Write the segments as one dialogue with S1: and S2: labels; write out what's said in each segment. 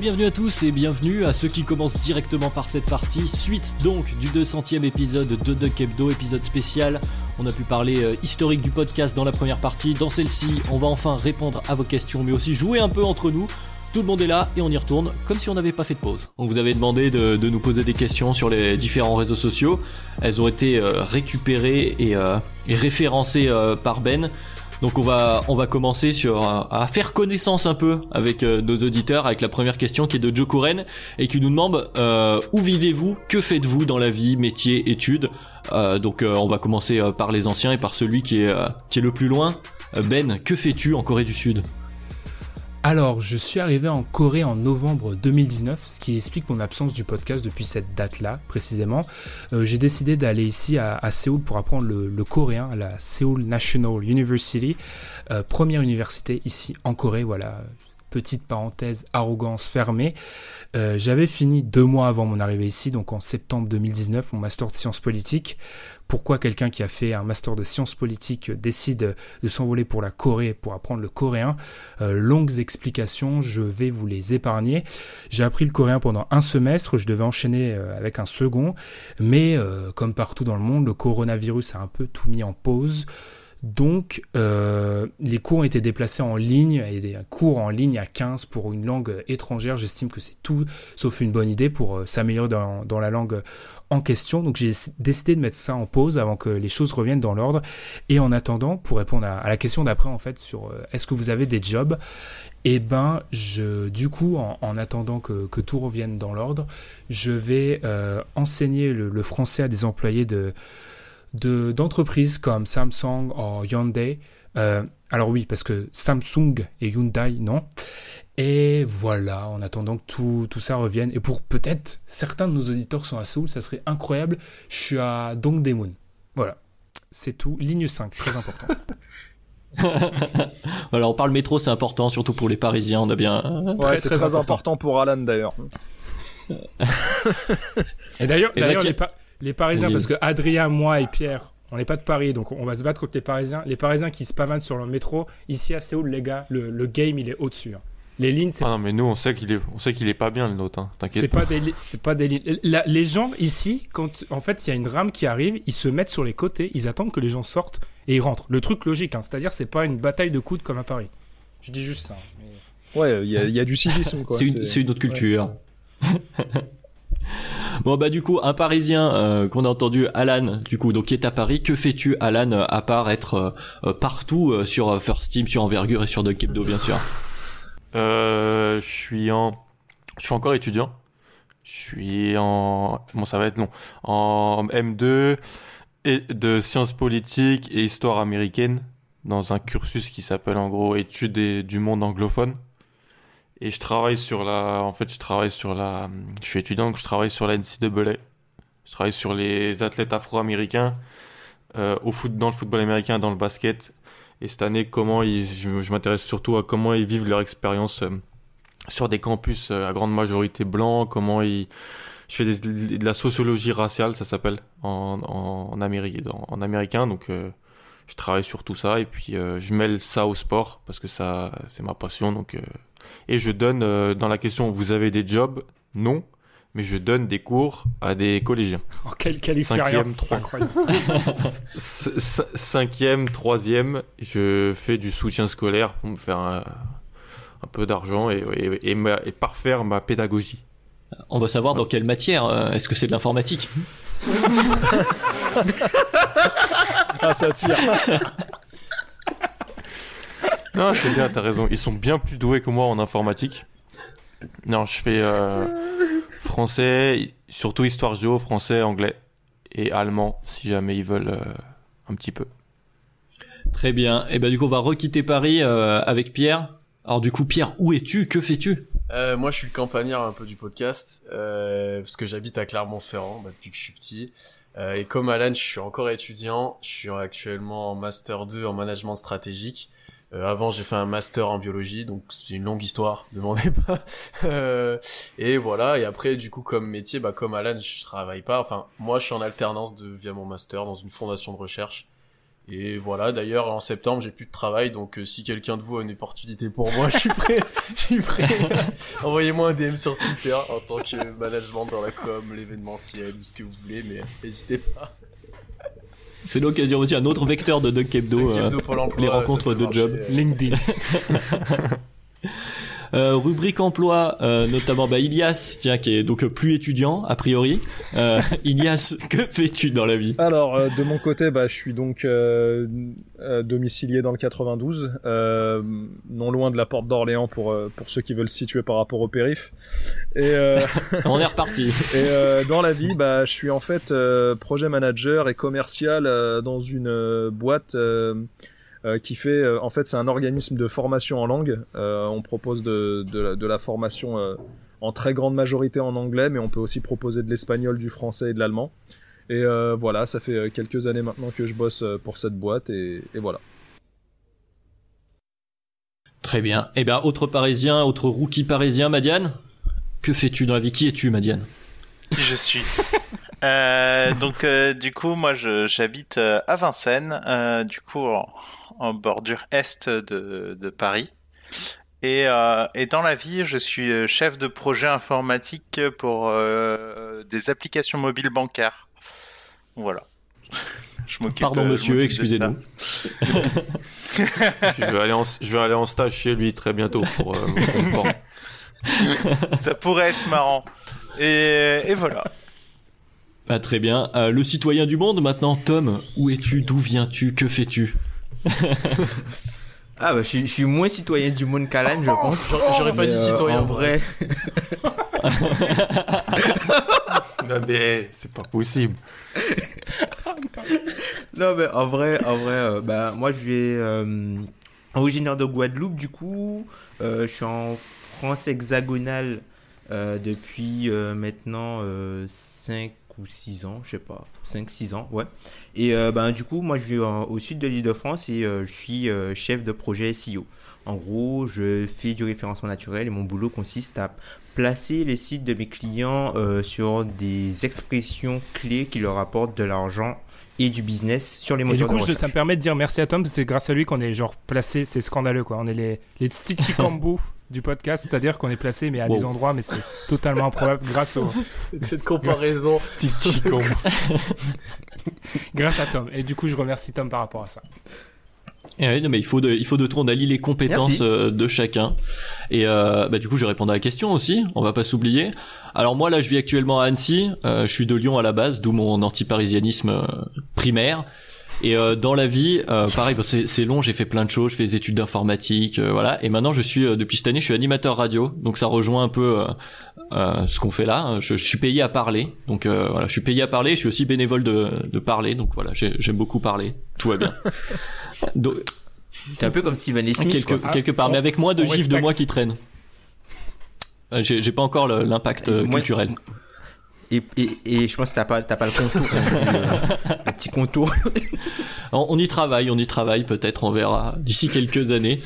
S1: Bienvenue à tous et bienvenue à ceux qui commencent directement par cette partie, suite donc du 200e épisode de Duck Hebdo, épisode spécial. On a pu parler euh, historique du podcast dans la première partie, dans celle-ci on va enfin répondre à vos questions mais aussi jouer un peu entre nous. Tout le monde est là et on y retourne comme si on n'avait pas fait de pause. On vous avait demandé de, nous poser des questions sur les différents réseaux sociaux. Elles ont été euh, récupérées et, euh, et référencées par Ben. Donc on va on va commencer sur à faire connaissance un peu avec euh, nos auditeurs avec la première question qui est de Joe Couren et qui nous demande euh, où vivez-vous, que faites-vous dans la vie, métier, études? Euh, donc on va commencer par les anciens et par celui qui est qui est le plus loin. Ben, que fais-tu en Corée du Sud?
S2: Alors, je suis arrivé en Corée en novembre 2019, ce qui explique mon absence du podcast depuis cette date-là, précisément. Euh, j'ai décidé d'aller ici à, Séoul pour apprendre le, coréen à la Seoul National University, euh, première université ici en Corée, voilà. Petite parenthèse, arrogance fermée. Euh, j'avais fini deux mois avant mon arrivée ici, donc en septembre 2019, mon master de sciences politiques pourquoi quelqu'un qui a fait un master de sciences politiques décide de s'envoler pour la Corée pour apprendre le coréen? Euh, longues explications, je vais vous les épargner. J'ai appris le coréen pendant un semestre, je devais enchaîner euh, avec un second, mais comme partout dans le monde, le coronavirus a un peu tout mis en pause. Donc, les cours ont été déplacés en ligne et des cours en ligne à 15 pour une langue étrangère. J'estime que c'est tout sauf une bonne idée pour s'améliorer dans, la langue en question. Donc j'ai décidé de mettre ça en pause avant que les choses reviennent dans l'ordre. Et en attendant, pour répondre à, la question d'après en fait sur euh, est-ce que vous avez des jobs, et eh ben je du coup en, attendant que, tout revienne dans l'ordre, je vais euh, enseigner le, français à des employés de d'entreprises comme Samsung ou Hyundai. Euh, alors oui, parce que Samsung et Hyundai, non. Et voilà, en attendant que tout, tout ça revienne. Et pour peut-être certains de nos auditeurs sont à Seoul, ça serait incroyable. Je suis à Dongdaemun. Voilà, c'est tout. Ligne 5, très important.
S1: voilà, on parle métro, c'est important, surtout pour les Parisiens. On a bien.
S3: Ouais, c'est très, important. pour Alan d'ailleurs.
S2: et d'ailleurs, les, Parisiens, parce que Adrien, moi et Pierre, on n'est pas de Paris, donc on va se battre contre les Parisiens. Les Parisiens qui se pavanent sur le métro, ici à Séoul, les gars, le, game il est au-dessus. Hein. Les lignes, c'est.
S4: Ah non, mais nous, on sait qu'il est, on sait qu'il est pas bien le nôtre. Hein. T'inquiète.
S2: C'est pas. des, c'est pas des lignes. les gens ici, quand en fait il y a une rame qui arrive, ils se mettent sur les côtés, ils attendent que les gens sortent et ils rentrent. Le truc logique, hein. c'est-à-dire c'est pas une bataille de coudes comme à Paris. Je dis juste ça.
S3: Ouais, il y, a du civisme quoi.
S1: c'est, une, autre culture. bon bah du coup un Parisien euh, qu'on a entendu Alan du coup donc qui est à Paris que fais-tu Alan à part être euh, partout euh, sur First Team sur Envergure et sur Hebdo bien sûr?
S4: Euh, je suis en, je suis encore étudiant. Je suis en, bon ça va être long, en M2 et de sciences politiques et histoire américaine dans un cursus qui s'appelle en gros études du monde anglophone. Et je travaille sur la, en fait je travaille sur la, je suis étudiant donc je travaille sur la NCAA. Je travaille sur les athlètes afro-américains euh, au foot, dans le football américain, dans le basket. Et cette année, comment ils, je, m'intéresse surtout à comment ils vivent leur expérience euh, sur des campus euh, à grande majorité blancs, comment ils... Je fais de la sociologie raciale, ça s'appelle, en, en, Amérique, en, américain, donc je travaille sur tout ça, et puis je mêle ça au sport, parce que ça, c'est ma passion, donc... et je donne, dans la question, vous avez des jobs? Non mais je donne des cours à des collégiens.
S2: Oh, quelle, quelle expérience incroyable.
S4: Cinquième, troisième, je fais du soutien scolaire pour me faire un, peu d'argent et, et, et, parfaire ma pédagogie.
S1: On va savoir dans quelle matière. Euh, est-ce que c'est de l'informatique?
S3: Ah, ça tire.
S4: Non, c'est bien, t'as raison. Ils sont bien plus doués que moi en informatique. Non, je fais euh, français, surtout histoire géo, français, anglais et allemand, si jamais ils veulent euh, un petit peu.
S1: Très bien. Et ben du coup, on va requitter Paris euh, avec Pierre. Alors du coup, Pierre, où es-tu? Que fais-tu?
S5: Euh, Moi, je suis le campagnard un peu du podcast, euh, parce que j'habite à Clermont-Ferrand bah, depuis que je suis petit. Euh, et comme Alan, je suis encore étudiant. Je suis actuellement en master 2 en management stratégique. Euh, avant, j'ai fait un master en biologie, donc c'est une longue histoire, demandez pas. Euh, et voilà. Et après, du coup, comme métier, bah comme Alan, je travaille pas. Enfin, moi, je suis en alternance de via mon master dans une fondation de recherche. Et voilà, d'ailleurs, en septembre, j'ai plus de travail, donc euh, si quelqu'un de vous a une opportunité pour moi, je suis prêt. je suis prêt. Envoyez-moi un DM sur Twitter en tant que management dans la com, l'événementiel ou ce que vous voulez, mais n'hésitez pas.
S1: C'est l'occasion aussi un autre vecteur de Duck Hebdo, euh, les rencontres de job.
S2: LinkedIn.
S1: Euh, rubrique emploi, euh, notamment bah, Ilias, tiens, qui est donc plus étudiant a priori. Euh, Ilias, que fais-tu dans la vie?
S3: Alors euh, de mon côté, bah, je suis donc euh, domicilié dans le 92, non loin de la porte d'Orléans pour pour ceux qui veulent se situer par rapport au périph.
S1: Et on est reparti.
S3: Et dans la vie, bah, je suis en fait projet manager et commercial dans une boîte euh, qui fait, euh, en fait, c'est un organisme de formation en langue. Euh, on propose de, de, la, de la formation en très grande majorité en anglais, mais on peut aussi proposer de l'espagnol, du français et de l'allemand. Et voilà, ça fait quelques années maintenant que je bosse pour cette boîte et, et voilà.
S1: Très bien. Eh bien, autre parisien, autre rookie parisien, Madiane, que fais-tu dans la vie? Qui es-tu, Madiane?
S6: Qui je suis? Euh, Donc, euh, du coup, moi, j'habite à Vincennes, euh, du coup, en bordure est de, de Paris. Et, euh, et, dans la vie, je suis euh, chef de projet informatique pour euh, des applications mobiles bancaires. Voilà.
S1: je m'occupe. Pardon, monsieur, excusez-nous.
S4: je, vais aller en, je vais aller en stage chez lui très bientôt pour.
S6: Ça pourrait être marrant. Et, et voilà.
S1: Bah, très bien. le citoyen du monde maintenant, Tom, où es-tu? D'où viens-tu? Que fais-tu?
S7: ah bah je, suis moins citoyen du monde qu'Alan je pense.
S5: J'aurais pas dit euh, citoyen.
S7: En vrai.
S4: non mais c'est pas possible.
S7: non mais en vrai, en vrai, euh, bah moi je suis euh, originaire de Guadeloupe du coup. je suis en France hexagonale depuis maintenant 5 ou 6 ans, je sais pas, 5-6 ans, ouais. Et euh, ben, du coup, moi, je vis au sud de l'île de France et euh, je suis euh, chef de projet SEO. En gros, je fais du référencement naturel et mon boulot consiste à placer les sites de mes clients sur des expressions clés qui leur apportent de l'argent et du business sur les moteurs
S2: et du coup, ça me permet de dire merci à Tom, c'est grâce à lui qu'on est genre placé, c'est scandaleux quoi. On est les, les petits cambos du podcast, c'est-à-dire qu'on est placé mais à des endroits, mais c'est totalement improbable grâce au.
S5: Cette comparaison.
S2: grâce à Tom. Et du coup, je remercie Tom par rapport à ça.
S1: Et oui, non, mais il faut de, il faut de tout, on allie les compétences euh, de chacun. Et euh, bah, du coup, je vais répondre à la question aussi. On va pas s'oublier. Alors moi, là, je vis actuellement à Annecy. Euh, je suis de Lyon à la base, d'où mon antiparisianisme euh, primaire. Et euh, dans la vie, euh, pareil, c'est long, j'ai fait plein de choses, je fais des études d'informatique, euh, voilà. Et maintenant, je suis depuis cette année, je suis animateur radio, donc ça rejoint un peu ce qu'on fait là. Je, je, suis payé à parler, donc voilà, je suis payé à parler. Je suis aussi bénévole de, de parler, donc voilà, j'aime beaucoup parler. Tout va bien.
S7: donc, T'es un peu comme Steven Smith.
S1: Quelque,
S7: quoi.
S1: quelque part, mais avec moins de gifs de moi qui traînent. J'ai pas encore l'impact culturel.
S7: Et, et, et, je pense que t'as pas, t'as pas le contour, le petit contour.
S1: on y travaille, on y travaille, peut-être, on verra d'ici quelques années.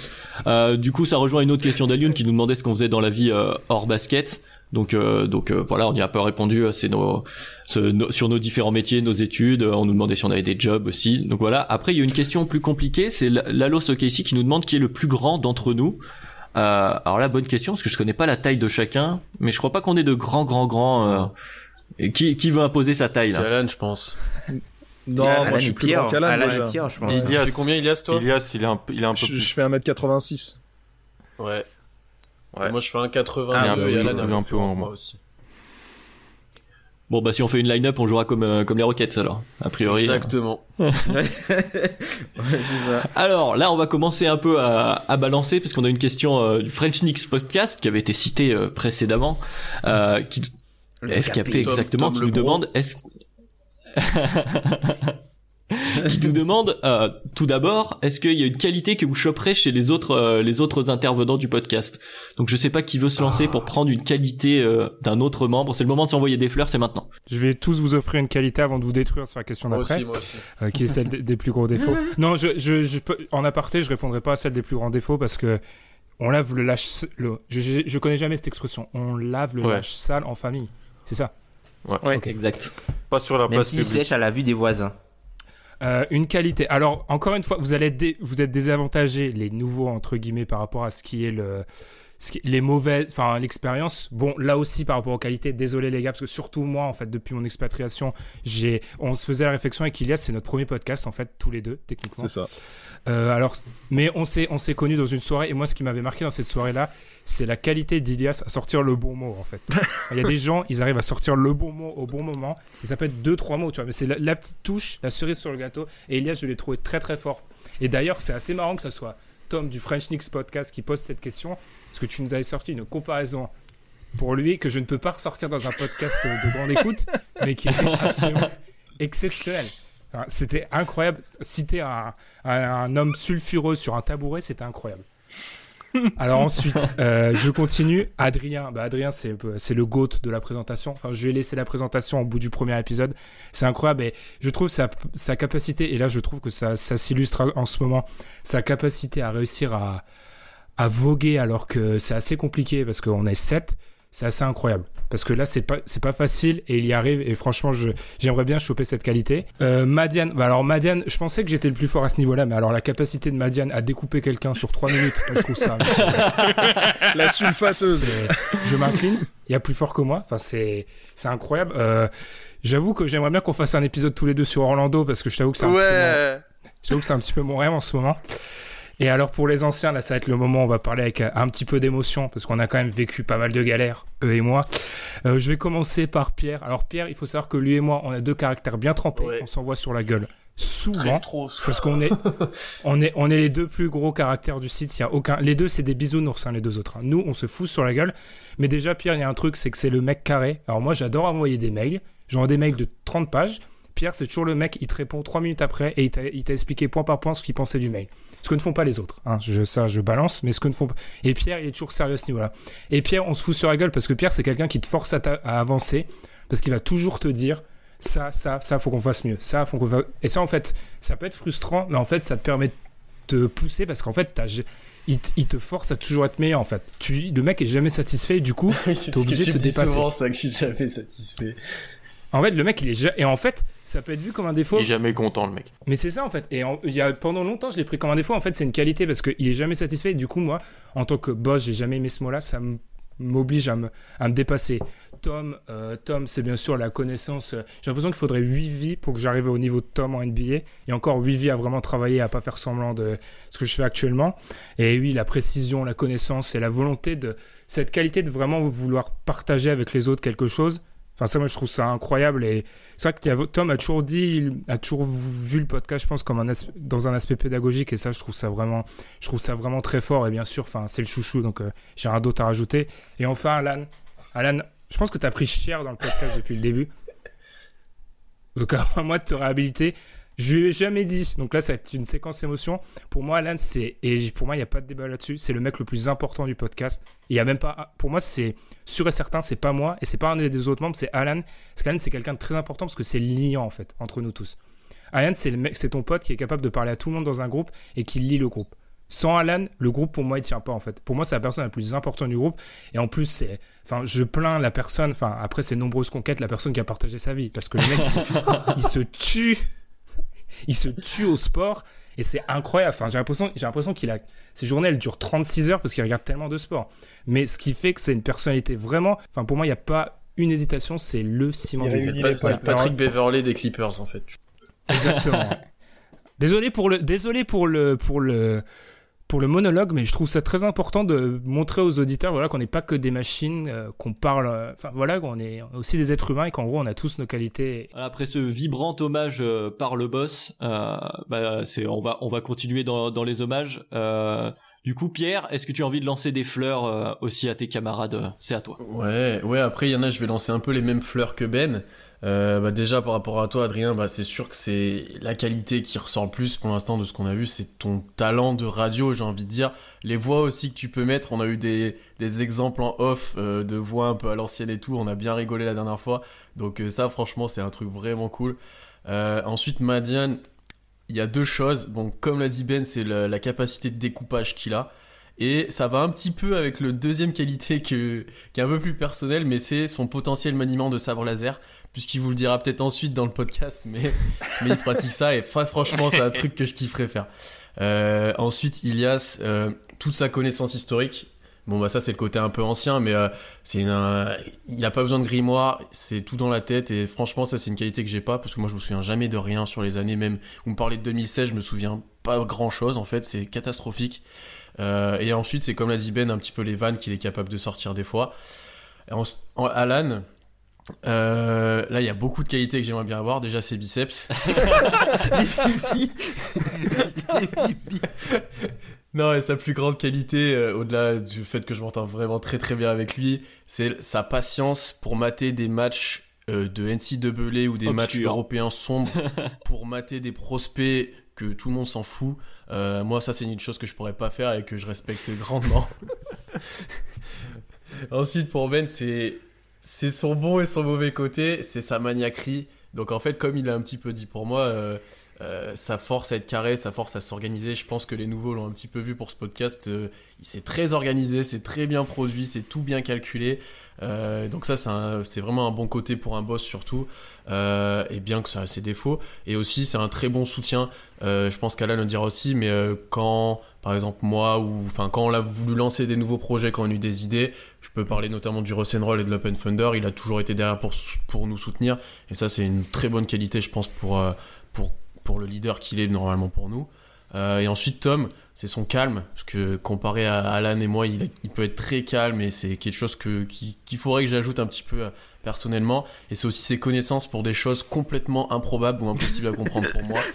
S1: Euh, du coup, ça rejoint une autre question d'Alion qui nous demandait ce qu'on faisait dans la vie euh, hors basket. Donc, euh, donc euh, voilà, on y a un peu répondu. Euh, c'est nos, sur nos différents métiers, nos études. On nous demandait si on avait des jobs aussi. Donc voilà. Après, il y a une question plus compliquée. C'est Lalo Sokeici qui nous demande qui est le plus grand d'entre nous. alors là, bonne question parce que je connais pas la taille de chacun, mais je crois pas qu'on ait de grands, grands, grands qui, qui veut imposer sa taille là?
S5: C'est Alan, je pense.
S3: Non, moi je suis plus Pierre, grand qu'Alan.
S7: Alan Pierre, je pense.
S5: Ilias, tu fais combien Ilias toi?
S4: Ilias, il est un, il est un peu
S3: je,
S4: plus.
S3: Je fais 1m86.
S5: Ouais. Ouais. moi je fais 1,80
S4: ah,
S5: et Alan
S4: un, un peu en
S5: moi aussi.
S1: Bon bah si on fait une line-up, on jouera comme euh, comme les Rockets alors, a priori.
S8: Exactement.
S1: Alors là, on va commencer un peu à, à balancer parce qu'on a une question euh, du French Nix podcast qui avait été cité euh, précédemment, euh, qui
S7: Le
S1: FKP
S7: FKP.
S1: exactement,
S8: Tom
S1: qui nous demande est-ce qui nous demande euh, tout d'abord est-ce qu'il y a une qualité que vous choperez chez les autres euh, les autres intervenants du podcast? Donc je sais pas qui veut se lancer pour prendre une qualité euh, d'un autre membre. C'est le moment de s'envoyer des fleurs, c'est maintenant.
S2: Je vais tous vous offrir une qualité avant de vous détruire sur la question
S8: Moi
S2: d'après,
S8: aussi, moi aussi.
S2: euh, qui est celle des, des plus gros défauts. Non, je, je, je peux, en aparté, je répondrai pas à celle des plus grands défauts parce que on lave le lâche. Le, je, je, je connais jamais cette expression. On lave le
S4: Ouais.
S2: lâche sale en famille. C'est ça.
S4: Ouais.
S1: Ok, exact.
S4: Pas sur la
S7: Même
S4: place publique.
S7: sèche à la vue des voisins.
S2: Euh, une qualité. Alors, encore une fois, vous allez être dé- vous êtes désavantagés, les nouveaux entre guillemets, par rapport à ce qui est le, les mauvaises, enfin l'expérience. Bon, là aussi par rapport aux qualités, désolé les gars, parce que surtout moi, en fait, depuis mon expatriation, j'ai, on se faisait la réflexion avec Ilias, c'est notre premier podcast en fait, tous les deux techniquement.
S3: C'est ça.
S2: Euh, alors, mais on s'est, on s'est connus dans une soirée, et moi, ce qui m'avait marqué dans cette soirée-là, c'est la qualité d'Ilias à sortir le bon mot, en fait. Il y a des gens, ils arrivent à sortir le bon mot au bon moment, peut être deux, trois mots, tu vois, mais c'est la, la petite touche, la cerise sur le gâteau, et Ilias, je l'ai trouvé très, très fort. Et d'ailleurs, c'est assez marrant que ce soit Tom du French Nicks Podcast qui pose cette question, parce que tu nous avais sorti une comparaison pour lui que je ne peux pas ressortir dans un podcast de grande écoute, mais qui était absolument exceptionnel. C'était incroyable. Citer un, un, un homme sulfureux sur un tabouret, c'était incroyable. Alors ensuite, euh, je continue. Adrien, bah Adrien, c'est c'est le goat de la présentation. Enfin, je vais laisser la présentation au bout du premier épisode. C'est incroyable et je trouve sa, sa capacité, et là je trouve que ça, ça s'illustre en ce moment, sa capacité à réussir à, à voguer alors que c'est assez compliqué parce qu'on est 7, c'est assez incroyable. Parce que là, c'est pas, c'est pas facile et il y arrive. Et franchement, je, j'aimerais bien choper cette qualité. Euh, Madiane, bah alors Madiane, je pensais que j'étais le plus fort à ce niveau-là, mais alors la capacité de Madiane à découper quelqu'un sur 3 minutes, je trouve ça.
S3: La sulfateuse.
S2: je m'incline. Il y a plus fort que moi. Enfin, c'est, c'est incroyable. Euh, j'avoue que j'aimerais bien qu'on fasse un épisode tous les deux sur Orlando parce que je t'avoue que c'est un petit peu mon-
S6: Ouais.
S2: J'avoue que c'est un petit peu mon rêve en ce moment. Et alors pour les anciens, là ça va être le moment où on va parler avec euh, un petit peu d'émotion parce qu'on a quand même vécu pas mal de galères, eux et moi. Euh, je vais commencer par Pierre. Alors Pierre, il faut savoir que lui et moi, on a deux caractères bien trempés.
S8: Ouais.
S2: On s'envoie sur la gueule souvent
S8: trop.
S2: parce qu'on est, on est, on est les deux plus gros caractères du site. Il y a aucun, les deux c'est des bisounours, hein, les deux autres. hein. Nous, on se fout sur la gueule. Mais déjà Pierre, il y a un truc, c'est que c'est le mec carré. Alors moi, j'adore envoyer des mails. J'envoie des mails de 30 pages. Pierre, c'est toujours le mec, il te répond 3 minutes après et il t'a expliqué point par point ce qu'il pensait du mail. Ce que ne font pas les autres. Hein. Je, ça, je balance, mais ce que ne font pas. Et Pierre, il est toujours sérieux à ce niveau-là. Et Pierre, on se fout sur la gueule parce que Pierre, c'est quelqu'un qui te force à, ta- à avancer parce qu'il va toujours te dire ça, ça, ça, faut qu'on fasse mieux. Ça, faut qu'on fasse. Et ça, en fait, ça peut être frustrant, mais en fait, ça te permet de te pousser parce qu'en fait, t'as- il, te- il te force à toujours être meilleur en fait. Tu, le mec est jamais satisfait et du coup,
S8: c'est que
S2: obligé de te dépasser.
S8: souvent, ça, que je suis jamais satisfait.
S2: en fait, le mec il est ja- et en fait, ça peut être vu comme un défaut.
S4: Il est jamais content, le mec.
S2: Mais c'est ça en fait. Et en- il y a, pendant longtemps, je l'ai pris comme un défaut. En fait, c'est une qualité parce qu'il est jamais satisfait. Et du coup, moi, en tant que boss, j'ai jamais aimé ce mot-là. Ça m'oblige à me, à me dépasser. Tom, euh, Tom, c'est bien sûr la connaissance. J'ai l'impression qu'il faudrait 8 vies pour que j'arrive au niveau de Tom en NBA. Et encore 8 vies à vraiment travailler, à pas faire semblant de ce que je fais actuellement. Et oui, la précision, la connaissance et la volonté de cette qualité de vraiment vouloir partager avec les autres quelque chose. Enfin, ça, moi, je trouve ça incroyable. Et c'est vrai que Tom a toujours dit, a toujours vu le podcast, je pense, comme un dans un aspect pédagogique. Et ça, je trouve ça vraiment, je trouve ça vraiment très fort. Et bien sûr, enfin, c'est le chouchou, donc euh, j'ai rien d'autre à rajouter. Et enfin, Alan, Alan, je pense que tu as pris cher dans le podcast depuis le début. Donc, à moi de te réhabiliter. Je lui ai jamais dit. Donc là, ça va être une séquence émotion. Pour moi, Alan, c'est. Et pour moi, il n'y a pas de débat là-dessus. C'est le mec le plus important du podcast. Il y a même pas. Pour moi, c'est sûr et certain, c'est pas moi. Et c'est pas un des autres membres, c'est Alan. Parce qu'Alan, c'est quelqu'un de très important parce que c'est liant, en fait, entre nous tous. Alan, c'est le mec, c'est ton pote qui est capable de parler à tout le monde dans un groupe et qui lit le groupe. Sans Alan, le groupe pour moi il tient pas en fait. Pour moi c'est la personne la plus importante du groupe et en plus c'est, enfin je plains la personne, enfin après ces nombreuses conquêtes, la personne qui a partagé sa vie parce que le mec il se tue, il se tue au sport et c'est incroyable. Enfin j'ai l'impression, j'ai l'impression qu'il a, ses journées elles durent 36 heures parce qu'il regarde tellement de sport. Mais ce qui fait que c'est une personnalité vraiment, enfin pour moi il n'y a pas une hésitation, c'est le ciment
S8: C'est. Patrick Beverley des Clippers, en fait.
S2: Exactement. désolé pour le, désolé pour le, pour le, pour le monologue, mais je trouve ça très important de montrer aux auditeurs voilà, qu'on n'est pas que des machines, euh, qu'on parle, euh, enfin voilà, qu'on est aussi des êtres humains et qu'en gros on a tous nos qualités.
S1: Après ce vibrant hommage euh, par le boss, bah, on va on va continuer dans, dans les hommages. Du coup, Pierre, est-ce que tu as envie de lancer des fleurs aussi à tes camarades C'est à toi.
S5: Ouais, ouais. Après, il y en a, je vais lancer un peu les mêmes fleurs que Ben. Euh, bah déjà par rapport à toi Adrien, bah c'est sûr que c'est la qualité qui ressort le plus pour l'instant de ce qu'on a vu, c'est ton talent de radio, j'ai envie de dire. Les voix aussi que tu peux mettre, on a eu des, des exemples en off euh, de voix un peu à l'ancienne et tout, on a bien rigolé la dernière fois. Donc euh, ça franchement c'est un truc vraiment cool. ensuite Madiane, il y a deux choses. Comme l'a dit Ben, c'est la, capacité de découpage qu'il a. Et ça va un petit peu avec le deuxième qualité qui est un peu plus personnel, mais c'est son potentiel maniement de sabre laser puisqu'il vous le dira peut-être ensuite dans le podcast, mais, il pratique ça et franchement, c'est un truc que je kifferais faire. Euh, ensuite, Ilias, euh, toute sa connaissance historique. Bon, bah, ça, c'est le côté un peu ancien, mais euh, c'est il n'a pas besoin de grimoire, c'est tout dans la tête, et franchement, ça, c'est une qualité que j'ai pas, parce que moi, je me souviens jamais de rien sur les années, même. Vous me parlez de 2016, je me souviens pas grand chose, en fait, c'est catastrophique. et ensuite, c'est comme l'a dit Ben, un petit peu les vannes qu'il est capable de sortir des fois. Alan, euh, là, il y a beaucoup de qualités que j'aimerais bien avoir. Déjà, ses biceps. non, et sa plus grande qualité, euh, au-delà du fait que je m'entends vraiment très très bien avec lui, c'est sa patience pour mater des matchs euh, de NCAA ou des matchs européens sombres pour mater des prospects que tout le monde s'en fout. moi, ça, c'est une chose que je pourrais pas faire et que je respecte grandement. Ensuite, pour Ben, c'est c'est son bon et son mauvais côté, c'est sa maniaquerie. Donc en fait, comme il a un petit peu dit pour moi, euh, euh, sa force à être carré, sa force à s'organiser, je pense que les nouveaux l'ont un petit peu vu pour ce podcast. Euh, il s'est très organisé, c'est très bien produit, c'est tout bien calculé. donc ça, c'est vraiment un bon côté pour un boss surtout. et bien que ça a ses défauts. Et aussi, c'est un très bon soutien. je pense qu'Alain le dira aussi, mais quand par exemple moi ou enfin quand on a voulu lancer des nouveaux projets quand on a eu des idées je peux parler notamment du Roll et de l'Open Thunder il a toujours été derrière pour, pour nous soutenir et ça c'est une très bonne qualité je pense pour, euh, pour, pour le leader qu'il est normalement pour nous euh, et ensuite Tom c'est son calme parce que comparé à Alan et moi il, il peut être très calme et c'est quelque chose que, qu'il faudrait que j'ajoute un petit peu personnellement. Et c'est aussi ses connaissances pour des choses complètement improbables ou impossibles à comprendre pour moi.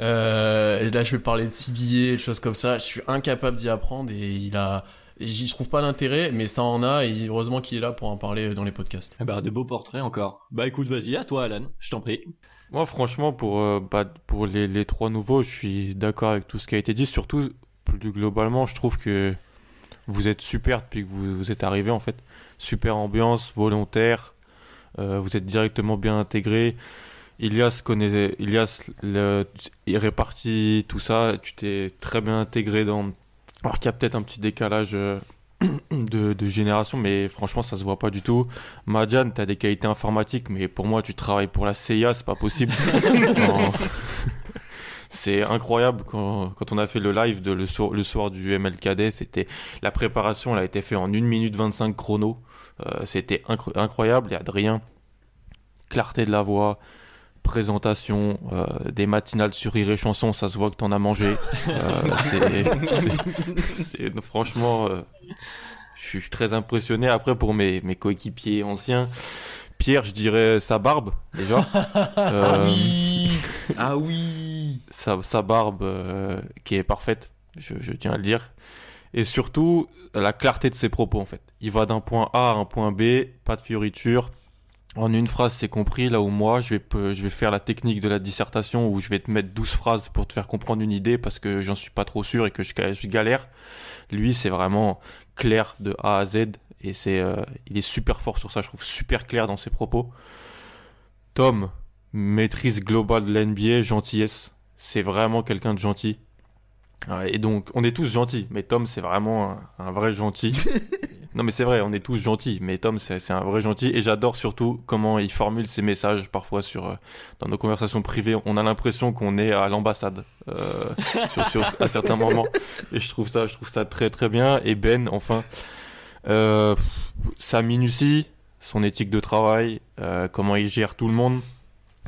S5: Euh, et là, je vais parler de CBA, de choses comme ça. Je suis incapable d'y apprendre et il a. J'y trouve pas d'intérêt, mais ça en a, et heureusement qu'il est là pour en parler dans les podcasts.
S1: Bah, de beaux portraits encore. Bah écoute, vas-y, à toi Alan, je t'en prie.
S4: Moi, franchement, pour, euh, bah, pour les, trois nouveaux, je suis d'accord avec tout ce qui a été dit. Surtout, plus globalement, je trouve que vous êtes super depuis que vous, vous êtes arrivé, en fait. Super ambiance, volontaire, euh, vous êtes directement bien intégré. Ilias connaît, Ilias, le, il répartit tout ça. Tu t'es très bien intégré dans. Alors qu'il y a peut-être un petit décalage de, génération, mais franchement, ça se voit pas du tout. Madiane, tu as des qualités informatiques, mais pour moi, tu travailles pour la CIA, c'est pas possible. c'est incroyable quand, quand, on a fait le live de le, soir, le soir du MLKD, c'était la préparation, elle a été faite en 1 minute 25 chrono. Euh, c'était incroyable. Et Adrien, clarté de la voix, présentation, euh, des matinales sur Rire et Chanson, ça se voit que t'en as mangé. Euh, franchement, je suis très impressionné. Après, pour mes, mes coéquipiers anciens, Pierre, je dirais sa barbe, déjà.
S7: ah oui Ah oui
S4: Sa, sa barbe qui est parfaite, je, je, tiens à le dire. Et surtout, la clarté de ses propos, en fait. Il va d'un point A à un point B, pas de fioriture. En une phrase, c'est compris, là où moi, je vais, je vais faire la technique de la dissertation où je vais te mettre 12 phrases pour te faire comprendre une idée parce que j'en suis pas trop sûr et que je, galère. Lui, c'est vraiment clair de A à Z et c'est, euh, il est super fort sur ça, je trouve super clair dans ses propos. Tom, maîtrise globale de l'NBA, gentillesse. C'est vraiment quelqu'un de gentil. Et donc, on est tous gentils, mais Tom, c'est vraiment un, vrai gentil. non, mais c'est vrai, on est tous gentils, mais Tom, c'est un vrai gentil. Et j'adore surtout comment il formule ses messages parfois sur, euh, dans nos conversations privées. On a l'impression qu'on est à l'ambassade euh, sur, à certains moments. Et je trouve ça, je trouve ça très très bien. Et Ben, enfin, euh, sa minutie, son éthique de travail, euh, comment il gère tout le monde,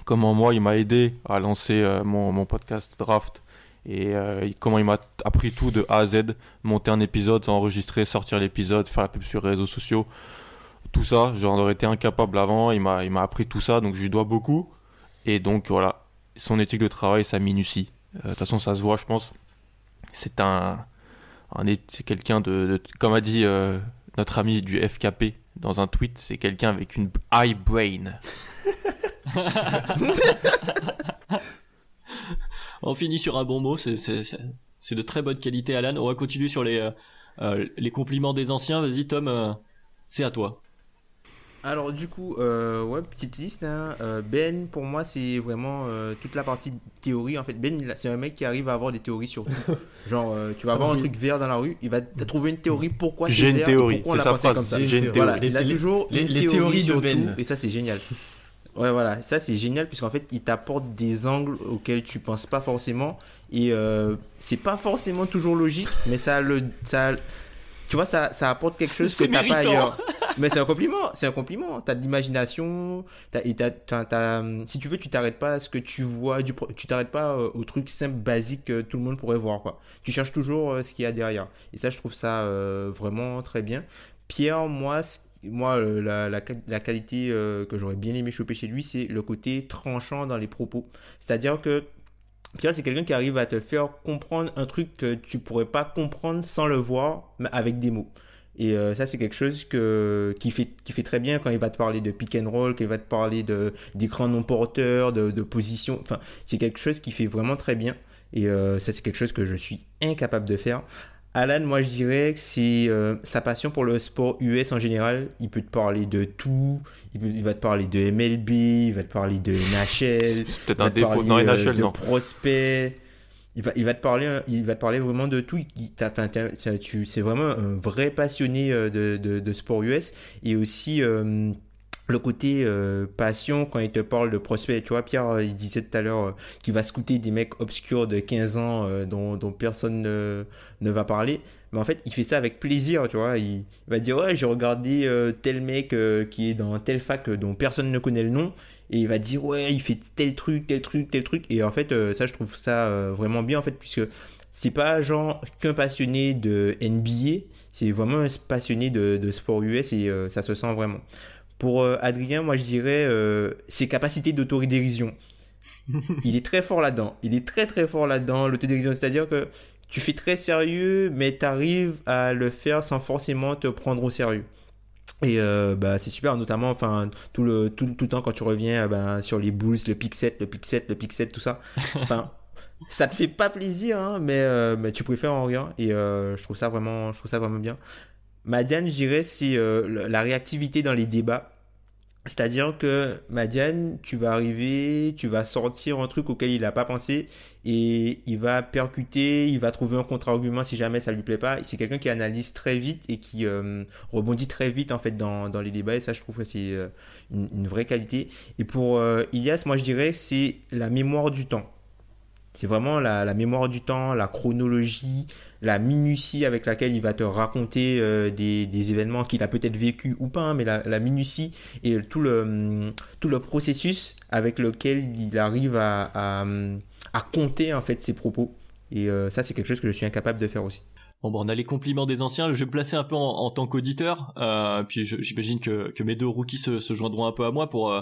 S4: comment moi il m'a aidé à lancer mon, mon podcast Draft et euh, comment il m'a appris tout de A à Z, monter un épisode, enregistrer, sortir l'épisode, faire la pub sur les réseaux sociaux, tout ça, j'en aurais été incapable avant, il m'a il m'a appris tout ça, donc je lui dois beaucoup. Et donc voilà, son éthique de travail, sa minutie. Euh, De toute façon, ça se voit, je pense. C'est un, c'est quelqu'un de, de- comme a dit euh, notre ami du FKP dans un tweet, c'est quelqu'un avec une high brain.
S1: On finit sur un bon mot, c'est- c'est c'est- c'est de très bonne qualité, Alan. On va continuer sur les, euh, euh, les compliments des anciens. Vas-y, Tom, euh, c'est à toi.
S7: Alors du coup, euh, ouais, petite liste. hein. Euh, ben, pour moi, c'est vraiment euh, toute la partie théorie. En fait, Ben, c'est un mec qui arrive à avoir des théories sur tout. Genre, euh, tu vas avoir un truc vert dans la rue, il va trouver une théorie pourquoi c'est
S4: J'ai une
S7: vert
S4: théorie,
S7: pourquoi on
S4: c'est
S7: l'a
S4: sa
S7: pensé
S4: phrase,
S7: comme ça.
S4: j'ai une
S7: Voilà,
S4: théorie.
S7: il a
S8: Les-
S7: toujours
S8: les-
S7: une
S8: les
S7: théorie
S8: théories de
S7: sur
S8: Ben.
S7: tout, et ça c'est génial. Ouais, voilà, ça c'est génial puisqu'en fait il t'apporte des angles auxquels tu penses pas forcément et euh, c'est pas forcément toujours logique, mais ça le ça tu vois ça, ça apporte quelque chose que t'as pas ailleurs. Mais c'est un compliment, c'est un compliment. T'as de l'imagination, si tu veux, tu t'arrêtes pas à ce que tu vois, du, tu t'arrêtes pas euh, au truc simple, basique que tout le monde pourrait voir, quoi. Tu cherches toujours euh, ce qu'il y a derrière. Et ça, je trouve ça euh, vraiment très bien. Pierre, moi, c- moi euh, la, qualité euh, que j'aurais bien aimé choper chez lui, c'est le côté tranchant dans les propos. C'est-à-dire que Pierre, c'est quelqu'un qui arrive à te faire comprendre un truc que tu pourrais pas comprendre sans le voir, mais avec des mots. Et euh, ça, c'est quelque chose que, qui, fait, très bien quand il va te parler de pick and roll, qu'il va te parler d'écran non porteur, de, position. Enfin, c'est quelque chose qui fait vraiment très bien. Et ça, c'est quelque chose que je suis incapable de faire. Alan, moi, je dirais que c'est euh, sa passion pour le sport US en général. Il peut te parler de tout. Il, peut- il va te parler de MLB, il va te parler de NHL.
S4: Peut-être un défaut.
S7: parler, euh, de
S4: non.
S7: prospects. Il va, il va te parler, euh, il va te parler vraiment de tout. C'est vraiment un vrai passionné de, de, de sport US et aussi euh, le côté euh, passion quand il te parle de prospects. Tu vois, Pierre, euh, il disait tout à l'heure euh, qu'il va scouter des mecs obscurs de 15 ans euh, dont, dont personne ne, va parler. Mais en fait, il fait ça avec plaisir, tu vois. Il, il va dire, ouais, j'ai regardé euh, tel mec euh, qui est dans telle fac dont personne ne connaît le nom et il va dire ouais il fait tel truc tel truc tel truc et en fait ça je trouve ça vraiment bien en fait puisque c'est pas genre qu'un passionné de NBA c'est vraiment un passionné de, de sport US et ça se sent vraiment pour euh, Adrien moi je dirais euh, ses capacités d'autodérision il est très fort là-dedans il est très très fort là-dedans l'autodérision c'est à dire que tu fais très sérieux mais tu arrives à le faire sans forcément te prendre au sérieux et euh, bah, c'est super, notamment enfin, tout, le, tout, tout le temps quand tu reviens ben, sur les Bulls, le pick set, le pick set, le pick set, tout ça. Enfin, ça te fait pas plaisir, hein, mais, euh, mais tu préfères en rien. Et euh, je, trouve ça vraiment, je trouve ça vraiment bien. Madiane, je dirais, c'est euh, la réactivité dans les débats. C'est-à-dire que Madiane, tu vas arriver, tu vas sortir un truc auquel il n'a pas pensé et il va percuter, il va trouver un contre-argument si jamais ça lui plaît pas. C'est quelqu'un qui analyse très vite et qui euh, rebondit très vite en fait dans, les débats et ça je trouve que c'est euh, une, vraie qualité. Et pour Ilias, moi je dirais c'est la mémoire du temps. C'est vraiment la mémoire du temps, la chronologie, la minutie avec laquelle il va te raconter euh, des, des événements qu'il a peut-être vécu ou pas, hein, mais la, minutie et tout le, hum, tout le processus avec lequel il arrive à, à, compter en fait ses propos. Et euh, ça, c'est quelque chose que je suis incapable de faire aussi.
S1: Bon, bon, on a les compliments des anciens. Je vais me placer un peu en, en tant qu'auditeur. Euh, puis j'imagine que, que mes deux rookies se, joindront un peu à moi pour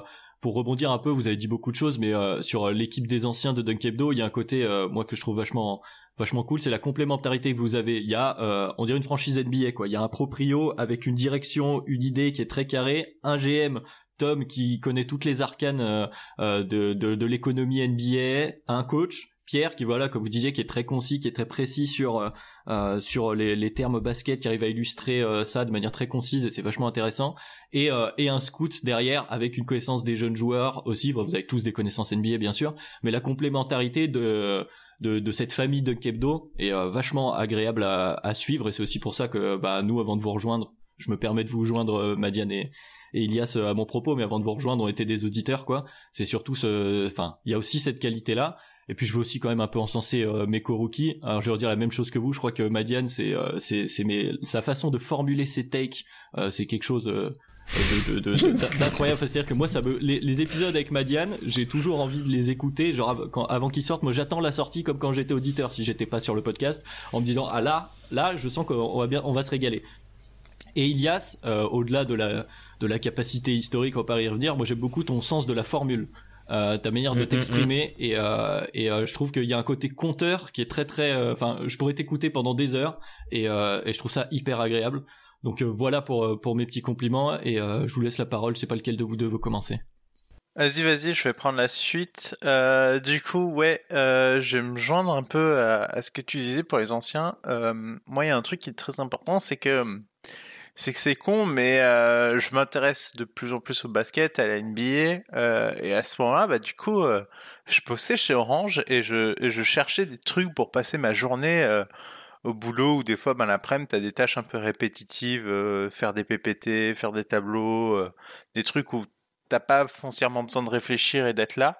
S1: pour rebondir un peu. Vous avez dit beaucoup de choses, mais sur l'équipe des anciens de Dunkebdo, il y a un côté moi que je trouve vachement vachement cool. C'est la complémentarité que vous avez. Il y a euh, on dirait une franchise NBA quoi. Il y a un proprio avec une direction, une idée qui est très carrée, un GM. Tom qui connaît toutes les arcanes euh, euh, de, de, de l'économie NBA, un coach, Pierre qui voilà comme vous disiez qui est très concis, qui est très précis sur euh, euh, sur les, les termes basket qui arrive à illustrer euh, ça de manière très concise et c'est vachement intéressant et euh, et un scout derrière avec une connaissance des jeunes joueurs aussi vous avez tous des connaissances NBA bien sûr mais la complémentarité de de, cette famille de Kebdo est euh, vachement agréable à, suivre et c'est aussi pour ça que bah nous avant de vous rejoindre je me permets de vous joindre euh, Madiane et, et Ilias euh, à mon propos mais avant de vous rejoindre on était des auditeurs quoi c'est surtout ce enfin il y a aussi cette qualité là et puis je veux aussi quand même un peu encenser mes co-rookies. Alors je vais redire la même chose que vous. Je crois que Madiane, c'est c'est c'est sa façon de formuler ses takes, c'est quelque chose d'incroyable. C'est-à-dire que moi, ça me, les, les épisodes avec Madiane, j'ai toujours envie de les écouter. Genre quand, avant qu'ils sortent, moi j'attends la sortie comme quand j'étais auditeur, si j'étais pas sur le podcast, en me disant ah là, là, je sens qu'on va bien, on va se régaler. Et Ilias, euh, au-delà de la de la capacité historique, on va pas y revenir. Moi, j'aime beaucoup ton sens de la formule. Euh, ta manière de
S2: Mm, mm,
S1: t'exprimer et, euh, et euh, je trouve qu'il y a un côté conteur qui est très très enfin je pourrais t'écouter pendant des heures et, et je trouve ça hyper agréable donc euh, voilà pour euh, pour mes petits compliments et euh, je vous laisse la parole c'est pas lequel de vous deux veut commencer
S6: Vas-y, vas-y, je vais prendre la suite. Du coup, ouais, je vais me joindre un peu à, ce que tu disais pour les anciens. Moi, il y a un truc qui est très important, c'est que c'est que c'est con, mais je m'intéresse de plus en plus au basket, à la NBA, et à ce moment-là, bah du coup, je postais chez Orange et je, et je cherchais des trucs pour passer ma journée au boulot, ou des fois, ben l'après-midi, t'as des tâches un peu répétitives, euh, faire des PPT, faire des tableaux, euh, des trucs où t'as pas foncièrement besoin de réfléchir et d'être là.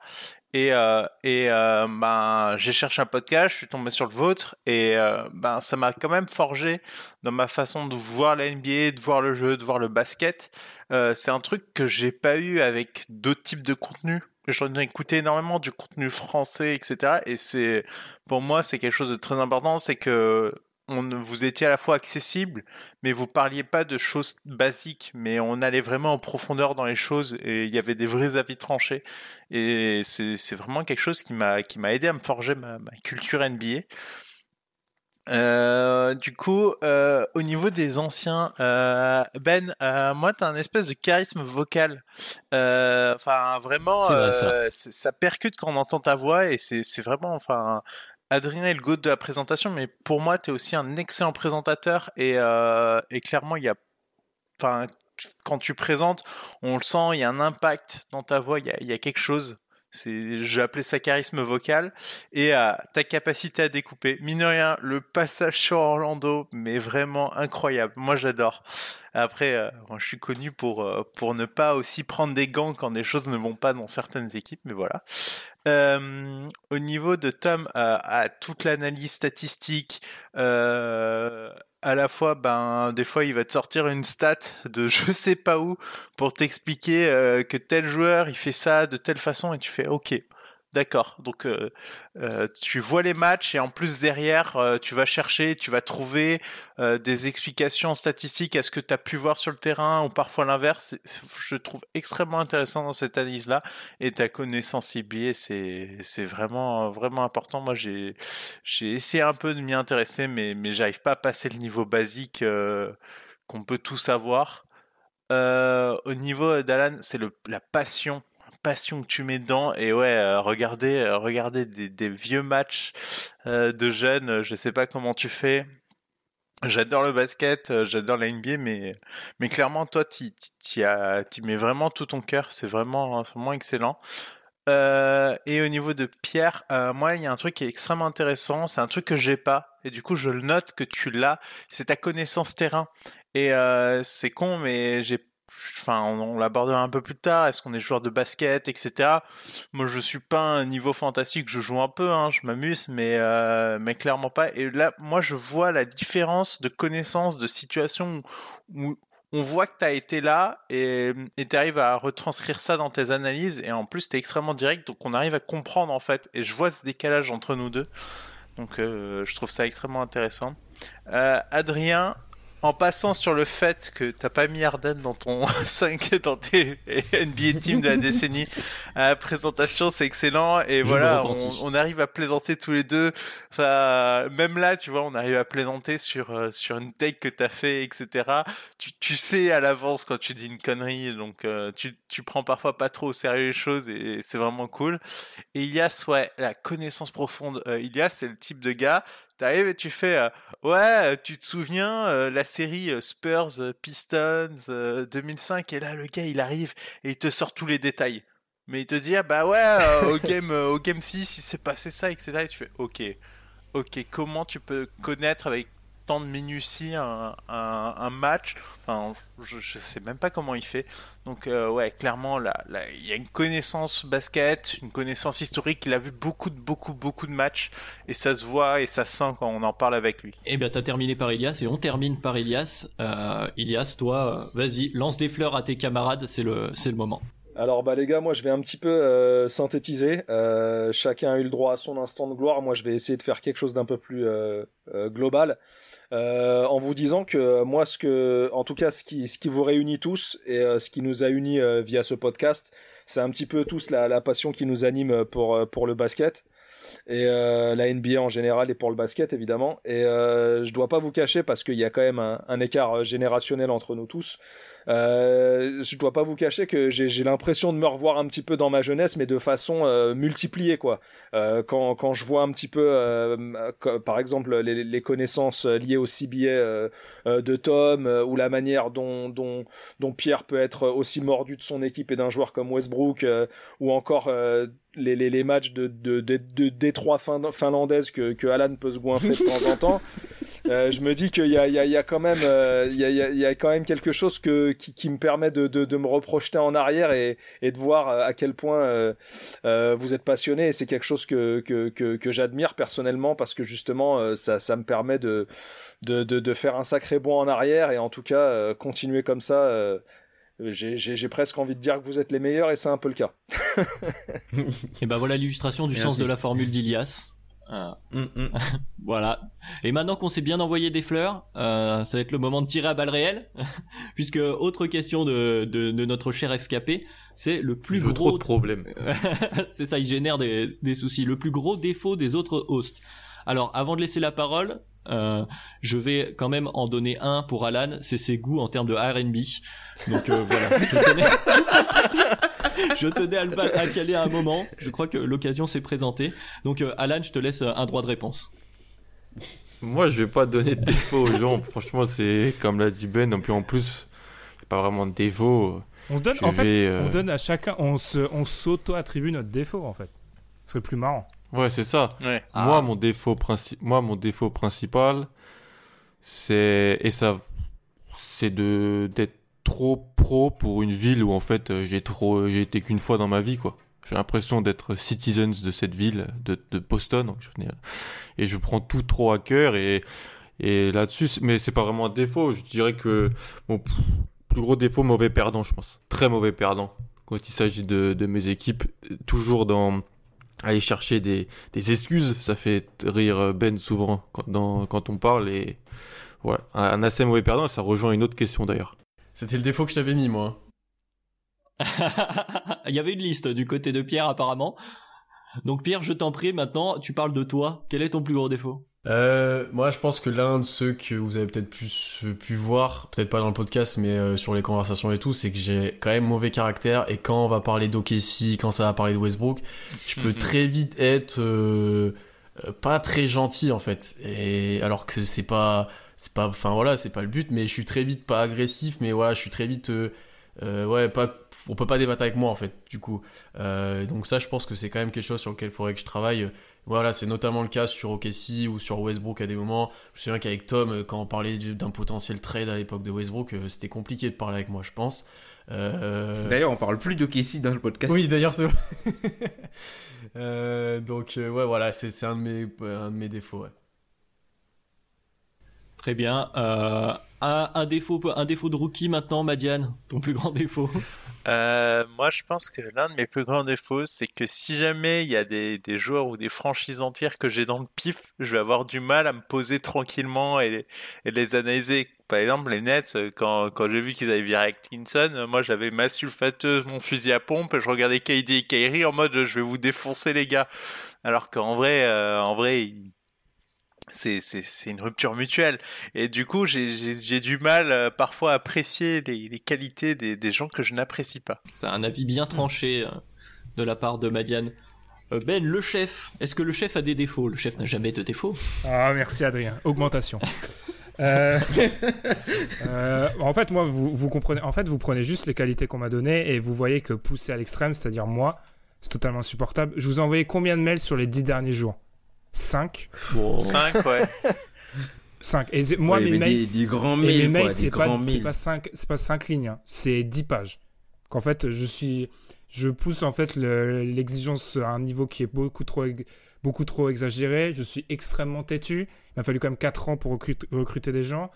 S6: Et, euh, et euh, ben, j'ai cherché un podcast, je suis tombé sur le vôtre, et euh, ben, ça m'a quand même forgé dans ma façon de voir la NBA, de voir le jeu, de voir le basket. Euh, c'est un truc que j'ai pas eu avec d'autres types de contenus. J'en ai écouté énormément du contenu français, etc. Et c'est, pour moi, c'est quelque chose de très important, c'est que on, vous étiez à la fois accessible, mais vous parliez pas de choses basiques, mais on allait vraiment en profondeur dans les choses et il y avait des vrais avis tranchés. Et c'est vraiment quelque chose qui m'a aidé à me forger ma culture NBA. Euh, du coup, euh, au niveau des anciens, euh, Ben, euh, moi, t'as un espèce de charisme vocal. Euh, Enfin, vraiment,
S1: vrai, ça.
S6: euh, percute quand on entend ta voix et c'est vraiment, enfin, Adrien est le goût de la présentation, mais pour moi, tu es aussi un excellent présentateur et, euh, et clairement, il y a, enfin, quand tu présentes, on le sent, il y a un impact dans ta voix, il y a, il y a quelque chose. C'est, appeler ça charisme vocal et euh, ta capacité à découper. Mine rien, le passage sur Orlando, mais vraiment incroyable. Moi, j'adore. Après, euh, je suis connu pour euh, pour ne pas aussi prendre des gants quand des choses ne vont pas dans certaines équipes, mais voilà. Euh, au niveau de Tom, à toute l'analyse statistique, à la fois, ben, des fois, il va te sortir une stat de je sais pas où pour t'expliquer euh, que tel joueur, il fait ça de telle façon et tu fais OK. D'accord. Donc euh, euh, tu vois les matchs et en plus derrière euh, tu vas chercher, tu vas trouver des explications statistiques à ce que tu as pu voir sur le terrain ou parfois l'inverse. Je trouve extrêmement intéressant dans cette analyse là et ta connaissance NBA c'est c'est vraiment vraiment important. Moi j'ai essayé un peu de m'y intéresser mais mais j'arrive pas à passer le niveau basique qu'on peut tous avoir. Au niveau d'Alan, c'est la passion passion que tu mets dedans et ouais euh, regardez euh, regardez des, des vieux matchs euh, de jeunes euh, je sais pas comment tu fais j'adore le basket euh, j'adore la NBA mais mais clairement toi tu mets vraiment tout ton cœur c'est vraiment vraiment excellent euh, et au niveau de Pierre, euh, moi, il y a un truc qui est extrêmement intéressant. C'est un truc que j'ai pas, et du coup, je le note que tu l'as. C'est ta connaissance terrain. Et euh, c'est con, mais j'ai, enfin, on, l'abordera un peu plus tard. Est-ce qu'on est joueur de basket, etc. Moi, je suis pas un niveau fantastique. Je joue un peu, hein, je m'amuse, mais euh, mais clairement pas. Et là, moi, je vois la différence de connaissance, de situation où, où on voit que tu as été là et tu arrives à retranscrire ça dans tes analyses et en plus tu es extrêmement direct donc on arrive à comprendre en fait et je vois ce décalage entre nous deux donc euh, je trouve ça extrêmement intéressant euh, Adrien en passant sur le fait que t'as pas mis Arden dans ton 5 dans tes NBA team de la décennie. À la présentation c'est excellent. Et
S1: Je
S6: voilà on, on arrive à plaisanter tous les deux. Enfin même là tu vois on arrive à plaisanter sur euh, sur une take que t'as fait etc tu, tu sais à l'avance quand tu dis une connerie donc euh, tu, tu prends parfois pas trop au sérieux les choses et c'est vraiment cool. Et Ilias ouais la connaissance profonde euh, Ilias c'est le type de gars T'arrives et tu fais euh, ouais, tu te souviens euh, la série euh, Spurs euh, Pistons euh, 2005 et là le gars il arrive et il te sort tous les détails. Mais il te dit ah bah ouais euh, au game euh, au game 6 il s'est passé ça etc. Et tu fais ok ok comment tu peux connaître avec tant de minutie un, un, un match. Enfin, je, je sais même pas comment il fait. Donc euh, ouais, clairement là, là, il y a une connaissance basket, une connaissance historique. Il a vu beaucoup de beaucoup beaucoup de matchs et ça se voit et ça sent quand on en parle avec lui.
S1: Eh bien, t'as terminé par Elias et on termine par Elias. Euh, Elias, toi, euh, vas-y, lance des fleurs à tes camarades, c'est le, c'est le moment.
S3: Alors bah les gars, moi je vais un petit peu euh, synthétiser. Euh, chacun a eu le droit à son instant de gloire. Moi je vais essayer de faire quelque chose d'un peu plus euh, euh, global, euh, en vous disant que moi ce que, en tout cas ce qui ce qui vous réunit tous et euh, ce qui nous a unis euh, via ce podcast, c'est un petit peu tous la, la passion qui nous anime pour pour le basket et la NBA en général et pour le basket évidemment. Et je dois pas vous cacher parce qu'il y a quand même un écart générationnel entre nous tous. Euh, je dois pas vous cacher que j'ai l'impression de me revoir un petit peu dans ma jeunesse, mais de façon euh, multipliée quoi. Euh, quand quand je vois un petit peu, euh, que- par exemple les, les connaissances liées au CBA euh, euh, de Tom ou la manière dont dont dont Pierre peut être aussi mordu de son équipe et d'un joueur comme Westbrook ou encore les, les, les matchs de, de, de, de Détroit fin, finlandaise que, que Alan peut se goinfrer de temps en temps. Euh, je me dis qu'il y a, il y, a, il y a quand même, euh, il y, a, il y a- il y a quand même quelque chose que, qui, qui me permet de, de, de me reprojeter en arrière et, et de voir euh, à quel point euh, euh, vous êtes passionné. Et c'est quelque chose que, que, que, que j'admire personnellement parce que justement, euh, ça, ça me permet de, de, de, de faire un sacré bond en arrière et en tout cas euh, continuer comme ça. euh, j'ai presque envie de dire que vous êtes les meilleurs et c'est un peu le cas.
S1: Et ben voilà l'illustration du
S7: Merci.
S1: sens de la formule d'Ilias. Euh,
S7: Hum, hum.
S1: voilà. Et maintenant qu'on s'est bien envoyé des fleurs, euh, ça va être le moment de tirer à balles réelles, puisque autre question de, de, de notre cher FKP, c'est le plus gros
S4: trop de problèmes.
S1: c'est ça, il génère des, des soucis. Le plus gros défaut des autres hosts. Alors, avant de laisser la parole, euh, je vais quand même en donner un pour Alan, c'est ses goûts en termes de R&B. Donc euh, voilà, je tenais, à, le à caler à un moment. Je crois que l'occasion s'est présentée. Donc euh, Alan, je te laisse euh, un droit de réponse.
S4: Moi, je vais pas donner de défaut aux gens. Franchement, c'est comme l'a dit Ben. Et puis en plus, y a pas vraiment de défaut.
S2: On donne,
S4: Je
S2: en fait,
S4: euh,
S2: on donne à chacun, on se, on s'auto-attribue notre défaut en fait. Ce serait plus marrant.
S4: Ouais, c'est ça.
S6: Ouais.
S4: Moi, mon défaut moi, mon défaut principal, c'est et ça, c'est de d'être trop pro pour une ville où en fait euh, j'ai trop, j'ai été qu'une fois dans ma vie quoi. J'ai l'impression d'être citizens de cette ville, de, de Boston, et je prends tout trop à cœur et et là-dessus, mais c'est pas vraiment un défaut. Je dirais que mon plus gros défaut, mauvais perdant, je pense, très mauvais perdant quand il s'agit de, de mes équipes, toujours dans aller chercher des, des excuses. Ça fait rire Ben souvent quand, quand on parle. Et voilà, un assez mauvais perdant, ça rejoint une autre question d'ailleurs.
S8: C'était le défaut que je t'avais mis, moi.
S1: Il y avait une liste du côté de Pierre apparemment. Donc Pierre, je t'en prie, maintenant, tu parles de toi. Quel est ton plus gros défaut?
S8: Euh, moi, je pense que l'un de ceux que vous avez peut-être plus pu voir, peut-être pas dans le podcast, mais euh, sur les conversations et tout, c'est que j'ai quand même mauvais caractère. Et quand on va parler d'OKC, quand ça va parler de Westbrook, je peux très vite être euh, pas très gentil en fait. Et alors que c'est pas, c'est pas, enfin voilà, c'est pas le but, mais je suis très vite pas agressif, mais voilà, je suis très vite, euh, euh, ouais, pas, on peut pas débattre avec moi en fait. Du coup, Euh, donc ça, je pense que c'est quand même quelque chose sur lequel il faudrait que je travaille. Voilà, c'est notamment le cas sur OKC ou sur Westbrook à des moments. Je me souviens qu'avec Tom, euh, quand on parlait du- d'un potentiel trade à l'époque de Westbrook, c'était compliqué de parler avec moi, je pense.
S7: D'ailleurs, on parle plus de Casey dans le podcast.
S8: oui, d'ailleurs, c'est vrai. Donc, ouais, voilà, c'est c'est un, de mes- un de mes défauts. Ouais.
S1: Très bien. Euh, un, défaut, un défaut de rookie maintenant, Madiane. Ton plus grand défaut.
S6: Euh, moi, je pense que l'un de mes plus grands défauts, c'est que si jamais il y a des, joueurs ou des franchises entières que j'ai dans le pif, je vais avoir du mal à me poser tranquillement et les, analyser. Par exemple, les Nets, quand, j'ai vu qu'ils avaient viré euh, moi j'avais ma sulfateuse, mon fusil à pompe, et je regardais KD et Kyrie en mode je vais vous défoncer les gars. Alors qu'en vrai, euh, en vrai, ils- c'est c'est c'est une rupture mutuelle et du coup j'ai j'ai j'ai du mal euh, parfois à apprécier les, les qualités des, des gens que je n'apprécie pas.
S1: C'est un avis bien tranché euh, de la part de Madiane. Euh, ben, le chef. Est-ce que le chef a des défauts? Le chef n'a jamais de défauts.
S2: Ah, merci Adrien. Augmentation. Euh, euh, en fait, moi, vous, vous comprenez. En fait, vous prenez juste les qualités qu'on m'a données et vous voyez que pousser à l'extrême, c'est-à-dire moi, c'est totalement insupportable. Je vous ai envoyé combien de mails sur les dix derniers jours? 5
S1: Bon.
S6: 5 ouais.
S2: 5. Et moi,
S7: Ouais,
S2: mes mails,
S7: des, des grands
S2: et mes
S7: mails,
S2: c'est pas,
S7: grands
S2: c'est
S7: mails.
S2: pas 5, c'est pas 5 lignes, hein. c'est 10 pages. Qu'en fait, je suis, je pousse en fait le- l'exigence à un niveau qui est beaucoup trop, beaucoup trop exagéré. Je suis extrêmement têtu. Il m'a fallu quand même 4 ans pour recrut- recruter des gens.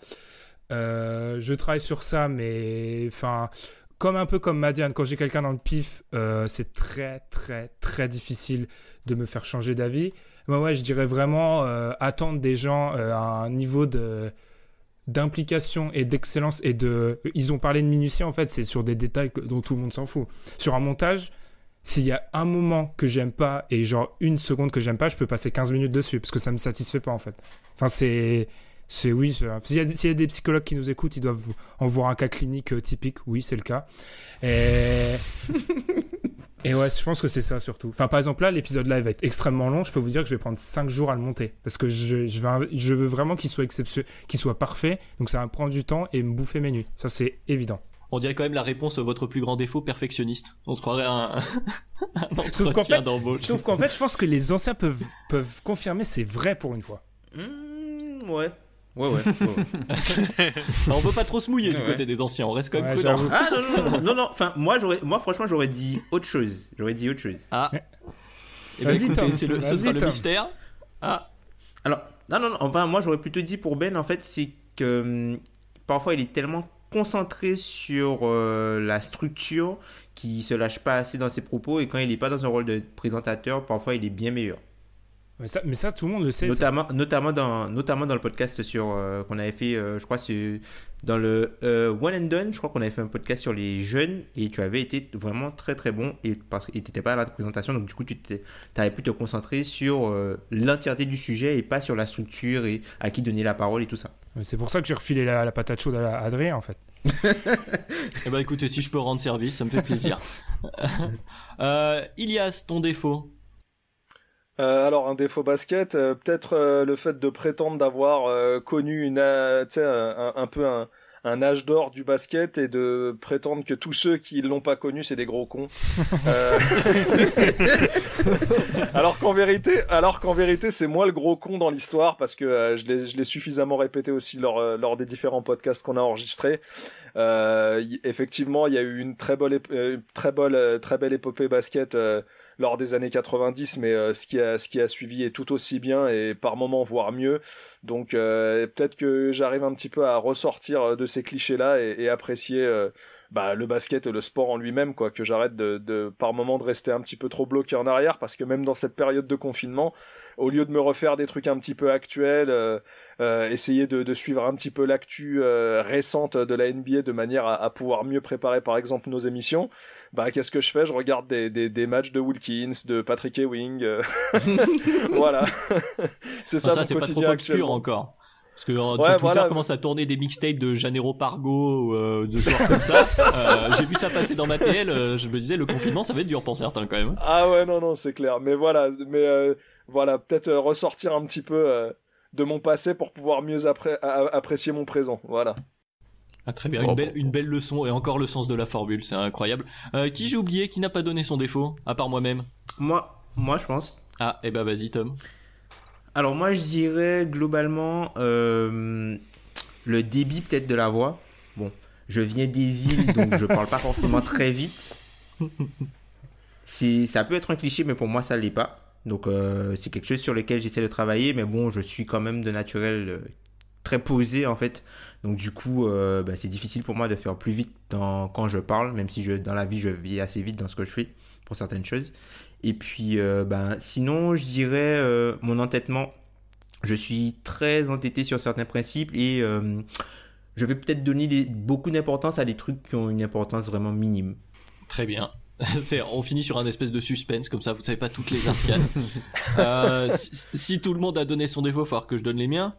S2: Euh, je travaille sur ça, mais enfin, comme un peu comme Madiane, quand j'ai quelqu'un dans le pif, euh, c'est très très très difficile de me faire changer d'avis. Moi, ouais, je dirais vraiment euh, attendre des gens euh, à un niveau de d'implication et d'excellence et de ils ont parlé de minutie en fait c'est sur des détails dont tout le monde s'en fout. Sur un montage s'il y a un moment que j'aime pas et genre une seconde que j'aime pas je peux passer 15 minutes dessus parce que ça me satisfait pas en fait. Enfin c'est c'est oui s'il y, y a des psychologues qui nous écoutent ils doivent en voir un cas clinique euh, typique oui c'est le cas. Et et ouais, je pense que c'est ça surtout. Enfin, par exemple, là, l'épisode live va être extrêmement long. Je peux vous dire que je vais prendre 5 jours à le monter. Parce que je, je, veux, je veux vraiment qu'il soit exceptionnel, qu'il soit parfait. Donc ça va me prendre du temps et me bouffer mes nuits. Ça, c'est évident.
S1: On dirait quand même la réponse à votre plus grand défaut, perfectionniste. On se croirait un, un
S2: Sauf qu'en fait,
S1: d'embauche.
S2: sauf qu'en fait, je pense que les anciens peuvent, peuvent confirmer c'est vrai pour une fois.
S7: Mmh, ouais. Ouais, ouais. ouais, ouais.
S1: on peut pas trop se mouiller du côté des anciens, on reste quand même
S2: Ouais,
S1: prudent.
S7: ah non, non, non, non, non. Enfin, moi, j'aurais, moi, franchement, j'aurais dit autre chose. J'aurais dit autre chose.
S1: Ah. Eh ben,
S2: Vas-y,
S1: écoutez,
S2: Tom.
S1: c'est le, ce
S2: Vas-y,
S1: sera le
S2: Tom.
S1: mystère. Ah.
S7: Alors, non, non, non, enfin, moi, j'aurais plutôt dit pour Ben, en fait, c'est que hum, parfois, il est tellement concentré sur euh, la structure qu'il se lâche pas assez dans ses propos et quand il n'est pas dans un rôle de présentateur, parfois, il est bien meilleur.
S2: Mais ça, mais ça, tout le monde le sait.
S7: Notamment, notamment, dans, notamment dans le podcast sur euh, qu'on avait fait, euh, je crois, c'est dans le euh, One and Done, je crois qu'on avait fait un podcast sur les jeunes et tu avais été vraiment très très bon et parce que tu n'étais pas à la présentation, donc du coup, tu avais pu te concentrer sur euh, l'entièreté du sujet et pas sur la structure et à qui donner la parole et tout ça.
S2: c'est- pour ça que j'ai refilé la, la patate chaude à Adrien, en fait.
S1: Eh ben écoutez, si je peux rendre service, ça me fait plaisir. euh, Ilias, ton défaut?
S3: Euh, alors un défaut basket, euh, peut-être euh, le fait de prétendre d'avoir euh, connu une, euh, tu sais, un, un peu un, un âge d'or du basket et de prétendre que tous ceux qui l'ont pas connu c'est des gros cons. Euh, alors qu'en vérité, alors qu'en vérité c'est moi le gros con dans l'histoire parce que je l'ai je l'ai suffisamment répété aussi lors lors des différents podcasts qu'on a enregistrés. Euh, y- effectivement, il y a eu une très euh, très euh, très belle épopée basket. Lors des années 90, mais euh, ce qui a ce qui a suivi est tout aussi bien et par moments voire mieux. Donc euh, peut-être que j'arrive un petit peu à ressortir euh, de ces clichés-là et, et apprécier bah, le basket et le sport en lui-même, quoi. Que j'arrête de, de par moments de rester un petit peu trop bloqué en arrière, parce que même dans cette période de confinement, au lieu de me refaire des trucs un petit peu actuels, euh, euh, essayer de, de suivre un petit peu l'actu euh, récente de la NBA de manière à, à pouvoir mieux préparer par exemple nos émissions, bah qu'est-ce que je fais? Je regarde des, des, des matchs de Wilkins, de Patrick Ewing, euh, voilà. c'est ça,
S1: Ah, ça,
S3: mon
S1: c'est pas trop
S3: quotidien
S1: obscur encore. Parce que euh,
S3: Ouais,
S1: sur Twitter
S3: voilà.
S1: commence à tourner des mixtapes de Janero Pargo, euh, de joueurs comme ça. Euh, J'ai vu ça passer dans ma TL. euh, je me disais, le confinement, ça va être dur pour certains quand même.
S3: Ah ouais, non, non, c'est clair. Mais voilà, mais euh, voilà, peut-être euh, ressortir un petit peu euh, de mon passé pour pouvoir mieux appré- a- apprécier mon présent. Voilà.
S1: Ah, très bien,
S4: Oh,
S1: une belle,
S4: bon.
S1: une belle leçon et encore le sens de la formule, c'est incroyable. Euh, qui j'ai oublié, qui n'a pas donné son défaut, à part moi-même?
S7: Moi, moi, je pense.
S1: Ah, et bah vas-y Tom.
S7: Alors moi, je dirais globalement euh, le débit peut-être de la voix. Bon, je viens des îles, donc je parle pas forcément très vite. Ça peut être un cliché, mais pour moi, ça l'est pas. Donc euh, c'est quelque chose sur lequel j'essaie de travailler, mais bon, je suis quand même de naturel euh, très posé en fait. Donc du coup, bah, c'est difficile pour moi de faire plus vite quand je parle, même si dans la vie, je vis assez vite dans ce que je fais pour certaines choses. Et puis, euh, ben, sinon, je dirais euh, mon entêtement. Je suis très entêté sur certains principes et euh, je vais peut-être donner des- beaucoup d'importance à des trucs qui ont une importance vraiment minime.
S1: Très bien. On finit sur un espèce de suspense, comme ça vous savez pas toutes les arcanes. Si, si tout le monde a donné son défaut, il va falloir que je donne les miens.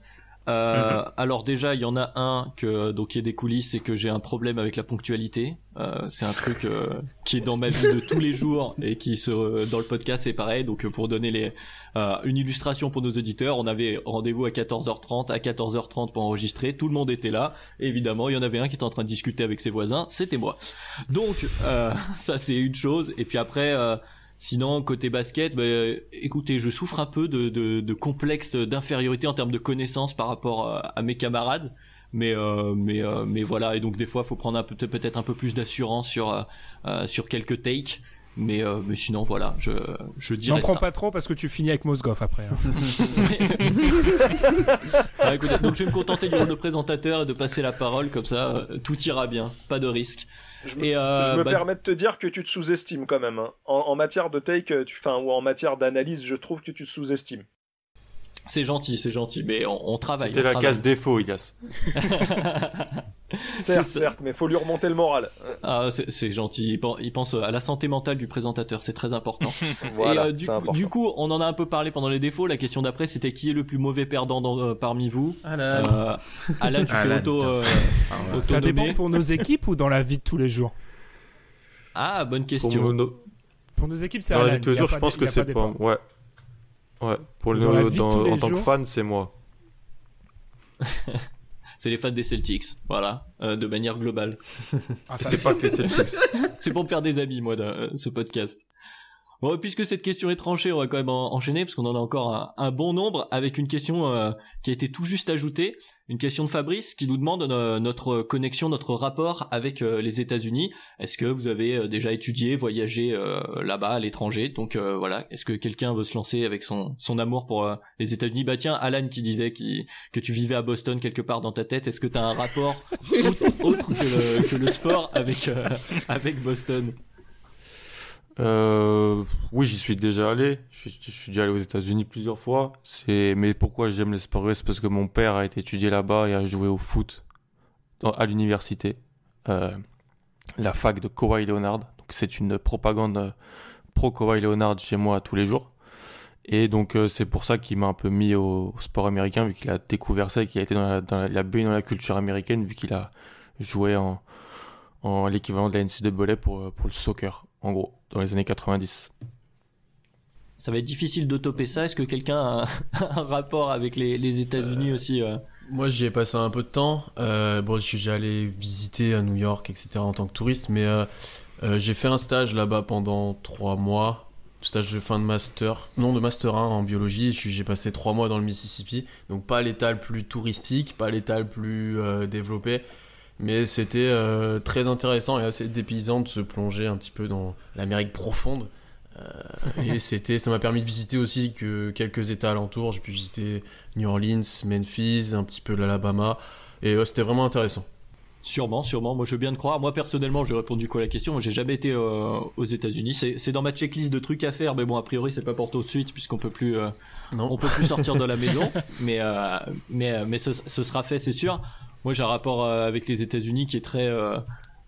S1: Euh, Alors déjà, il y en a un que donc qui est des coulisses, c'est que j'ai un problème avec la ponctualité. Euh, c'est un truc euh, qui est dans ma vie de tous les jours et qui se dans le podcast c'est pareil. Donc euh, pour donner les euh, une illustration pour nos auditeurs, on avait rendez-vous à 14h30, à 14h30 pour enregistrer. Tout le monde était là. Évidemment, il y en avait un qui était en train de discuter avec ses voisins. C'était moi. Donc euh, ça c'est une chose. Et puis après. Euh, Sinon, côté basket, bah, écoutez, je souffre un peu de, de, de complexe d'infériorité en termes de connaissances par rapport à, à mes camarades. Mais euh, mais euh, mais voilà et donc des fois faut prendre peut-être un peu plus d'assurance sur euh, euh, sur quelques takes mais euh, mais sinon voilà je je
S2: N'en
S1: dirais
S2: prends
S1: ça.
S2: pas trop parce que tu finis avec Mosgov après. hein.
S1: Ah, écoutez, donc je vais me contenter du rôle de présentateur et de passer la parole comme ça euh, tout ira bien pas de risque
S3: Je me,
S1: et euh,
S3: je me
S1: bah,
S3: permets de te dire que tu te sous-estimes quand même. hein. En, en matière de take, tu, enfin, ou en matière d'analyse, je trouve que tu te sous-estimes.
S1: c'est gentil c'est gentil mais on, on travaille
S4: C'était la
S1: travaille.
S4: case défaut, Ilias.
S3: Certes, certes, mais faut lui remonter le moral.
S1: Ah, c'est gentil. Il pen- Il pense à la santé mentale du présentateur, c'est très important.
S3: Voilà,
S1: Et euh, du,
S3: c'est important.
S1: du coup, on en a un peu parlé pendant les défauts. La question d'après, c'était qui est le plus mauvais perdant dans- euh, parmi vous? Euh, Alan, tu peux
S7: Alan,
S1: auto,
S7: tiens.
S1: euh,
S7: Ah, ouais.
S2: Ça dépend pour nos équipes ou dans la vie de tous les jours?
S1: Ah, bonne
S4: Pour
S1: question.
S4: nos-
S2: Pour nos équipes, c'est
S4: Dans la
S2: Alan.
S4: vie de tous les jours, je pense que c'est pas. Ouais. Ouais. Pour
S2: Dans
S4: dans- en tant que fan, c'est moi.
S1: C'est les fans des Celtics, voilà, euh, de manière globale.
S2: Ah,
S4: C'est pas que les Celtics.
S1: C'est pour me faire des amis, moi, de, euh, ce podcast. Bon, puisque cette question est tranchée, on va quand même en- enchaîner, parce qu'on en a encore un, un bon nombre, avec une question euh, qui a été tout juste ajoutée, une question de Fabrice qui nous demande euh, notre connexion, notre rapport avec euh, les États-Unis. Est-ce que vous avez euh, déjà étudié, voyagé euh, là-bas, à l'étranger? Donc euh, voilà, est-ce que quelqu'un veut se lancer avec son, son amour pour euh, les États-Unis? Bah tiens, Alan qui disait qui, que tu vivais à Boston quelque part dans ta tête, est-ce que tu as un rapport autre, autre que, le, que le sport avec, euh, avec Boston?
S4: Euh, oui, j'y suis déjà allé. Je, suis- déjà allé aux États-Unis plusieurs fois. C'est, mais pourquoi j'aime les sports C'est parce que mon père a été étudié là-bas et a joué au foot à l'université, euh, la fac de Kawhi Leonard. Donc c'est une propagande euh, pro Kawhi Leonard chez moi tous les jours. Et donc c'est pour ça qu'il m'a un peu mis au, sport américain vu qu'il a découvert ça et qu'il a été dans la, dans la, baigné dans la culture américaine vu qu'il a joué en, en l'équivalent de la NCAA pour, pour le soccer, en gros, dans les années 90.
S1: Ça va être difficile de toper ça. Est-ce que quelqu'un a un, rapport avec les, les États-Unis aussi euh
S8: Moi, j'y ai passé un peu de temps. Euh, bon, je suis déjà allé visiter à New York, etc. en tant que touriste, mais euh, euh, j'ai fait un stage là-bas pendant trois mois. Stage de fin de master, non de master 1 en biologie. J'ai passé trois mois dans le Mississippi, donc pas l'état le plus touristique, pas l'état le plus euh, développé, mais c'était euh, très intéressant et assez dépaysant de se plonger un petit peu dans l'Amérique profonde. Euh, et c'était, ça m'a permis de visiter aussi que quelques États alentours. J'ai pu visiter New Orleans, Memphis, un petit peu l'Alabama. Et ouais, c'était vraiment intéressant.
S1: Sûrement, sûrement. Moi, je veux bien te croire. Moi, personnellement, j'ai répondu quoi à la question. Moi, j'ai jamais été euh, aux États-Unis. C'est dans ma checklist de trucs à faire, mais bon, a priori, c'est pas pour tout de suite puisqu'on peut plus, euh,
S8: Non.
S1: on peut plus sortir de la maison. Mais, euh, mais, mais ce, ce sera fait, c'est sûr. Moi, j'ai un rapport euh, avec les États-Unis qui est très, euh,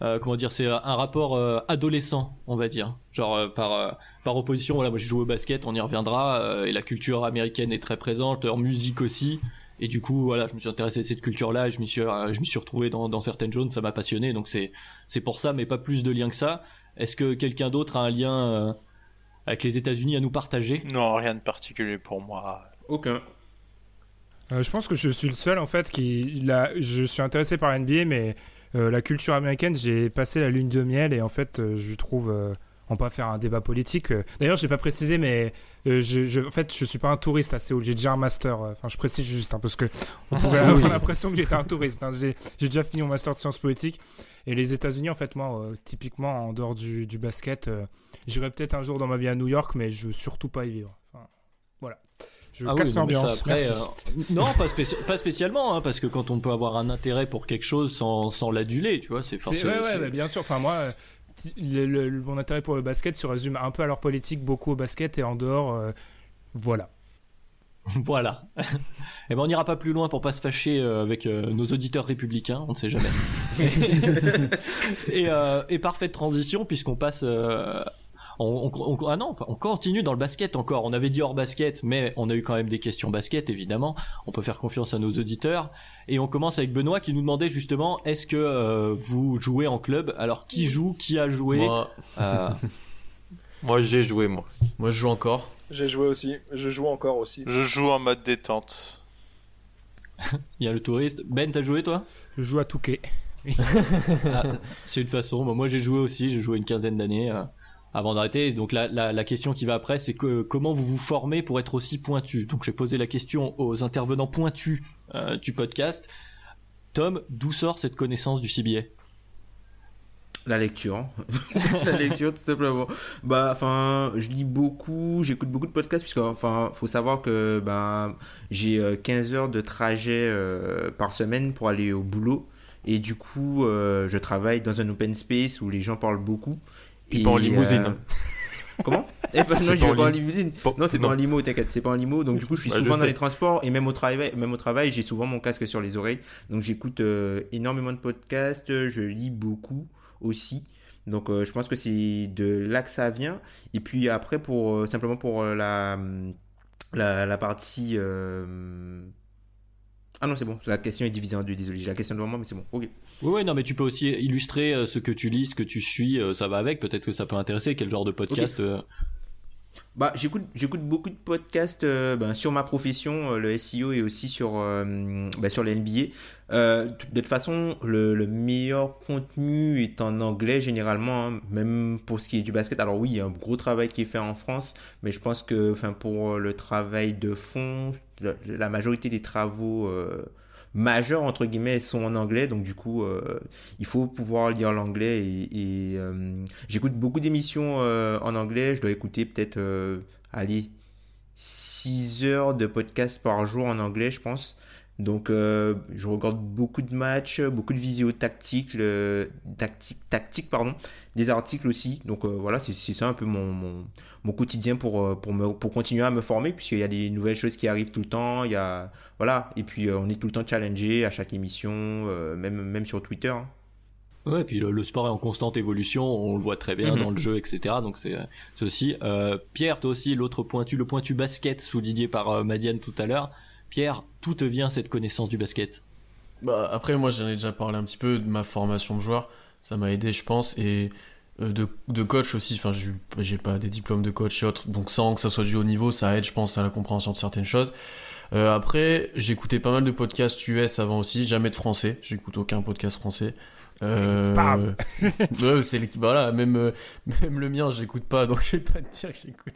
S1: euh, comment dire, c'est un rapport euh, adolescent, on va dire. Genre euh, par euh, par opposition. Voilà, moi, j'ai joué au basket, on y reviendra. euh, et la culture américaine est très présente, leur musique aussi. Et du coup, voilà, je me suis intéressé à cette culture-là, et je m'y suis, euh, je m'y suis retrouvé dans, dans certaines zones, ça m'a passionné, donc c'est, c'est pour ça, mais pas plus de lien que ça. Est-ce que quelqu'un d'autre a un lien euh, avec les États-Unis à nous partager?
S6: Non, rien de particulier pour moi.
S7: Aucun.
S2: Euh, je pense que je suis le seul en fait qui. La... Je suis intéressé par NBA, mais euh, la culture américaine, j'ai passé la lune de miel et en fait, euh, je trouve. on peut pas faire un débat politique. D'ailleurs, je l'ai pas précisé, mais je, je- en fait, je suis pas un touriste à Séoul. J'ai déjà un master. Enfin, je précise juste, hein, parce que on pourrait avoir l'impression que j'étais un touriste. hein. J'ai j'ai déjà fini mon master de sciences politiques. Et les États-Unis, en fait, moi, euh, typiquement, en dehors du, du basket, euh, j'irai peut-être un jour dans ma vie à New York, mais je veux surtout pas y vivre. Je
S1: Ah
S2: casse
S1: oui,
S2: l'ambiance.
S1: euh, non, pas, spéci- pas spécialement, hein, parce que quand on peut avoir un intérêt pour quelque chose sans, sans l'aduler, tu vois, c'est forcément.
S2: ouais, ouais, bien sûr. Enfin, moi, euh, ti- le, le- le- mon intérêt pour le basket se résume un peu à leur politique, beaucoup au basket et en dehors, euh, voilà.
S1: Voilà. Et ben on n'ira pas plus loin pour pas se fâcher avec nos auditeurs républicains, on ne sait jamais. et, euh, et parfaite transition puisqu'on passe. Euh, on, on- on- ah non, on continue dans le basket encore. On avait dit hors basket, mais on a eu quand même des questions basket évidemment. On peut faire confiance à nos auditeurs. Et on commence avec Benoît qui nous demandait justement est-ce que euh, vous jouez en club? Alors qui joue? Qui a joué?
S8: Moi,
S1: Euh,
S4: Moi, j'ai joué, moi.
S8: moi, je joue encore.
S3: J'ai joué aussi. Je joue encore aussi.
S6: Je joue en mode détente.
S1: Il y a le touriste. Ben, t'as joué toi?
S2: Je joue à Touquet.
S1: Ah, C'est une façon. Bon, moi j'ai joué aussi, j'ai joué une quinzaine d'années. Euh, avant d'arrêter. Donc la, la, question qui va après, c'est que comment vous vous formez pour être aussi pointu? Donc j'ai posé la question aux intervenants pointus euh, du podcast. Tom, d'où sort cette connaissance du CBA
S7: la lecture. la lecture, tout simplement. Bah, enfin, je lis beaucoup, j'écoute beaucoup de podcasts, puisque, enfin, faut savoir que, ben, j'ai 15 heures de trajet euh, par semaine pour aller au boulot. Et du coup, euh, je travaille dans un open space où les gens parlent beaucoup.
S4: Et pas en limousine.
S7: Euh, comment eh ben, Non, je vais pas en limousine. Non, c'est pas en limo, t'inquiète, c'est pas en limo. Donc du coup, je suis souvent dans les transports et même au travail, même au travail, j'ai souvent mon casque sur les oreilles. Donc j'écoute énormément de podcasts, je lis beaucoup aussi. Donc euh, je pense que c'est de là que ça vient. Et puis après, pour euh, simplement pour euh, la, la, partie... Ah non, c'est bon. La question est divisée en deux, désolé. J'ai la question devant moi, mais c'est bon. Ok.
S1: Oui, non, mais tu peux aussi illustrer ce que tu lis, ce que tu suis, ça va avec. Peut-être que ça peut intéresser. Quel genre de podcast
S7: bah, j'écoute, j'écoute beaucoup de podcasts euh, ben, sur ma profession, euh, le SEO et aussi sur, euh, ben, sur les NBA. de toute façon, le, le, meilleur contenu est en anglais généralement, hein, même pour ce qui est du basket. Alors oui, il y a un gros travail qui est fait en France, mais je pense que pour le travail de fond, la, la majorité des travaux majeurs entre guillemets sont en anglais. Donc du coup euh, il faut pouvoir lire l'anglais et, euh, j'écoute beaucoup d'émissions euh, en anglais. Je dois écouter peut-être allez 6 heures de podcast par jour en anglais je pense donc je regarde beaucoup de matchs beaucoup de vidéos tactiques tactiques tactiques pardon des articles aussi donc voilà c'est ça un peu mon, mon, quotidien pour pour me pour continuer à me former puisqu'il y a des nouvelles choses qui arrivent tout le temps il y a voilà, et puis euh, on est tout le temps challengé à chaque émission, euh, même, même sur Twitter. Hein.
S1: Ouais, et puis le, sport est en constante évolution, on le voit très bien mhm. dans le jeu, etc. Donc c'est aussi. Euh, Pierre, toi aussi, l'autre pointu, le pointu basket souligné par Madiane tout à l'heure. Pierre, d'où te vient cette connaissance du basket?
S5: Bah, Après, moi j'en ai déjà parlé un petit peu de ma formation de joueur, ça m'a aidé, je pense, et de, de, coach aussi. Enfin, j'ai pas des diplômes de coach et autres, donc sans que ça soit du haut niveau, ça aide, je pense, à la compréhension de certaines choses. Euh, après, j'écoutais pas mal de podcasts US avant aussi, jamais de français. J'écoute aucun podcast français. Euh... c'est voilà, même euh, même le mien, j'écoute pas, donc je vais pas te dire que j'écoute.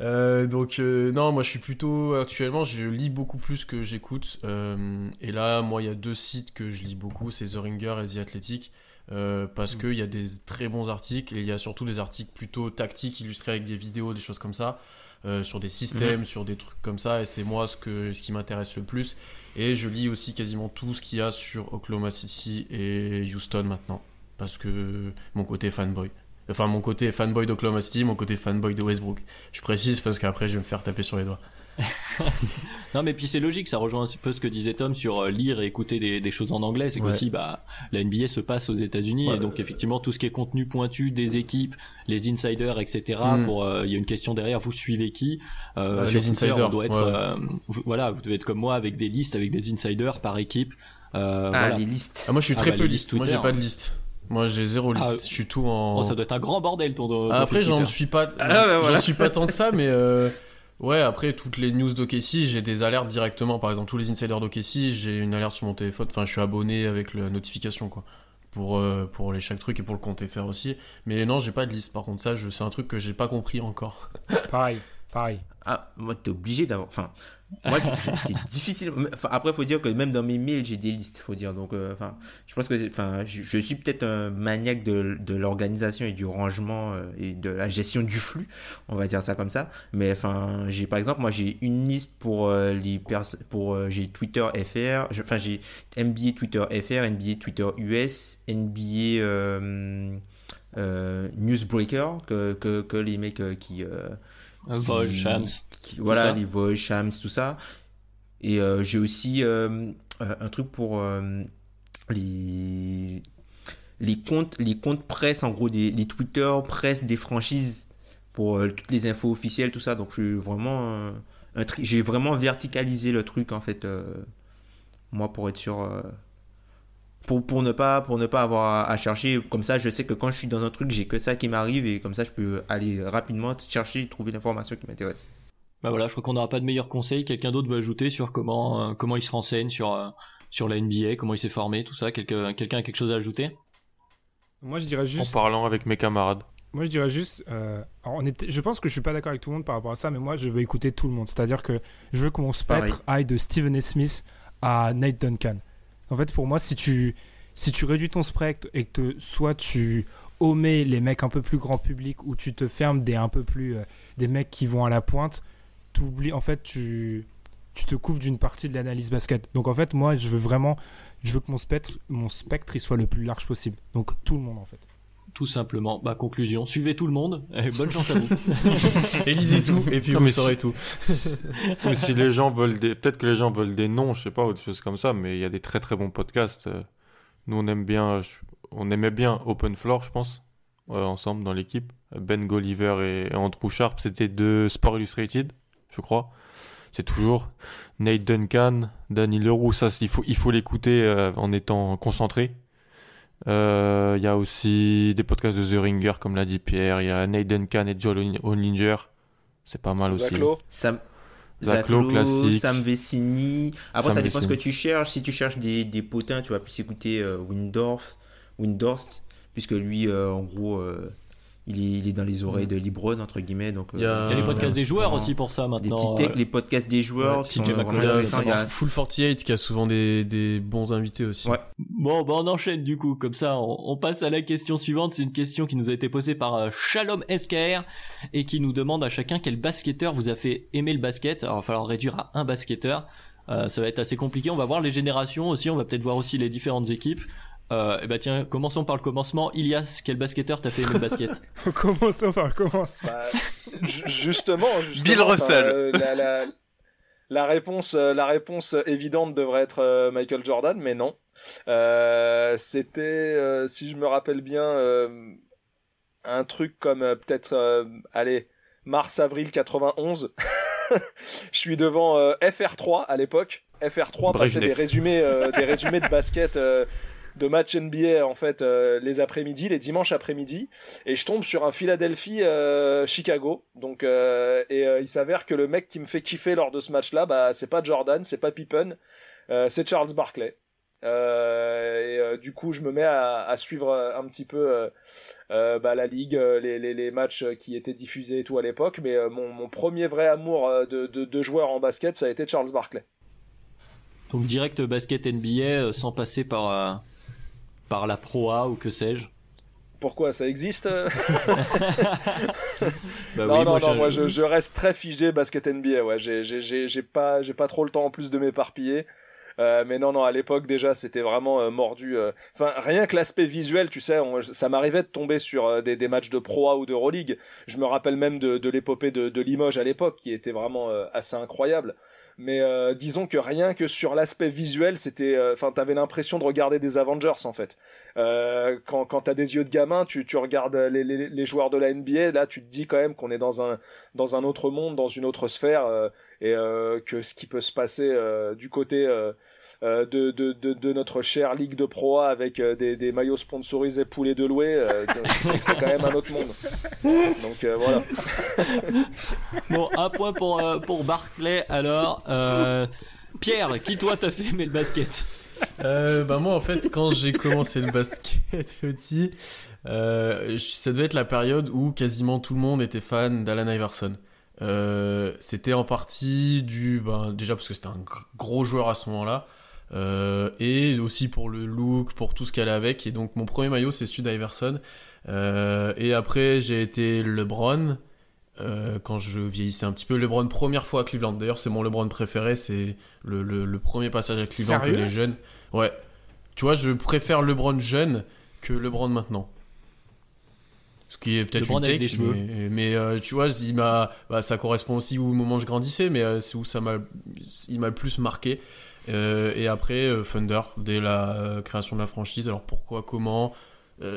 S5: Euh, donc euh, non, moi je suis plutôt actuellement, je lis beaucoup plus que j'écoute. Euh, et là, moi, il y a deux sites que je lis beaucoup, c'est The Ringer et The Athletic. parce mm. qu'il y a des très bons articles et il y a surtout des articles plutôt tactiques illustrés avec des vidéos, des choses comme ça. Sur des systèmes, mhm. sur des trucs comme ça, et c'est moi ce, que, ce qui m'intéresse le plus. Et je lis aussi quasiment tout ce qu'il y a sur Oklahoma City et Houston maintenant, parce que mon côté fanboy. Enfin, mon côté fanboy d'Oklahoma City, mon côté fanboy de Westbrook. Je précise parce qu'après, je vais me faire taper sur les doigts.
S1: non mais puis c'est logique, ça rejoint un peu ce que disait Tom sur euh, lire et écouter des, choses en anglais. C'est qu'aussi bah la NBA se passe aux États-Unis et donc effectivement tout ce qui est contenu pointu des équipes, les insiders, etc. Hmm. Pour euh, il y a une question derrière, vous suivez qui?
S5: Euh, Les insiders,
S1: on doit être voilà, vous devez être comme moi avec des listes, avec des insiders par équipe.
S7: ah les listes.
S5: Ah, moi je suis ah, très bah, peu liste. Moi j'ai pas de liste. Moi j'ai zéro liste. Ah, je suis tout en.
S1: Oh, ça doit être un grand bordel ton.
S5: Après j'en suis pas. Ah, J'en suis pas tant que ça, mais. Ouais, après, toutes les news d'OKC, j'ai des alertes directement. Par exemple, tous les insiders d'OKC, j'ai une alerte sur mon téléphone. Enfin, je suis abonné avec la notification, quoi. Pour, euh, pour les chaque truc et pour le compter faire aussi. Mais non, j'ai pas de liste. Par contre, ça, c'est un truc que j'ai pas compris encore.
S2: pareil, pareil.
S7: Ah, moi, t'es obligé d'avoir. Enfin, moi, c'est difficile. Enfin, après, faut dire que même dans mes mails, j'ai des listes, faut dire. Donc, euh, je pense que, enfin, je, suis peut-être un maniaque de, de l'organisation et du rangement euh, et de la gestion du flux, on va dire ça comme ça. Mais enfin, j'ai par exemple, moi, j'ai une liste pour euh, les pour j'ai Twitter FR, enfin, j'ai NBA Twitter FR, NBA Twitter US, NBA Newsbreaker que, que, que les mecs qui
S1: Voice, Shams.
S7: voilà, les Voice, Shams, tout ça. Et euh, j'ai aussi euh, euh, un truc pour les, les, comptes, les comptes presse, en gros, des, les Twitter presse des franchises pour toutes les infos officielles, tout ça. Donc, suis vraiment. j'ai vraiment verticalisé le truc, en fait, moi, pour être sûr pour, pour, ne pas, pour ne pas avoir à, chercher. Comme ça, je sais que quand je suis dans un truc, j'ai que ça qui m'arrive et comme ça, je peux aller rapidement chercher et trouver l'information qui m'intéresse.
S1: Bah voilà, je crois qu'on n'aura pas de meilleurs conseils. Quelqu'un d'autre veut ajouter sur comment, euh, comment il se renseigne sur, euh, sur la NBA, comment il s'est formé, tout ça. Quelqu'un a quelque chose à ajouter?
S2: Moi, je dirais juste.
S4: En parlant avec mes camarades.
S2: moi, je dirais juste, euh, alors, on est, je pense que je suis pas d'accord avec tout le monde par rapport à ça, mais moi, je veux écouter tout le monde. C'est-à-dire que je veux que mon spectre aille de Stephen A. Smith à Nate Duncan. En fait, pour moi, si tu, si tu réduis ton spectre et que soit tu omets les mecs un peu plus grand public ou tu te fermes des un peu plus euh, des mecs qui vont à la pointe, t'oublies, en fait, tu, tu te coupes d'une partie de l'analyse basket. Donc, en fait, moi, je veux vraiment, je veux que mon spectre, mon spectre, il soit le plus large possible. Donc, tout le monde, en fait.
S1: Tout simplement. Bah, conclusion. Suivez tout le monde. Et bonne chance à vous.
S5: Et lisez tout, et puis
S4: Non,
S5: vous saurez tout.
S4: Ou si les gens veulent des. Peut-être que les gens veulent des noms, je sais pas, ou des choses comme ça, mais il y a des très très bons podcasts. euh. Nous, on aime bien. On aimait bien Open Floor, je pense, euh, ensemble dans l'équipe. Ben Golliver et Andrew Sharp, c'était de Sport Illustrated, je crois. C'est toujours Nate Duncan, Danny Leroux, ça, il faut, il faut l'écouter euh, en étant concentré. Euh, Il y a aussi des podcasts de The Ringer, comme l'a dit Pierre. Il y a Nate Duncan et Joel Hollinger. C'est pas mal aussi.
S3: Zaclo.
S7: Sam...
S4: Zaclo, classique.
S7: Sam Vecini. Après,
S4: Sam
S7: ça dépend ce que tu cherches. Si tu cherches des, des potins, tu vas plus écouter euh, Windorf, Windhorst, puisque lui, euh, en gros, euh, il, est, il est dans les oreilles de Libron, entre guillemets. Donc,
S5: Il y a-
S1: Il y a les podcasts des joueurs aussi pour ça maintenant. Euh,
S7: les podcasts des joueurs.
S1: ouais,
S7: vraiment
S5: Il y a
S7: intéressants. Il y a-
S5: Full 48 qui a souvent des, des bons invités aussi.
S7: Ouais.
S1: Bon, bah on enchaîne du coup, comme ça on, on passe à la question suivante. C'est une question qui nous a été posée par euh, Shalom SKR et qui nous demande à chacun quel basketteur vous a fait aimer le basket. Alors il va falloir réduire à un basketteur. Euh, ça va être assez compliqué. On va voir les générations aussi. On va peut-être voir aussi les différentes équipes. Euh, et bah tiens, commençons par le commencement. Ilias, quel basketteur t'a fait aimer le basket
S2: Commençons par le commencement.
S3: Bah, ju- justement, justement,
S6: Bill Russell.
S3: euh, la, la- la réponse, euh, la réponse évidente devrait être euh, Michael Jordan, mais non. Euh, C'était, euh, si je me rappelle bien, euh, un truc comme euh, peut-être, euh, allez, mars-avril 91. je suis devant euh, FR3 à l'époque. FR3 passait
S4: Brejnev.
S3: des résumés, euh, des résumés de basket. De match NBA en fait euh, les après-midi, les dimanches après-midi, et je tombe sur un Philadelphie euh, Chicago. Donc euh, et il s'avère que le mec qui me fait kiffer lors de ce match-là, bah c'est pas Jordan, c'est pas Pippen, c'est Charles Barkley. Et du coup, je me mets à, suivre un petit peu bah, la ligue, les, les, matchs qui étaient diffusés et tout à l'époque. Mais mon, premier vrai amour de, de, de joueur en basket, ça a été Charles Barkley.
S1: Donc direct basket NBA sans passer par par la Pro A ou que sais-je.
S3: Pourquoi ça existe euh
S1: Bah
S3: non,
S1: oui,
S3: non,
S1: moi,
S3: non,
S1: je-
S3: moi je, je reste très figé basket NBA. Ouais, j'ai, j'ai, j'ai, j'ai pas, j'ai pas trop le temps en plus de m'éparpiller. Euh, mais non, non, à l'époque déjà, c'était vraiment euh, mordu. euh. Enfin, rien que l'aspect visuel, tu sais, on- ça m'arrivait de tomber sur des, des matchs de Pro A ou d'Euroleague. Je me rappelle même de, de l'épopée de, de Limoges à l'époque, qui était vraiment assez incroyable. Mais euh, disons que rien que sur l'aspect visuel, c'était, euh, enfin, t'avais l'impression de regarder des Avengers en fait. Euh, quand quand t'as des yeux de gamin, tu, tu regardes les, les, les joueurs de la NBA, là, tu te dis quand même qu'on est dans un dans un autre monde, dans une autre sphère, euh, et euh, que ce qui peut se passer euh, du côté euh, euh, de, de, de, de notre chère Ligue de Pro A avec euh, des, des maillots sponsorisés poulets de louer, euh, c'est quand même un autre monde. Donc euh, voilà.
S1: Bon, un point pour euh, pour Barclay alors. Euh, Pierre, qui toi t'a fait aimer le basket?
S5: Euh, bah moi en fait quand j'ai commencé le basket petit, euh, ça devait être la période où quasiment tout le monde était fan d'Alan Iverson. Euh, c'était en partie du, ben, déjà parce que c'était un gr- gros joueur à ce moment-là, euh, et aussi pour le look, pour tout ce qu'elle allait avec. Et donc mon premier maillot c'est celui d'Iverson. Euh, et après j'ai été LeBron. euh, quand je vieillissais un petit peu, LeBron première fois à Cleveland. D'ailleurs, c'est mon LeBron préféré. C'est le, le, le premier passage à Cleveland que les jeunes. Ouais. Tu vois, je préfère LeBron jeune que LeBron maintenant. Ce qui est peut-être une
S1: cheveux.
S5: mais, mais, euh, tu vois, il m'a, bah, ça correspond aussi au moment où je grandissais, mais euh, c'est où ça m'a, il m'a le plus marqué. Euh, et après, euh, Thunder, dès la euh, création de la franchise. Alors pourquoi, comment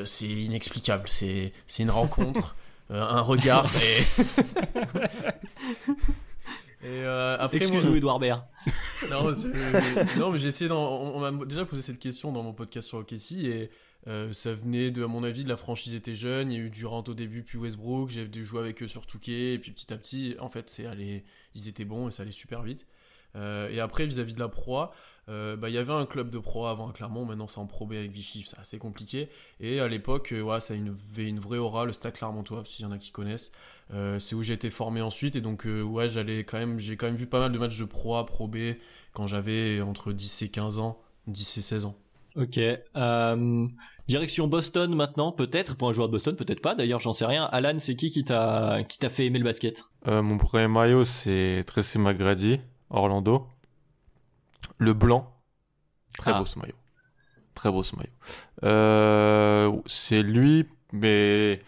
S5: C'est inexplicable. C'est, une rencontre, un regard et. Et euh, après, moi-
S1: Excuse-nous, Edouard Baird.
S5: non, je- non, mais j'ai essayé On, on m'a déjà posé cette question dans mon podcast sur OKC et euh, ça venait de, à mon avis, de la franchise était jeune. Il y a eu Durant au début, puis Westbrook. J'ai dû jouer avec eux sur Touquet et puis petit à petit, en fait, c'est allé, ils étaient bons et ça allait super vite. Euh, et après, vis-à-vis de la proie,
S8: euh, bah, il y avait un club de pro avant à Clermont, maintenant c'est en Pro B avec Vichy, c'est assez compliqué. Et à l'époque, euh, ouais, ça avait une vraie aura, le Stade Clermontois, s'il y en a qui connaissent. Euh, c'est où j'ai été formé ensuite, et donc euh, ouais, j'allais quand même, j'ai quand même vu pas mal de matchs de Pro A, Pro B quand j'avais entre 10 et 15 ans, 10 et 16 ans.
S1: Ok. Euh, direction Boston maintenant, peut-être pour un joueur de Boston, peut-être pas. D'ailleurs, j'en sais rien. Alan, c'est qui qui t'a qui t'a fait aimer le basket?
S4: Euh, mon premier maillot, c'est Tracy McGrady, Orlando. Le blanc. Très
S1: Ah.
S4: beau ce maillot. Très beau ce maillot. Euh, c'est lui, mais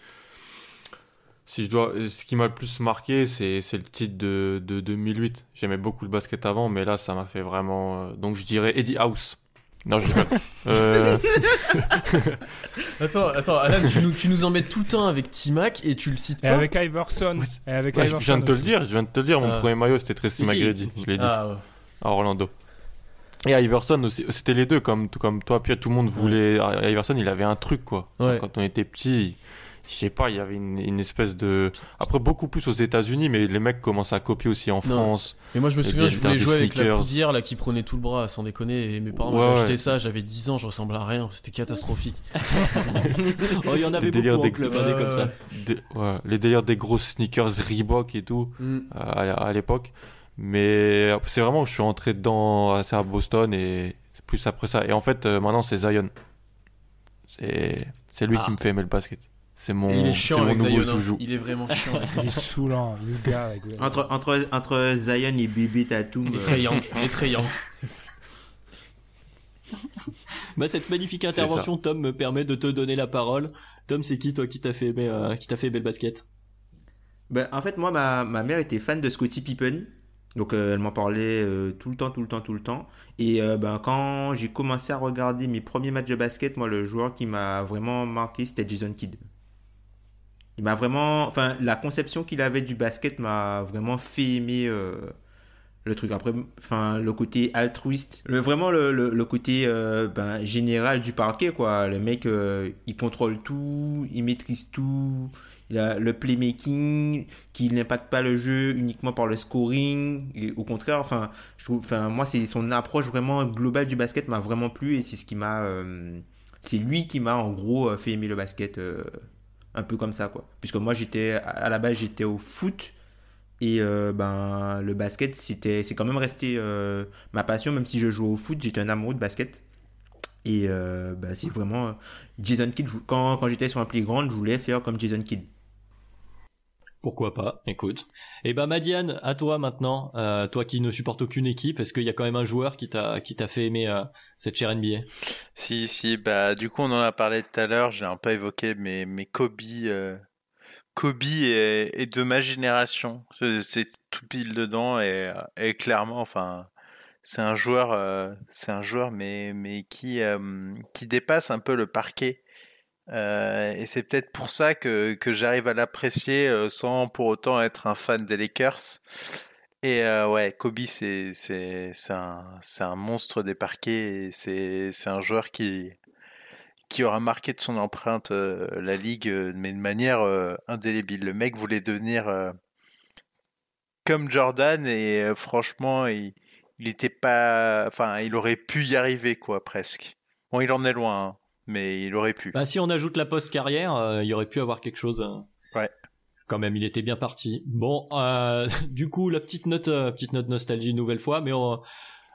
S4: si je dois, ce qui m'a le plus marqué, c'est c'est le titre de, de 2008. J'aimais beaucoup le basket avant, mais là, ça m'a fait vraiment. euh, Donc, je dirais Eddie House. Non, je rigole. euh,
S8: Attends, attends, Alan, tu nous, tu nous embêtes tout le temps avec T-Mac et tu le cites
S2: Et
S8: pas
S2: avec Iverson. Et avec
S4: ouais, je
S2: Iverson
S4: viens de te le dire. Je viens de te le dire. Mon
S8: Ah.
S4: premier maillot, c'était Tracy. McGrady. Je l'ai dit.
S8: Ah, ouais.
S4: à Orlando. Et Iverson aussi, c'était les deux, comme, comme toi, Pierre, tout le monde voulait. Iverson, il avait un truc, quoi. Genre. Quand on était petit, je sais pas, il y avait une, une espèce de. Après, beaucoup plus aux États-Unis, mais les mecs commencent à copier aussi en France.
S8: Mais moi je me souviens, je voulais jouer avec la
S4: sneakers.
S8: poudière là qui prenait tout le bras, sans déconner. Et mes parents
S4: Ouais,
S8: m'avaient
S4: ouais.
S8: acheté ça, j'avais 10 ans, je ressemblais à rien, c'était catastrophique.
S1: Oh, il y en avait beaucoup
S4: des-
S1: club, des comme ça.
S4: Des- ouais, les délires des grosses sneakers Reebok et tout,
S8: Mm.
S4: euh, à, à l'époque. Mais c'est vraiment, je suis rentré dedans assez à Boston et c'est plus après ça. Et en fait, euh, maintenant, c'est Zion. C'est c'est lui
S8: Ah.
S4: qui me fait aimer le basket. C'est mon,
S8: il est
S4: c'est
S8: chiant
S4: mon
S8: avec
S4: nouveau
S8: Zion, hein.
S4: joujou.
S8: il est vraiment chiant.
S2: Il est saoulant, le gars. Avec...
S7: Entre, entre, entre Zion et Bébé Tatum.
S8: Il est
S7: euh,
S8: très young, il est très young.
S1: Bah, cette magnifique intervention, Tom, me permet de te donner la parole. Tom, c'est qui, toi, qui t'a fait aimer, euh, qui t'a fait aimer le basket?
S7: Ben, en fait, moi, ma, ma mère était fan de Scottie Pippen. Donc, euh, elle m'en parlait euh, tout le temps, tout le temps, tout le temps. Et euh, ben, quand j'ai commencé à regarder mes premiers matchs de basket, moi, le joueur qui m'a vraiment marqué, c'était Jason Kidd. Il m'a vraiment. Enfin, la conception qu'il avait du basket m'a vraiment fait aimer euh, le truc. Après, enfin, le côté altruiste, le, vraiment le, le, le côté euh, ben, général du parquet, quoi. Le mec, euh, il contrôle tout, il maîtrise tout. Il a le playmaking qui n'impacte pas le jeu uniquement par le scoring. Et au contraire, enfin, je trouve, enfin, moi, c'est son approche vraiment globale du basket m'a vraiment plu et c'est ce qui m'a, euh, c'est lui qui m'a en gros euh, fait aimer le basket euh, un peu comme ça, quoi. Puisque moi, j'étais à la base, j'étais au foot et euh, ben le basket, c'était, c'est quand même resté euh, ma passion, même si je jouais au foot, j'étais un amoureux de basket. Et euh, ben, c'est vraiment Jason Kidd. Quand, quand j'étais sur un playground, je voulais faire comme Jason Kidd.
S1: Pourquoi pas Écoute. Et bah, Madiane, à toi maintenant. Euh, toi qui ne supportes aucune équipe, est-ce qu'il y a quand même un joueur qui t'a, qui t'a fait aimer euh, cette chère NBA
S6: Si, si, bah, du coup, on en a parlé tout à l'heure, j'ai un peu évoqué, mais, mais Kobe, euh, Kobe est, est de ma génération. C'est c'est tout pile dedans et, et clairement, enfin, c'est un joueur, euh, c'est un joueur, mais, mais qui, euh, qui dépasse un peu le parquet. Euh, et c'est peut-être pour ça que, que j'arrive à l'apprécier euh, sans pour autant être un fan des Lakers. Et euh, ouais, Kobe, c'est un un monstre des parquets. et C'est un joueur qui qui aura marqué de son empreinte la ligue, mais de manière indélébile. Le mec voulait devenir comme Jordan et franchement, il il était pas, il aurait pu y arriver quoi, presque. Bon, il en est loin, hein, mais il aurait pu.
S1: Bah, si on ajoute la post-carrière, euh, il aurait pu avoir quelque chose. euh,
S6: Ouais.
S1: Quand même, il était bien parti. Bon, euh, du coup, la petite note, euh, petite note nostalgie une nouvelle fois, mais on-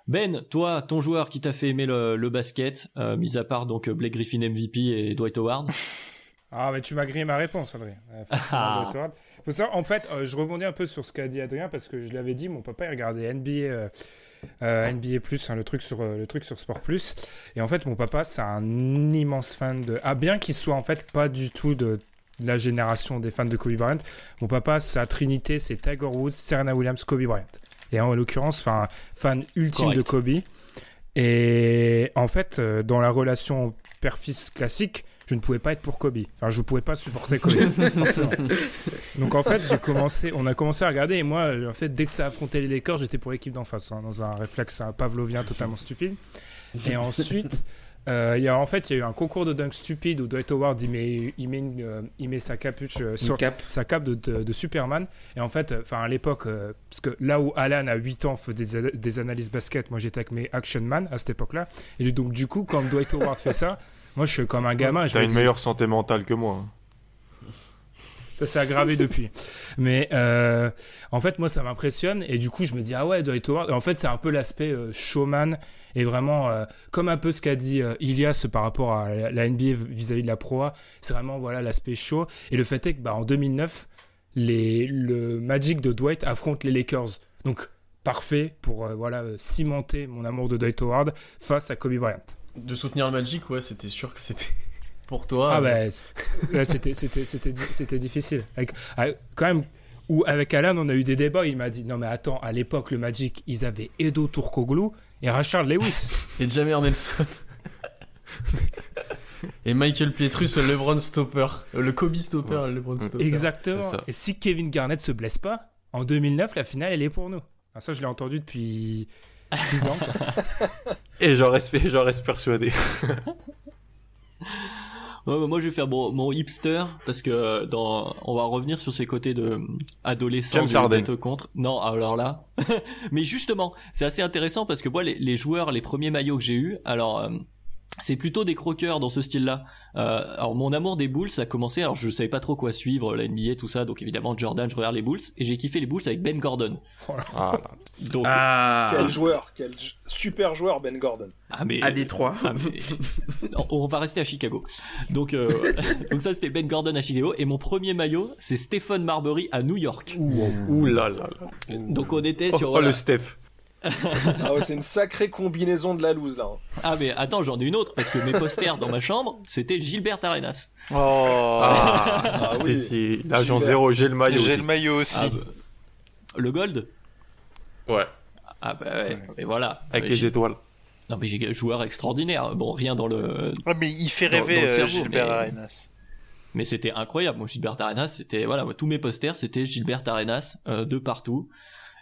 S1: Ben, toi, ton joueur qui t'a fait aimer le, le basket, euh, mis à part donc Blake Griffin MVP et Dwight Howard.
S2: Ah, mais tu m'as grillé ma réponse, Adrien.
S1: Ah.
S2: Faut savoir, en fait, euh, je rebondis un peu sur ce qu'a dit Adrien parce que je l'avais dit, mon papa il regardait NBA, euh, NBA Plus, hein, le truc sur euh, le truc sur Sport Plus. Et en fait, mon papa, c'est un immense fan de. Ah, bien qu'il soit en fait pas du tout de la génération des fans de Kobe Bryant. Mon papa, sa trinité, c'est Tiger Woods, Serena Williams, Kobe Bryant. Et en l'occurrence, enfin, fan ultime
S1: Correct.
S2: de Kobe. Et en fait, euh, dans la relation père-fils classique, je ne pouvais pas être pour Kobe. Enfin, je ne pouvais pas supporter Kobe. forcément. Donc en fait, j'ai commencé, on a commencé à regarder et moi, en fait, dès que ça affrontait les Lakers, j'étais pour l'équipe d'en face, hein, dans un réflexe euh, pavlovien totalement stupide. Et ensuite, Euh, il y a, en fait, il y a eu un concours de dunk stupide où Dwight Howard il met, il met, une, euh, il met sa capuche euh, sur
S7: cape.
S2: sa cape de, de- de Superman. Et en fait, enfin à l'époque, euh, parce que là où Alan a 8 ans fait des, des analyses basket, moi j'étais avec mes Action Man à cette époque-là. Et donc du coup, quand Dwight Howard fait ça, moi je suis comme un gamin.
S4: T'as une meilleure santé mentale que moi.
S2: Ça s'est aggravé depuis. Mais euh, en fait, moi, ça m'impressionne. Et du coup, je me dis, ah ouais, Dwight Howard. En fait, c'est un peu l'aspect euh, showman. Et vraiment, euh, comme un peu ce qu'a dit Ilias par rapport à la, NBA vis-à-vis de la proa. C'est vraiment, voilà, l'aspect show. Et le fait est que, bah, en 2009, les, le Magic de Dwight affronte les Lakers. Donc, parfait pour, voilà, cimenter mon amour de Dwight Howard face à Kobe Bryant.
S8: De soutenir le Magic, ouais, c'était sûr que c'était pour toi.
S2: Ah
S8: mais-
S2: bah, c'était c'était c'était c'était difficile. Avec, avec- quand même où avec Alan on a eu des débats, il m'a dit non mais attends, à l'époque le Magic, ils avaient Edo Turkoglu et Rachard Lewis.
S8: Et Jamir Nelson. Et Michael Pietrus, le LeBron Stopper. Euh, Le Kobe Stopper, le LeBron Stopper.
S2: Exactement. Et si Kevin Garnett se blesse pas, en 2009 la finale elle est pour nous. Ah, ça je l'ai entendu depuis 6 ans. quoi.
S4: Et j'en reste, j'en reste persuadé.
S1: Ouais, bah, moi, je vais faire mon, mon hipster parce que dans, on va revenir sur ces côtés de adolescents
S4: James
S1: de- contre. Non, alors là, mais justement, c'est assez intéressant parce que moi, les, les joueurs, les premiers maillots que j'ai eu, alors. euh, c'est plutôt des croqueurs dans ce style-là. Euh, alors mon amour des Bulls a commencé. Alors je savais pas trop quoi suivre, la NBA, tout ça. Donc évidemment Jordan, je regarde les Bulls et j'ai kiffé les Bulls avec Ben Gordon.
S4: Ah,
S1: Donc
S7: Ah,
S3: Quel joueur, quel super joueur Ben Gordon.
S1: ah, mais
S7: à Détroit.
S1: Ah, mais- on va rester à Chicago. Donc, euh, donc ça c'était Ben Gordon à Chicago et mon premier maillot c'est Stephen Marbury à New York.
S4: ouh là là là.
S1: Donc on était
S4: Oh,
S1: sur
S4: oh,
S1: voilà.
S4: le Steph.
S3: Ah ouais, c'est une sacrée combinaison de la loose là. hein.
S1: ah mais attends j'en ai une autre parce que mes posters dans ma chambre c'était Gilbert Arenas.
S6: Oh,
S4: Ah,
S3: Ah oui.
S4: si, si. L'agent
S3: Gilbert.
S4: zéro, j'ai le maillot.
S6: j'ai
S4: aussi.
S6: le maillot aussi.
S1: Ah, bah, le gold.
S4: Ouais,
S1: Ah bah ouais, mais voilà.
S4: avec
S1: Euh,
S4: les étoiles.
S1: Non mais j'ai joueur extraordinaire. Bon rien dans le
S6: Ah, mais il fait rêver
S1: dans
S6: euh,
S1: cerveau,
S6: Gilbert
S1: mais-
S6: Arenas.
S1: Mais c'était incroyable. Moi, Gilbert Arenas, c'était voilà, moi, tous mes posters, c'était Gilbert Arenas euh, de partout.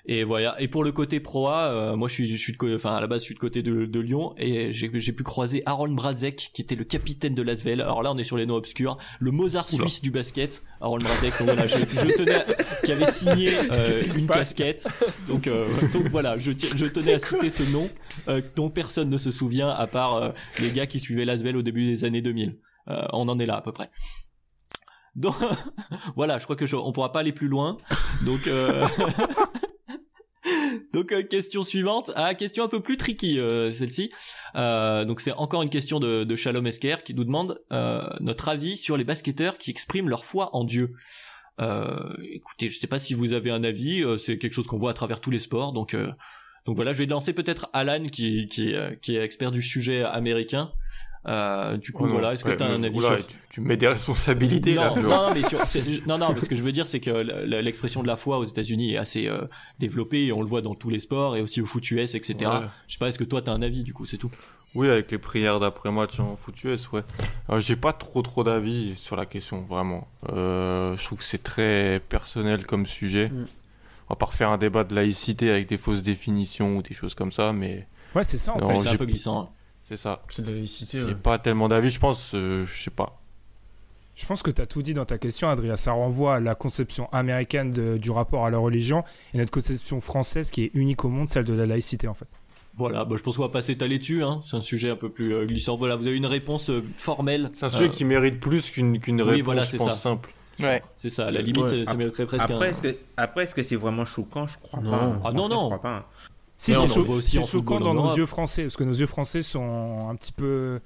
S1: Et voilà. Et pour le côté proa, euh, moi, je suis, je suis de, enfin, à la base, je suis de côté de, de Lyon et j'ai pu croiser Aaron Brazek, qui était le capitaine de l'Asvel. Alors là, on est sur les noms obscurs. Le Mozart
S4: Oula.
S1: suisse du basket, Aaron Brazek. donc voilà, je, je tenais, à- qui avait signé euh, une casquette. Donc, euh, donc voilà, je, tenais à citer ce nom euh, dont personne ne se souvient à part euh, les gars qui suivaient l'Asvel au début des années 2000. Euh, on en est là à peu près. Donc voilà, je crois que je, on pourra pas aller plus loin. Donc euh, donc euh, question suivante, ah question un peu plus tricky euh, celle-ci. Euh, donc c'est encore une question de, Shalom Esker qui nous demande notre avis sur les basketteurs qui expriment leur foi en Dieu. Écoutez, je sais pas si vous avez un avis, c'est quelque chose qu'on voit à travers tous les sports, donc donc voilà, je vais lancer peut-être Alan qui qui est expert du sujet américain. Euh, du coup
S4: Oh
S1: voilà, est-ce que
S4: ouais,
S1: tu as un avis
S4: oula,
S1: sur
S4: tu, tu mets des responsabilités là.
S1: non,
S4: tu
S1: non, mais sur- non, non, mais ce que je veux dire, c'est que l'expression de la foi aux États-Unis est assez euh, développée et on le voit dans tous les sports et aussi au foot US, etc.
S4: Ouais.
S1: Je sais pas, est-ce que toi t'as un avis du coup, c'est tout?
S4: Oui, avec les prières d'après-match en foot US, ouais. J'ai pas trop trop d'avis sur la question, vraiment. Euh, je trouve que c'est très personnel comme sujet.
S8: Mm.
S4: On va pas refaire un débat de laïcité avec des fausses définitions ou des choses comme ça, mais
S2: Ouais, c'est ça en
S4: Non,
S2: fait.
S1: C'est un peu glissant. hein.
S4: C'est ça.
S8: C'est de la laïcité.
S4: J'ai
S8: ouais.
S4: pas tellement d'avis, je pense, euh, je sais pas.
S2: Je pense que tu as tout dit dans ta question, Adrien. Ça renvoie à la conception américaine de- du rapport à la religion et notre conception française qui est unique au monde, celle de la laïcité en fait.
S1: Voilà, bah, je pense qu'on va pas s'étaler dessus, hein. c'est un sujet un peu plus euh, glissant. Voilà, vous avez une réponse euh, formelle.
S4: C'est un sujet
S1: Euh,
S4: qui mérite plus qu'une
S1: oui,
S4: réponse,
S1: voilà,
S4: je
S1: c'est
S4: pense,
S1: ça.
S4: simple.
S6: Ouais.
S1: C'est ça, à la limite,
S8: Ouais.
S1: ça mériterait presque
S7: Après,
S1: un...
S7: est-ce que, après, est-ce que c'est vraiment choquant? Je crois
S8: Non.
S7: pas.
S1: Ah non, non.
S7: Je crois pas.
S2: Si, c'est cho- choquant dans nos yeux français, parce que nos yeux français sont un petit peu.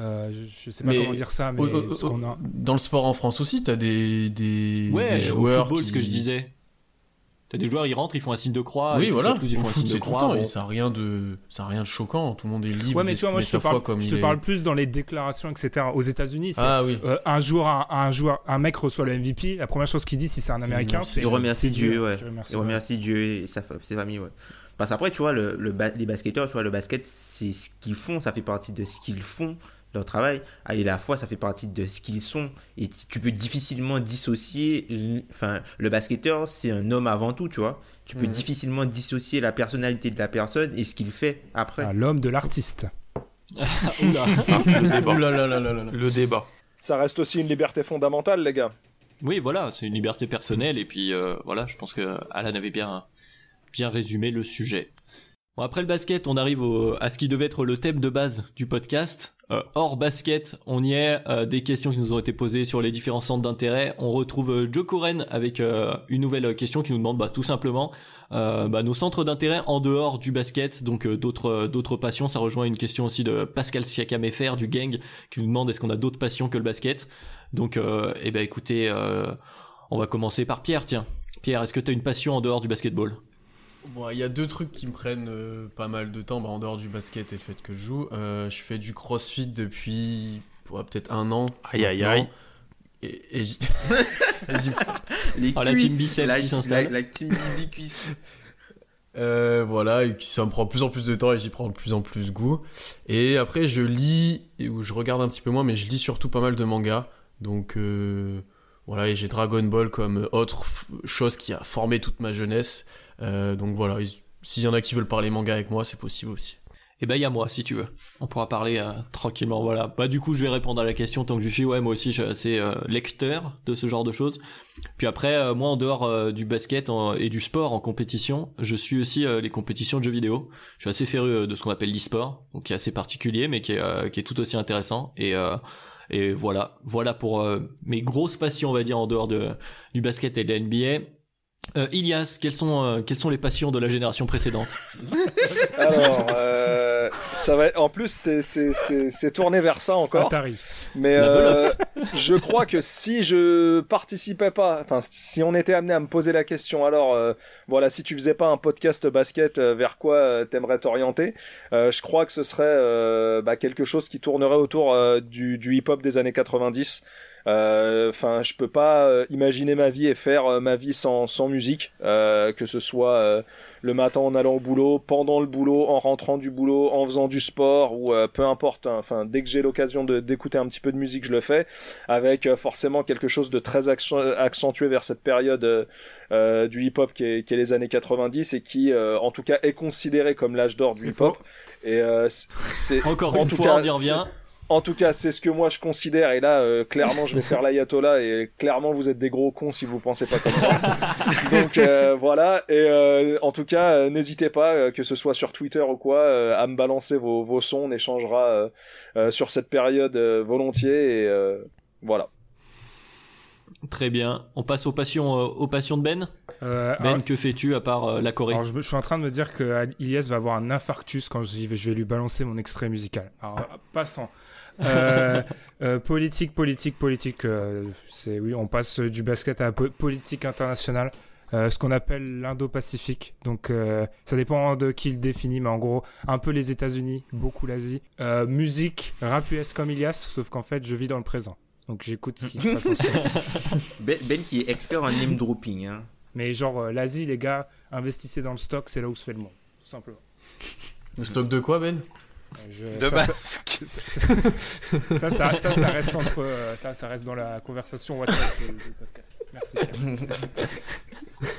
S2: euh, je, je sais pas
S8: Mais
S2: comment dire ça, mais a.
S8: Dans le sport en France aussi, t'as des, des,
S1: Ouais,
S8: des joueurs
S1: au football,
S8: qui...
S1: ce que je disais. T'as des joueurs, ils rentrent, ils font un signe de croix.
S8: Oui, voilà.
S1: ils font un signe de croix.
S8: temps,
S1: bon.
S8: et ça a rien de, ça a rien de choquant. Tout le monde est libre.
S2: Ouais, mais tu vois, moi je te, parle,
S8: comme
S2: je te
S8: est.
S2: parle plus dans les déclarations, etc. Aux États-Unis, c'est
S8: Ah oui.
S2: euh, un joueur, un, un joueur, un mec reçoit le MVP. La première chose qu'il dit, si c'est un Américain, c'est
S7: Il remercie Dieu, ouais. Il remercie Dieu et sa, ses familles, ouais. Parce qu'après, tu vois, le, le ba- les basketteurs, tu vois, le basket, c'est ce qu'ils font, ça fait partie de ce qu'ils font, leur travail. Ah, et la foi, ça fait partie de ce qu'ils sont. Et tu peux difficilement dissocier. Enfin, le basketteur, c'est un homme avant tout, tu vois. Tu peux
S8: Mhm.
S7: difficilement dissocier la personnalité de la personne et ce qu'il fait après.
S2: Ah, L'homme de l'artiste.
S4: Le débat.
S3: Ça reste aussi une liberté fondamentale, les gars.
S1: Oui, voilà, c'est une liberté personnelle et puis euh, voilà, je pense que Alan avait bien bien résumé le sujet. Bon, après le basket, on arrive à ce qui devait être le thème de base du podcast. Euh, hors basket, on y est. euh, des questions qui nous ont été posées sur les différents centres d'intérêt. On retrouve euh, Joe Coren avec une nouvelle question qui nous demande bah, tout simplement bah, nos centres d'intérêt en dehors du basket, donc d'autres d'autres passions. Ça rejoint une question aussi de Pascal Siakam FR du gang qui nous demande est-ce qu'on a d'autres passions que le basket? Donc, eh ben écoutez, on va commencer par Pierre. Tiens, Pierre, est-ce que tu as une passion en dehors du basketball?
S8: Bon, il y a deux trucs qui me prennent euh, pas mal de temps, bah, en dehors du basket et le fait que je joue. Euh, je fais du crossfit depuis ouais, peut-être un an.
S4: Aïe, aïe, aïe.
S8: Et, et j'y-
S7: Les
S1: Ah, la team biceps
S7: la,
S1: qui s'installe.
S7: La, la team bicuisse.
S8: Euh, voilà, et qui- ça me prend de plus en plus de temps et j'y prends de plus en plus goût. Et après, je lis, où je regarde un petit peu moins, mais je lis surtout pas mal de mangas. Donc euh, voilà, et j'ai Dragon Ball comme autre f- chose qui a formé toute ma jeunesse. Euh, donc voilà, s'il y en a qui veulent parler manga avec moi, c'est possible aussi.
S1: Eh ben, il y a moi, si tu veux. On pourra parler euh, tranquillement, voilà. Bah, du coup, je vais répondre à la question tant que je suis. Ouais, moi aussi, je suis assez euh, lecteur de ce genre de choses. Puis après, euh, moi, en dehors euh, du basket et du sport en compétition, je suis aussi euh, les compétitions de jeux vidéo. Je suis assez féru euh, de ce qu'on appelle l'e-sport, donc qui est assez particulier, mais qui est, qui est tout aussi intéressant. Et, et voilà, voilà pour mes grosses passions, on va dire, en dehors de, du basket et de la NBA. Euh, Ilias, quelles sont, euh, quelles sont les passions de la génération précédente?
S3: Alors, euh, ça va. En plus, c'est c'est c'est c'est tourné vers ça encore.
S2: Atari.
S3: Mais euh, je crois que si je participais pas, enfin si on était amené à me poser la question, alors euh, voilà, si tu faisais pas un podcast basket, euh, vers quoi euh, t'aimerais t'orienter Euh, Je crois que ce serait euh, bah, quelque chose qui tournerait autour euh, du, du hip-hop des années 90. Euh, Enfin, je peux pas euh, imaginer ma vie et faire euh, ma vie sans sans musique, euh, que ce soit euh, le matin en allant au boulot, pendant le boulot, en rentrant du boulot, en faisant du sport ou euh, peu importe. hein. Enfin, dès que j'ai l'occasion de- d'écouter un petit peu de musique, je le fais, avec euh, forcément quelque chose de très accent- accentué vers cette période euh, euh, du hip-hop qui est, qui est les années 90 et qui, euh, en tout cas, est considéré comme l'âge d'or du hip-hop. Et euh, c'est- c'est
S1: Encore
S3: en
S1: une
S3: tout
S1: fois,
S3: cas,
S1: on y revient.
S3: En tout cas, c'est ce que moi je considère. Et là, euh, clairement, je vais faire l'ayatollah. Et clairement, vous êtes des gros cons si vous pensez pas comme ça. Donc euh, voilà. Et euh, en tout cas, euh, n'hésitez pas, euh, que ce soit sur Twitter ou quoi, euh, à me balancer vos, vos sons. On échangera euh, euh, sur cette période euh, volontiers. Et euh, voilà.
S1: Très bien. On passe aux passions, euh, aux passions de Ben.
S2: Euh,
S1: Ben,
S2: alors-
S1: que fais-tu à part euh, la Corée
S2: Alors, je, je suis en train de me dire que Ilias va avoir un infarctus quand vais, je vais lui balancer mon extrait musical. Alors, passons. Euh, euh, politique, politique, politique. euh, c'est oui, on passe du basket à la po- politique internationale. Euh, ce qu'on appelle l'Indo-Pacifique. Donc, euh, ça dépend de qui le définit, mais en gros, un peu les États-Unis, beaucoup l'Asie. Euh, musique, rap US comme Ilias, sauf qu'en fait, je vis dans le présent. Donc, j'écoute ce qui se passe en ce moment.
S7: Ben, Ben qui est expert en name dropping. Hein.
S2: Mais genre, euh, l'Asie, les gars, investissez dans le stock, c'est là où se fait le monde. Tout simplement.
S8: Le stock de quoi, Ben?
S2: Je-
S6: De
S2: ça,
S6: masque.
S2: ça, ça, ça, ça reste entre, euh, ça, ça reste dans la conversation WhatsApp du, podcast. Merci. Pierre.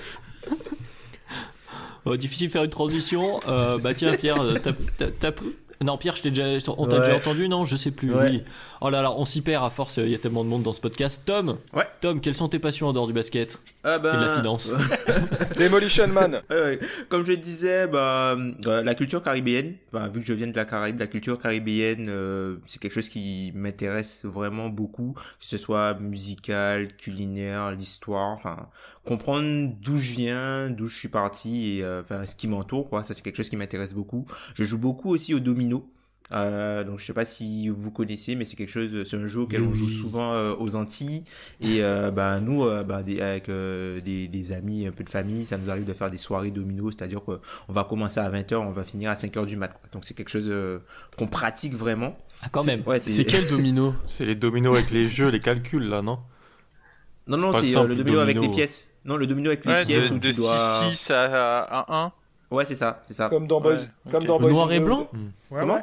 S1: Euh, difficile de faire une transition. Euh, bah tiens, Pierre, t'as- t'as- t'as pris- Non, Pierre, je t'ai déjà, on t'a
S8: Ouais.
S1: déjà entendu, non? Je sais plus.
S8: Ouais.
S1: Oui. Oh là là, on s'y perd à force. Il y a tellement de monde dans ce podcast. Tom.
S7: Ouais.
S1: Tom, quelles sont tes passions en dehors du basket
S7: Ah
S1: et de la
S7: ben,
S1: finance
S3: Demolition Man.
S7: Ouais, ouais. Comme je disais, bah, euh, la culture caribéenne, enfin, vu que je viens de la Caraïbe, la culture caribéenne, euh, c'est quelque chose qui m'intéresse vraiment beaucoup, que ce soit musical, culinaire, l'histoire, enfin, comprendre d'où je viens, d'où je suis parti et euh, enfin ce qui m'entoure, quoi. Ça, c'est quelque chose qui m'intéresse beaucoup. Je joue beaucoup aussi au domino. Euh, donc je sais pas si vous connaissez, mais c'est quelque chose, c'est un jeu auquel
S2: Oui,
S7: on joue
S2: oui.
S7: souvent euh, aux Antilles. Et euh, ben nous, euh, ben, des, avec euh, des, des amis, un peu de famille, ça nous arrive de faire des soirées domino, c'est-à-dire qu'on va commencer à 20h, on va finir à 5h du mat. quoi. Donc c'est quelque chose euh, qu'on pratique vraiment.
S1: Ah, quand même.
S7: Ouais,
S8: C'est quel domino?
S4: C'est les dominos avec les jeux, les calculs là, non?
S7: Non, non,
S4: c'est
S7: euh, le domino avec les pièces. Non, le domino avec les
S6: Ouais,
S7: pièces
S6: de,
S7: où
S6: de
S7: tu dois...
S6: 6-6 à 1-1.
S7: Ouais, c'est ça, c'est ça.
S3: Comme dans Boys.
S6: Ouais,
S3: Comme
S6: ok.
S3: dans Boys
S8: Noir et
S3: the
S8: blanc.
S2: Ouais,
S7: Comment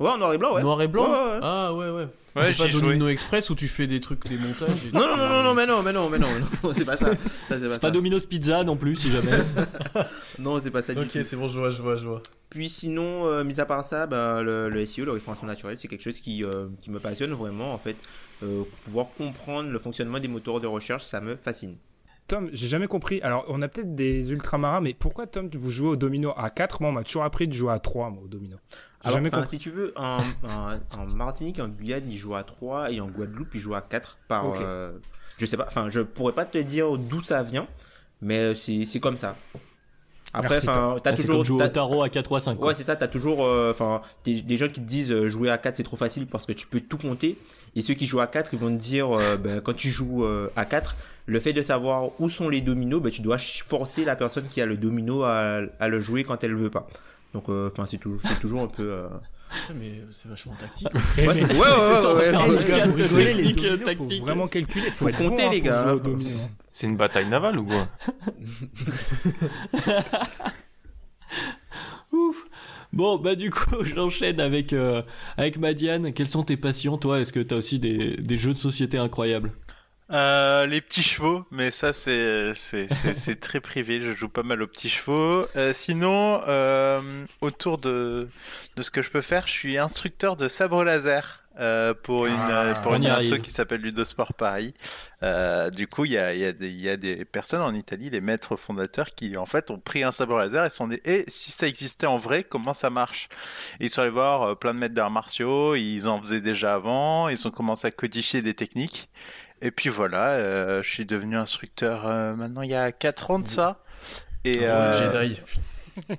S2: ouais.
S7: En noir et blanc, ouais.
S5: Noir et blanc
S7: Ouais, ouais, ouais.
S5: Ah ouais, ouais.
S6: Ouais,
S5: c'est pas. Domino Express où tu fais des trucs, des montages. et-
S7: Non, non, non, non, non, mais non, mais non, mais non, mais non, c'est pas ça. Ça, c'est pas
S1: pas. Domino's Pizza non plus, si jamais.
S7: Non, c'est pas ça du
S5: Ok, c'est bon, je vois, je vois, je vois.
S7: Puis sinon, euh, mis à part ça, ben, le, le SEO, le référencement naturel, c'est quelque chose qui, euh, qui me passionne vraiment. En fait, Euh, pouvoir comprendre le fonctionnement des moteurs de recherche, ça me fascine.
S2: Tom, j'ai jamais compris. Alors, on a peut-être des ultramarins, mais pourquoi, Tom, vous jouez au domino à 4 Moi, on m'a toujours appris de jouer à 3, moi, au domino.
S7: Alors,
S2: jamais
S7: enfin,
S2: compris.
S7: si tu veux, en, en, en Martinique, en Guyane, ils jouent à 3 et en Guadeloupe, ils jouent à 4 par. Euh, je sais pas, enfin, je pourrais pas te dire d'où ça vient, mais c'est c'est comme ça. Après, enfin, t'as
S1: Ah,
S7: toujours.
S1: comme jouer au tarot à 4 ou à 5. quoi.
S7: Ouais, c'est ça, t'as toujours euh, enfin des, des gens qui te disent euh, jouer à 4 c'est trop facile parce que tu peux tout compter et ceux qui jouent à 4 ils vont te dire euh, ben, quand tu joues euh, à 4 le fait de savoir où sont les dominos ben, tu dois forcer la personne qui a le domino à, à le jouer quand elle veut pas. Donc euh, enfin c'est toujours un peu euh,
S5: Putain, mais c'est vachement tactique.
S7: Ouais, ouais, ouais,
S1: C'est ça,
S7: ouais,
S2: faut
S1: tactique.
S2: vraiment calculer. Faut,
S7: Faut
S2: être
S7: compter,
S2: bon,
S7: les gars.
S2: hein.
S4: C'est une bataille navale ou quoi
S1: Ouf. Bon, bah du coup, j'enchaîne avec, euh, avec Madiane. Quelles sont tes passions, toi? Est-ce que t'as aussi des, des jeux de société incroyables?
S6: Euh, les petits chevaux, mais ça c'est c'est très privé. Je joue pas mal aux petits chevaux. Euh, sinon, euh, autour de de ce que je peux faire, je suis instructeur de sabre laser. euh, pour une euh, pour une asso qui s'appelle Ludosport Paris. Euh, du coup, il y a il y a des il y a des personnes en Italie, les maîtres fondateurs, qui en fait ont pris un sabre laser et sont dit et si ça existait en vrai, comment ça marche? Et Ils sont allés voir plein de maîtres d'arts martiaux, ils en faisaient déjà avant, ils ont commencé à codifier des techniques. Et puis voilà, euh, je suis devenu instructeur euh, maintenant il y a 4 ans de ça. Et
S5: Euh, Jedi.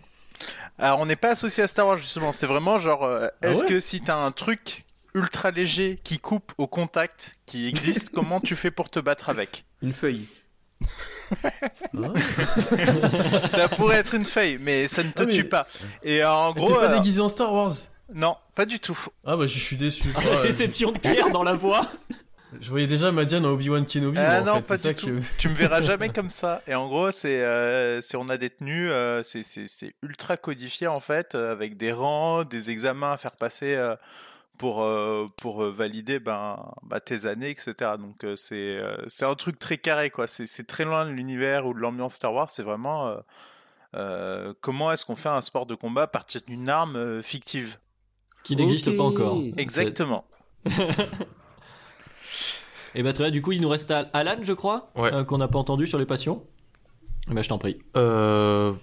S6: alors on n'est pas associé à Star Wars justement, c'est vraiment genre euh,
S5: Ah
S6: est-ce
S5: ouais
S6: que si t'as un truc ultra léger qui coupe au contact, qui existe, comment tu fais pour te battre avec
S7: une feuille.
S6: Ça pourrait être une feuille, mais ça ne te
S5: Ah, mais-
S6: tue pas. Et euh, en gros,
S5: T'es pas déguisé en Star Wars
S6: non, pas du tout.
S5: Ah bah je suis déçu.
S1: Ah,
S5: Ouais,
S1: La déception de Pierre dans la voix
S5: Je voyais déjà Madiane en Obi-Wan Kenobi.
S6: Ah
S5: en
S6: non,
S5: fait,
S6: pas du
S5: ça
S6: tout. tu me verras jamais comme ça. Et en gros, c'est euh, c'est- on a des tenues, euh, c'est c'est c'est ultra codifié en fait, euh, avec des rangs, des examens à faire passer euh, pour euh, pour valider ben, bah, tes années, etc. Donc euh, c'est euh, c'est un truc très carré quoi. C'est c'est très loin de l'univers ou de l'ambiance Star Wars. C'est vraiment euh, euh, comment est-ce qu'on fait un sport de combat à partir d'une arme euh, fictive?
S1: Qui n'existe pas encore.
S6: Exactement.
S1: Et bah très bien, du coup, il nous reste Al- Alan, je crois,
S4: Ouais.
S1: euh, qu'on n'a pas entendu sur les passions. Eh ben, je t'en prie.
S4: Euh,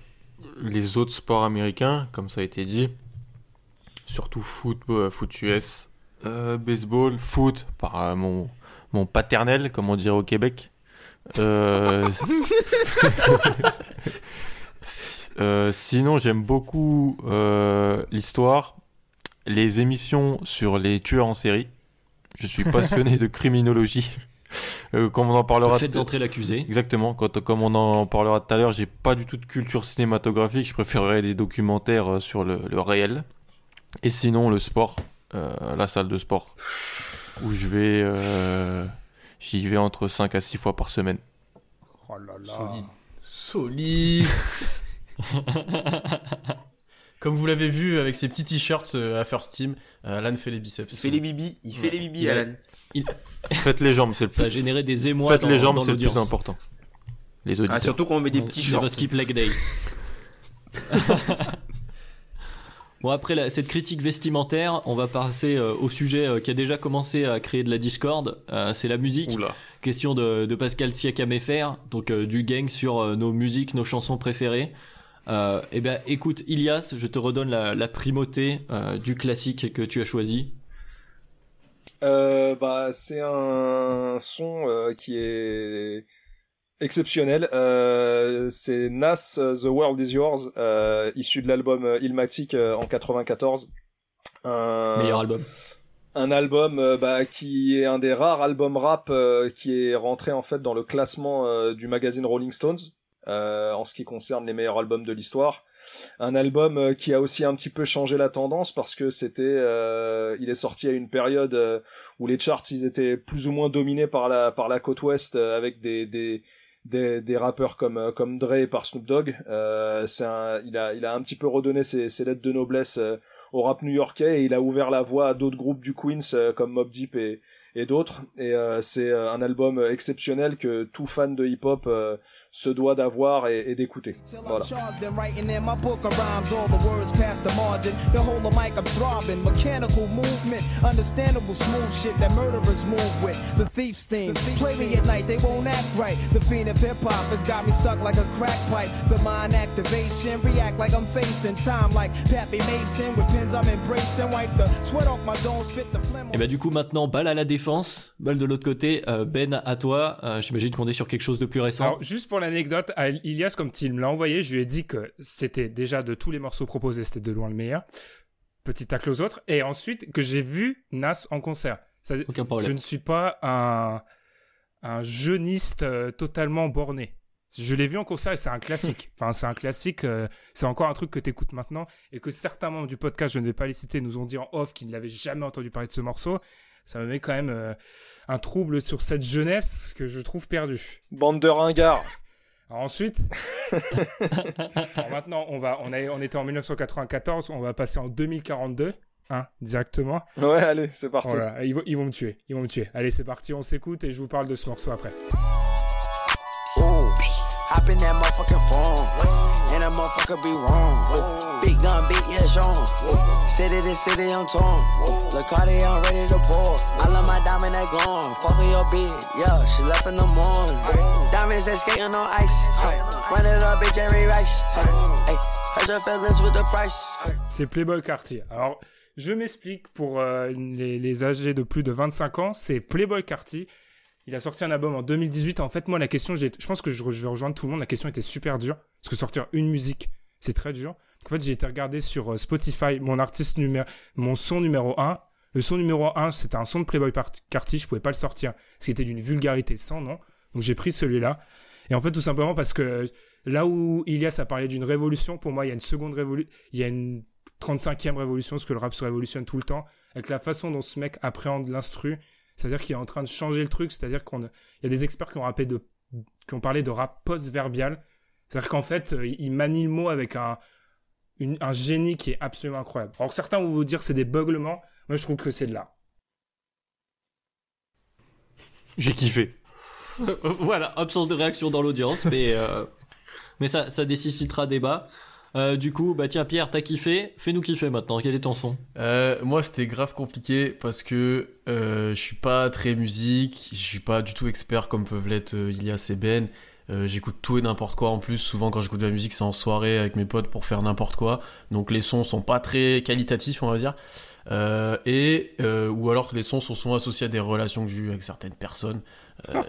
S4: les autres sports américains, comme ça a été dit, surtout foot, euh, foot US, euh, baseball, foot, par mon, mon paternel, comme on dirait au Québec. Sinon, j'aime beaucoup l'histoire, les émissions sur les tueurs en série. Je suis passionné de criminologie. Euh, comme on en parlera
S1: Faites entrer l'accusé.
S4: Exactement, quand, comme on en parlera tout à l'heure, j'ai pas du tout de culture cinématographique, je préférerais des documentaires euh, sur le, le réel. Et sinon, le sport, euh, la salle de sport, où je vais, euh, j'y vais entre 5 à 6 fois par semaine.
S2: Oh là là.
S5: Solide. Solide. Comme vous l'avez vu avec ses petits t-shirts euh, à First Team, euh, Alan fait les biceps.
S7: Il fait les bibis, il fait
S5: Ouais.
S7: les bibis
S1: Il
S7: Alan.
S4: Faites les jambes, c'est le
S1: Ça a
S4: plus.
S1: généré des émois
S4: Faites
S1: dans,
S4: les jambes, c'est le plus important. Les
S7: Ah,
S4: auditeurs.
S7: surtout quand on met des petits shorts.
S1: skip leg day. bon après la- cette critique vestimentaire, on va passer euh, au sujet euh, qui a déjà commencé à créer de la discorde. Euh, c'est la musique.
S4: Oula.
S1: Question de, de Pascal Siakam FR, donc euh, du gang sur euh, nos musiques, nos chansons préférées. Euh, eh ben écoute Ilias, je te redonne la, la primauté euh, du classique que tu as choisi.
S3: Euh, bah, c'est un son euh, qui est exceptionnel. Euh, c'est Nas euh, The World Is Yours, euh, issu de l'album Illmatic euh, en 94. Un,
S1: Meilleur album.
S3: un album euh, bah, qui est un des rares albums rap euh, qui est rentré en fait dans le classement euh, du magazine Rolling Stones euh, en ce qui concerne les meilleurs albums de l'histoire. Un album euh, qui a aussi un petit peu changé la tendance parce que c'était, euh, il est sorti à une période où les charts ils étaient plus ou moins dominés par la par la côte ouest avec des des des, des rappeurs comme comme Dre par Snoop Dogg. C'est un, il a il a un petit peu redonné ses, ses lettres de noblesse au rap new-yorkais et il a ouvert la voie à d'autres groupes du Queens comme Mob Deep et et d'autres. Et euh, c'est euh, un album exceptionnel que tout fan de hip-hop euh, se doit d'avoir et, et d'écouter. Voilà.
S1: Et bah du coup maintenant balle à la défense, balle de l'autre côté. Euh, ben à toi. Euh, J'imagine qu'on est sur quelque chose de plus récent.
S2: Alors, juste pour l'anecdote, Ilias, comme il me l'a envoyé, je lui ai dit que c'était déjà de tous les morceaux proposés, c'était de loin le meilleur. Petit tacle aux autres. Et ensuite, que j'ai vu Nas en concert. Ça-
S1: Aucun problème.
S2: je ne suis pas un, un jeuniste euh, totalement borné. Je l'ai vu en concert et c'est un classique. Enfin, c'est un classique. euh, c'est encore un truc que t'écoutes maintenant et que certains membres du podcast, je ne vais pas les citer, nous ont dit en off qu'ils ne l'avaient jamais entendu parler de ce morceau. Ça me met quand même euh, un trouble sur cette jeunesse que je trouve perdue.
S3: Bande de ringards.
S2: Alors ensuite, alors maintenant, on va, on, a, on était en 1994, on va passer en 2042, hein, directement.
S3: Ouais, allez, c'est parti.
S2: Voilà, ils, vont- ils vont me tuer, ils vont me tuer. Allez, c'est parti, on s'écoute et je vous parle de ce morceau après.
S9: Hop in that motherfucking phone, and that motherfucker be wrong. Big gun, big yeah, Sean. City to city, I'm torn. Cartier, I'm ready to pour. I love my diamond that glowing. Fuck with your bitch, yeah, she left in the morning. Diamonds that skating on ice. Run it up, bitch, Jerry Rice. Hey, hurt your feelings with the price.
S2: C'est Playboy Cartier. Alors, je m'explique pour euh, les, les âgés de plus de 25 ans, c'est Playboy Cartier. Il a sorti un album en 2018. En fait, moi, la question, je pense que je, vais rejoindre tout le monde. La question était super dure. Parce que sortir une musique, c'est très dur. En fait, j'ai été regarder sur euh, Spotify mon artiste numéro, mon son numéro 1. Le son numéro 1, c'était un son de Playboy Cartier. Je pouvais pas le sortir. Ce qui était d'une vulgarité sans nom. Donc, j'ai pris celui-là. Et en fait, tout simplement parce que là où Ilias a parlé d'une révolution, pour moi, il y a une seconde révolution. Il y a une 35e révolution, parce que le rap se révolutionne tout le temps, avec la façon dont ce mec appréhende l'instru. C'est-à-dire qu'il est en train de changer le truc. C'est-à-dire qu'on, a- il y a des experts qui ont rappé de, qui ont parlé de rap post-verbial. C'est-à-dire qu'en fait, euh, il manie le mot avec un, une- un génie qui est absolument incroyable. Alors certains vont vous dire que c'est des beuglements. Moi, je trouve que c'est de l'art.
S4: J'ai kiffé.
S1: voilà, absence de réaction dans l'audience, mais euh, mais ça ça nécessitera débat. Euh, du coup, bah tiens Pierre, t'as kiffé, fais-nous kiffer maintenant. Quel est ton son?
S5: Euh, moi, c'était grave compliqué parce que euh, je suis pas très musique, je suis pas du tout expert comme peuvent l'être euh, Ilias et Ben. J'écoute tout et n'importe quoi en plus. Souvent, quand j'écoute de la musique, c'est en soirée avec mes potes pour faire n'importe quoi. Donc, les sons sont pas très qualitatifs, on va dire. Et ou alors que les sons sont souvent associés à des relations que j'ai eues avec certaines personnes.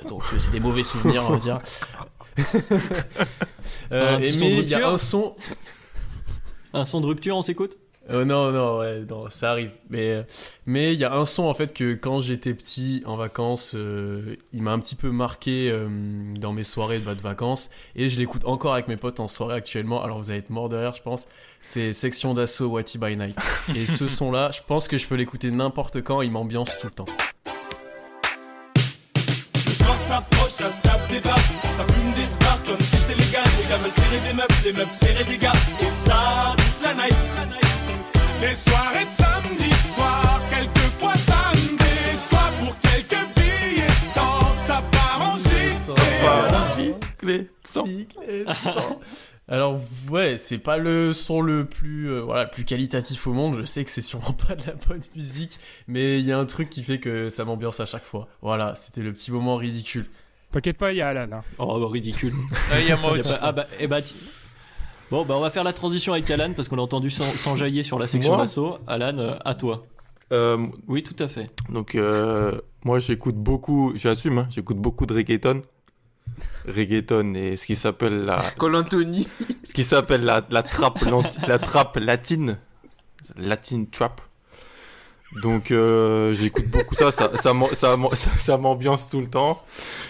S5: Donc, c'est des mauvais souvenirs, on va dire. Euh, et mais il y a un son.
S1: Un son de rupture, on s'écoute
S5: Euh, non, non, ouais, non, ça arrive. Mais mais il y a un son en fait que quand j'étais petit en vacances, euh, il m'a un petit peu marqué euh, dans mes soirées de, bah, de vacances et je l'écoute encore avec mes potes en soirée actuellement. Alors vous allez être mort de rire, je pense. C'est Section d'assaut Watty by Night. Et ce son-là, je pense que je peux l'écouter n'importe quand. Il m'ambiance tout le temps.
S10: Le soir s'approche, ça se tape des barres, ça fume des spars comme si c'était légal. Les gars veulent serrer des meufs, les meufs serrer des gars, et ça la. Les soirées de samedi soir, quelquefois ça me déçoit pour quelques billets de sang, ça part en gifle.
S5: Alors ouais, c'est pas le son le plus euh, voilà le plus qualitatif au monde. Je sais que c'est sûrement pas de la bonne musique, mais il y a un truc qui fait que ça m'ambiance à chaque fois. Voilà, c'était le petit moment ridicule.
S2: T'inquiète pas, il y a Alan. hein.
S1: Oh bah ridicule.
S6: Ah, il y a moi aussi.
S1: pas- ah bah et bah ti- Bon bah on va faire la transition avec Alan parce qu'on l'a entendu s'en- s'enjailler sur la section d'assaut. Alan, euh, à toi.
S4: Euh,
S1: Oui, tout à fait.
S4: donc, euh, moi, j'écoute beaucoup, j'assume, hein, j'écoute beaucoup de reggaeton. Reggaeton et ce qui s'appelle la,
S7: Col Anthony.
S4: ce qui s'appelle la, la trappe, la trappe latine. Latin trap. Donc, euh, j'écoute beaucoup ça, ça, ça, ça, ça m'ambiance tout le temps.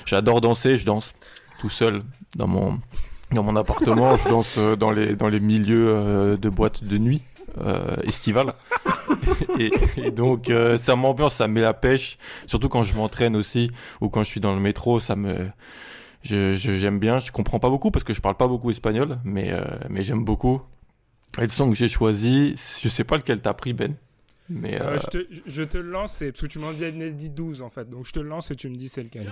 S4: J'adore danser, je danse tout seul dans mon, dans mon appartement. Je danse euh, dans les, dans les milieux euh, de boîtes de nuit euh, estivales. et, et donc, euh, ça m'ambiance, ça me met la pêche. Surtout quand je m'entraîne aussi ou quand je suis dans le métro, ça me. je, je- j'aime bien. Je comprends pas beaucoup parce que je parle pas beaucoup espagnol, mais euh, mais j'aime beaucoup. Et le son que j'ai choisi, je sais pas lequel t'as pris Ben, mais
S2: Euh,
S4: euh,
S2: je, te, je te le lance, c'est- parce que tu m'en as dit 12 en fait. Donc je te le lance et tu me dis c'est lequel.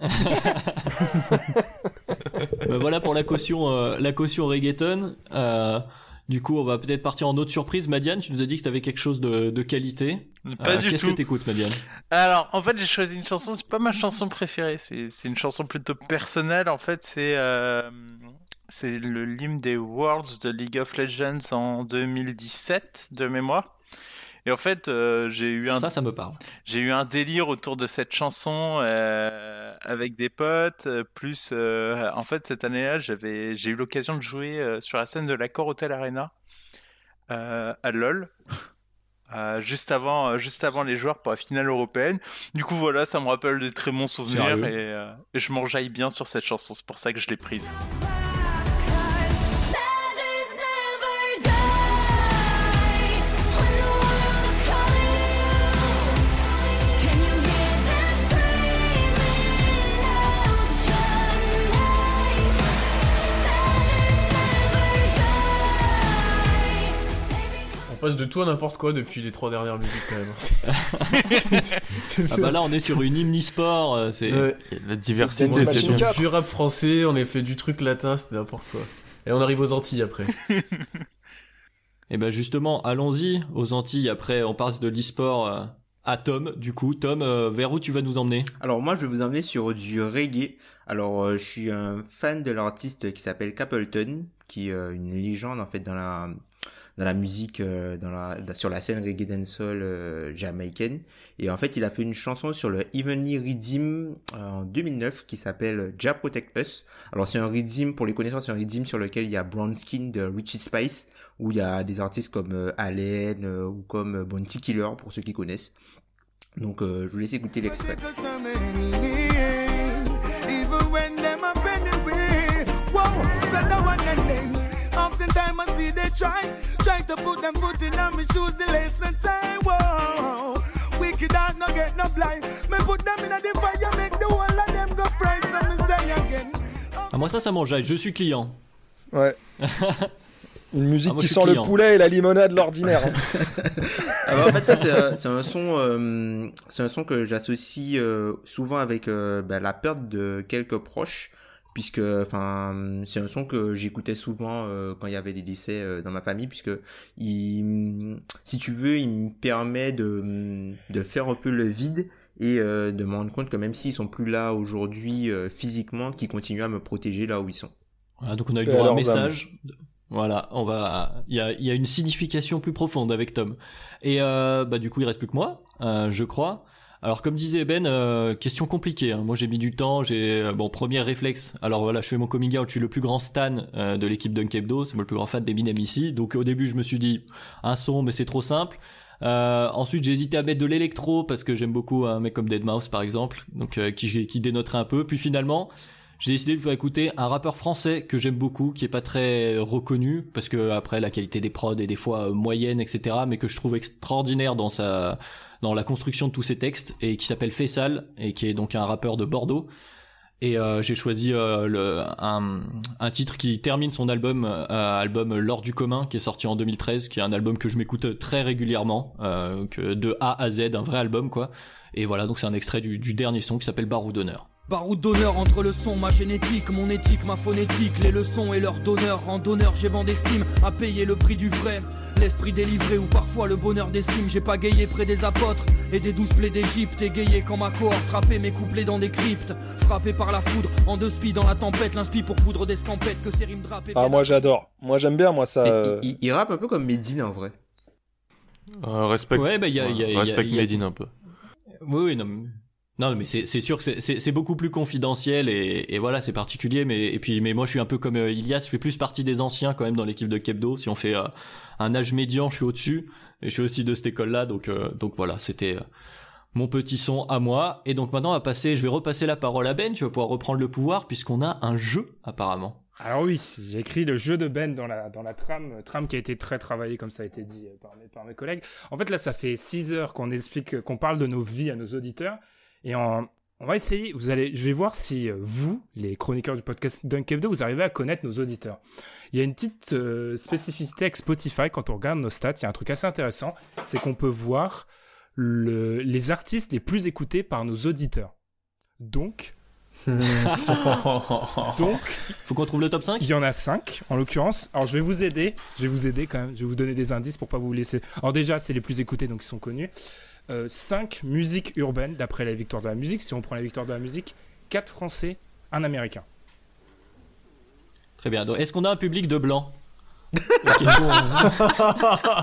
S1: Bah, voilà pour la caution, euh, la caution reggaeton. Euh, du coup, on va peut-être partir en autre surprise. Madiane, tu nous as dit que tu avais quelque chose de, de qualité.
S6: Pas
S1: Euh,
S6: du
S1: Qu'est-ce
S6: tout.
S1: que t'écoutes, Madiane?
S6: Alors, en fait, j'ai choisi une chanson, c'est pas ma chanson préférée, c'est c'est une chanson plutôt personnelle, en fait, c'est c'est le l'hymne des Worlds de League of Legends en 2017, de mémoire. Et en fait, euh, j'ai eu un
S1: Ça, ça me parle.
S6: j'ai eu un délire autour de cette chanson euh, avec des potes. euh, Plus, euh, en fait, cette année-là, j'avais, j'ai eu l'occasion de jouer sur la scène de l'Accor Hotel Arena à LoL. euh, juste avant, euh, juste avant les joueurs pour la finale européenne. Du coup, voilà, ça me rappelle de très bons souvenirs et, euh, et je m'enjaille bien sur cette chanson. C'est pour ça que je l'ai prise.
S5: On passe de tout à n'importe quoi depuis les trois dernières musiques quand même.
S1: Ah bah là, on est sur une hymne e-sport. euh, C'est
S5: Ouais.
S4: la diversité, c'est.
S3: 4.
S5: Du rap français, on a fait du truc latin, c'était n'importe quoi. Et on arrive aux Antilles après.
S1: Et ben justement, allons-y aux Antilles. Après, on passe de l'e-sport euh, à Tom. Du coup, Tom, euh, vers où tu vas nous emmener?
S7: Alors moi, je vais vous emmener sur du reggae. Alors, euh, je suis un fan de l'artiste qui s'appelle Capleton, qui est une légende en fait dans la dans la musique, euh, dans la sur la scène reggae dancehall euh, jamaïcaine. Et en fait, il a fait une chanson sur le Heavenly Redeem euh, en 2009 qui s'appelle Jah Protect Us. Alors c'est un redeem pour les connaisseurs, c'est un redeem sur lequel il y a Brown Skin de Richie Spice, où il y a des artistes comme Allen ou comme Bounty Killer pour ceux qui connaissent. Donc euh, je vous laisse écouter l'extrait.
S10: They try, try to put them foot in on me shoes, the lace and tie, whoa. Wicked heart no get no blind. Me put them in the fire, make the whole of them go fry, so me say again.
S1: Ah moi ça, ça m'enjaille. Je suis client.
S3: Ouais. Une musique
S1: Ah, moi,
S3: qui
S1: je suis
S3: sent
S1: client.
S3: le poulet et la limonade l'ordinaire. hein.
S7: Ah bah, en fait, ça, c'est, c'est un son, euh, c'est un son que j'associe euh, souvent avec euh, bah, la perte de quelques proches, puisque, enfin, c'est un son que j'écoutais souvent euh, quand il y avait des décès euh, dans ma famille, puisque il, si tu veux, il me permet de, de faire un peu le vide et euh, de me rendre compte que même s'ils sont plus là aujourd'hui euh, physiquement, qu'ils continuent à me protéger là où ils sont.
S1: Voilà, donc on a eu droit à un
S3: âmes.
S1: message. Voilà, on va. Il y a, il y a une signification plus profonde avec Tom. Et euh, bah du coup, il reste plus que moi, euh, je crois. Alors comme disait Ben, euh, question compliquée. hein. Moi j'ai mis du temps. J'ai euh, bon premier réflexe. Alors voilà, je fais mon coming out. Je suis le plus grand stan euh, de l'équipe Dunkebdo. C'est moi le plus grand fan d'Eminem ici. Donc au début je me suis dit un son, mais c'est trop simple. Euh, ensuite j'ai hésité à mettre de l'électro parce que j'aime beaucoup un mec comme Deadmau5 par exemple, donc qui, qui dénoterait un peu. Puis finalement j'ai décidé de faire écouter un rappeur français que j'aime beaucoup, qui est pas très reconnu, parce que après la qualité des prods est des fois moyenne, etc., mais que je trouve extraordinaire dans sa, dans la construction de tous ses textes, et qui s'appelle Faisal, et qui est donc un rappeur de Bordeaux. Et euh, j'ai choisi euh, un titre qui termine son album, euh, album L'Or du commun, qui est sorti en 2013, qui est un album que je m'écoute très régulièrement, euh, que de A à Z, un vrai album quoi. Et voilà, donc c'est un extrait du, du dernier son qui s'appelle Barou d'honneur.
S11: Baroud d'honneur entre le son, ma génétique, mon éthique, ma phonétique, les leçons et leur donneur. En donneur, j'ai vendu d'estime à payer le prix du vrai. L'esprit délivré ou parfois le bonheur des cimes. J'ai pas gayé près des apôtres et des douze plaies d'Égypte. Égayé quand ma cohorte frappé mes couplets dans des cryptes. Frappé par la foudre, en deux spies dans la tempête. L'inspi pour poudre d'escampette que ces rimes drapées.
S3: Ah, moi j'adore. Moi j'aime bien, moi ça. Euh,
S7: il, il- il rappe un peu comme Medine en vrai.
S4: Euh, respect,
S1: Ouais, bah, il y a- il y a- il y a-
S4: respect
S1: il y a-
S4: Medine un peu.
S1: Oui, oui, non. mais- Non, mais c'est sûr que c'est- beaucoup plus confidentiel et, et voilà, c'est particulier. Mais et puis, mais moi, je suis un peu comme euh, Ilias, je fais plus partie des anciens quand même dans l'équipe de Kebdo. Si on fait euh, un âge médian, je suis au-dessus et je suis aussi de cette école-là. Donc, euh, donc voilà, c'était euh, mon petit son à moi. Et donc maintenant, on va passer, je vais repasser la parole à Ben. Tu vas pouvoir reprendre le pouvoir puisqu'on a un jeu apparemment.
S2: Alors oui, j'ai écrit le jeu de Ben dans la, dans la trame, trame qui a été très travaillée, comme ça a été dit par mes, par mes collègues. En fait, là, ça fait 6 heures qu'on explique, qu'on parle de nos vies à nos auditeurs. Et en- on va essayer, vous allez, je vais voir si euh, vous, les chroniqueurs du podcast Dunkebdo, vous arrivez à connaître nos auditeurs. Il y a une petite euh, spécificité avec Spotify quand on regarde nos stats. Il y a un truc assez intéressant, c'est qu'on peut voir le, les artistes les plus écoutés par nos auditeurs. Donc, donc,
S1: Faut qu'on trouve le top 5
S2: il y en a 5 en l'occurrence. Alors je vais vous aider, je vais vous aider quand même, je vais vous donner des indices pour pas vous laisser. Alors déjà, c'est les plus écoutés donc ils sont connus. 5 musiques urbaines d'après la victoire de la musique. Si on prend la victoire de la musique, 4 français, un américain.
S1: Très bien. Donc, est-ce qu'on a un public de blancs La question, euh,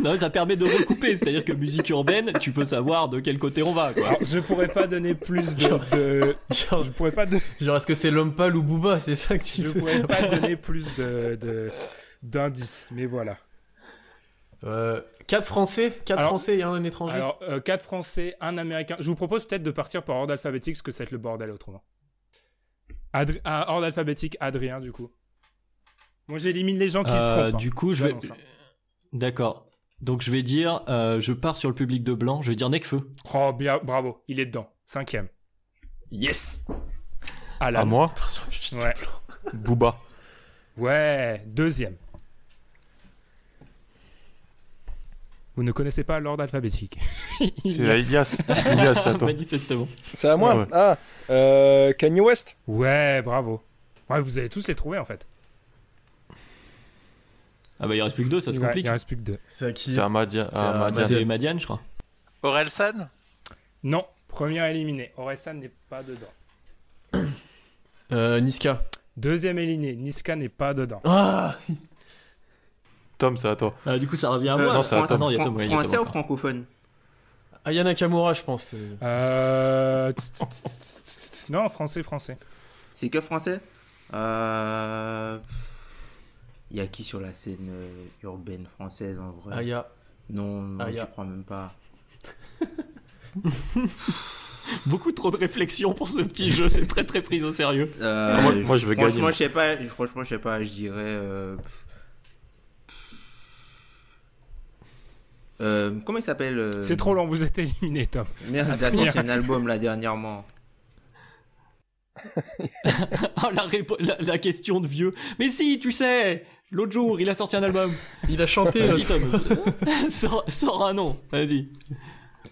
S1: Non, ça permet de recouper. C'est-à-dire que musique urbaine, tu peux savoir de quel côté on va. Quoi.
S2: Alors je pourrais pas donner plus de, de-
S5: Genre,
S2: je pourrais pas,
S5: genre, est-ce que c'est l'homme pâle ou Booba? C'est ça que tu
S2: je pourrais pas donner plus de de- d'indices, mais voilà.
S5: Euh, 4 français 4
S2: Alors-
S5: français et un étranger
S2: Alors 4 français, un américain. Je vous propose peut-être de partir par ordre alphabétique, parce que ça va être le bordel autrement. Adri- ah, ordre alphabétique, Adrien du coup. Moi j'élimine les gens qui se
S1: Euh,
S2: trompent. hein.
S1: du coup, je vais.
S2: Hein.
S1: D'accord. Donc je vais dire, euh, je pars sur le public de blanc. Je vais dire Necfeu.
S2: Oh, bien, bravo, il est dedans. Cinquième.
S1: Yes.
S2: Alan.
S4: À moi
S2: Ouais.
S4: Booba.
S2: Ouais, deuxième. Vous ne connaissez pas l'ordre alphabétique.
S4: C'est la Ilias. Ilias, c'est à toi.
S1: Manifestement.
S3: C'est à moi
S4: Ouais, ouais.
S3: Ah, euh, Kanye West
S2: Ouais, bravo. Ouais, vous allez tous les trouver en fait.
S1: Ah bah il reste plus que deux, ça se
S2: Ouais,
S1: complique.
S2: il reste plus que deux.
S5: C'est à qui
S4: C'est à.
S5: C'est
S4: à
S5: à
S4: Madiane.
S1: C'est Madiane, je crois.
S6: Orelsan
S2: Non, premier éliminé. Orelsan n'est pas dedans.
S5: euh, Niska.
S2: Deuxième éliminé. Niska n'est pas dedans.
S5: Ah
S4: Tom, c'est à toi.
S1: Ah, du coup, ça revient à
S7: Euh,
S1: moi.
S4: non, c'est à toi.
S1: non, il y a Tom, ouais, il y a Tom
S7: Français ou francophone
S5: Aya Nakamura, je pense. euh.
S2: Non, français, français.
S7: C'est que français Euh, Il y a qui sur la scène euh, urbaine française en vrai
S5: Aya.
S7: Non, non
S5: Aya.
S7: je crois même pas.
S1: Beaucoup trop de réflexion pour ce petit jeu, c'est très très pris au sérieux.
S7: Euh,
S4: moi- moi, je veux
S7: franchement,
S4: gagner, moi.
S7: je sais pas. Franchement, je sais pas. Je dirais. Euh... comment il s'appelle euh,
S2: C'est trop long, vous êtes éliminé, Tom.
S7: Merde, il a sorti un album là dernièrement.
S1: Oh, la, répo- la, la question de vieux. Mais si, tu sais, l'autre jour, il a sorti un album.
S5: Il a chanté.
S1: Vas-y. Tom. sors, sors un nom, vas-y.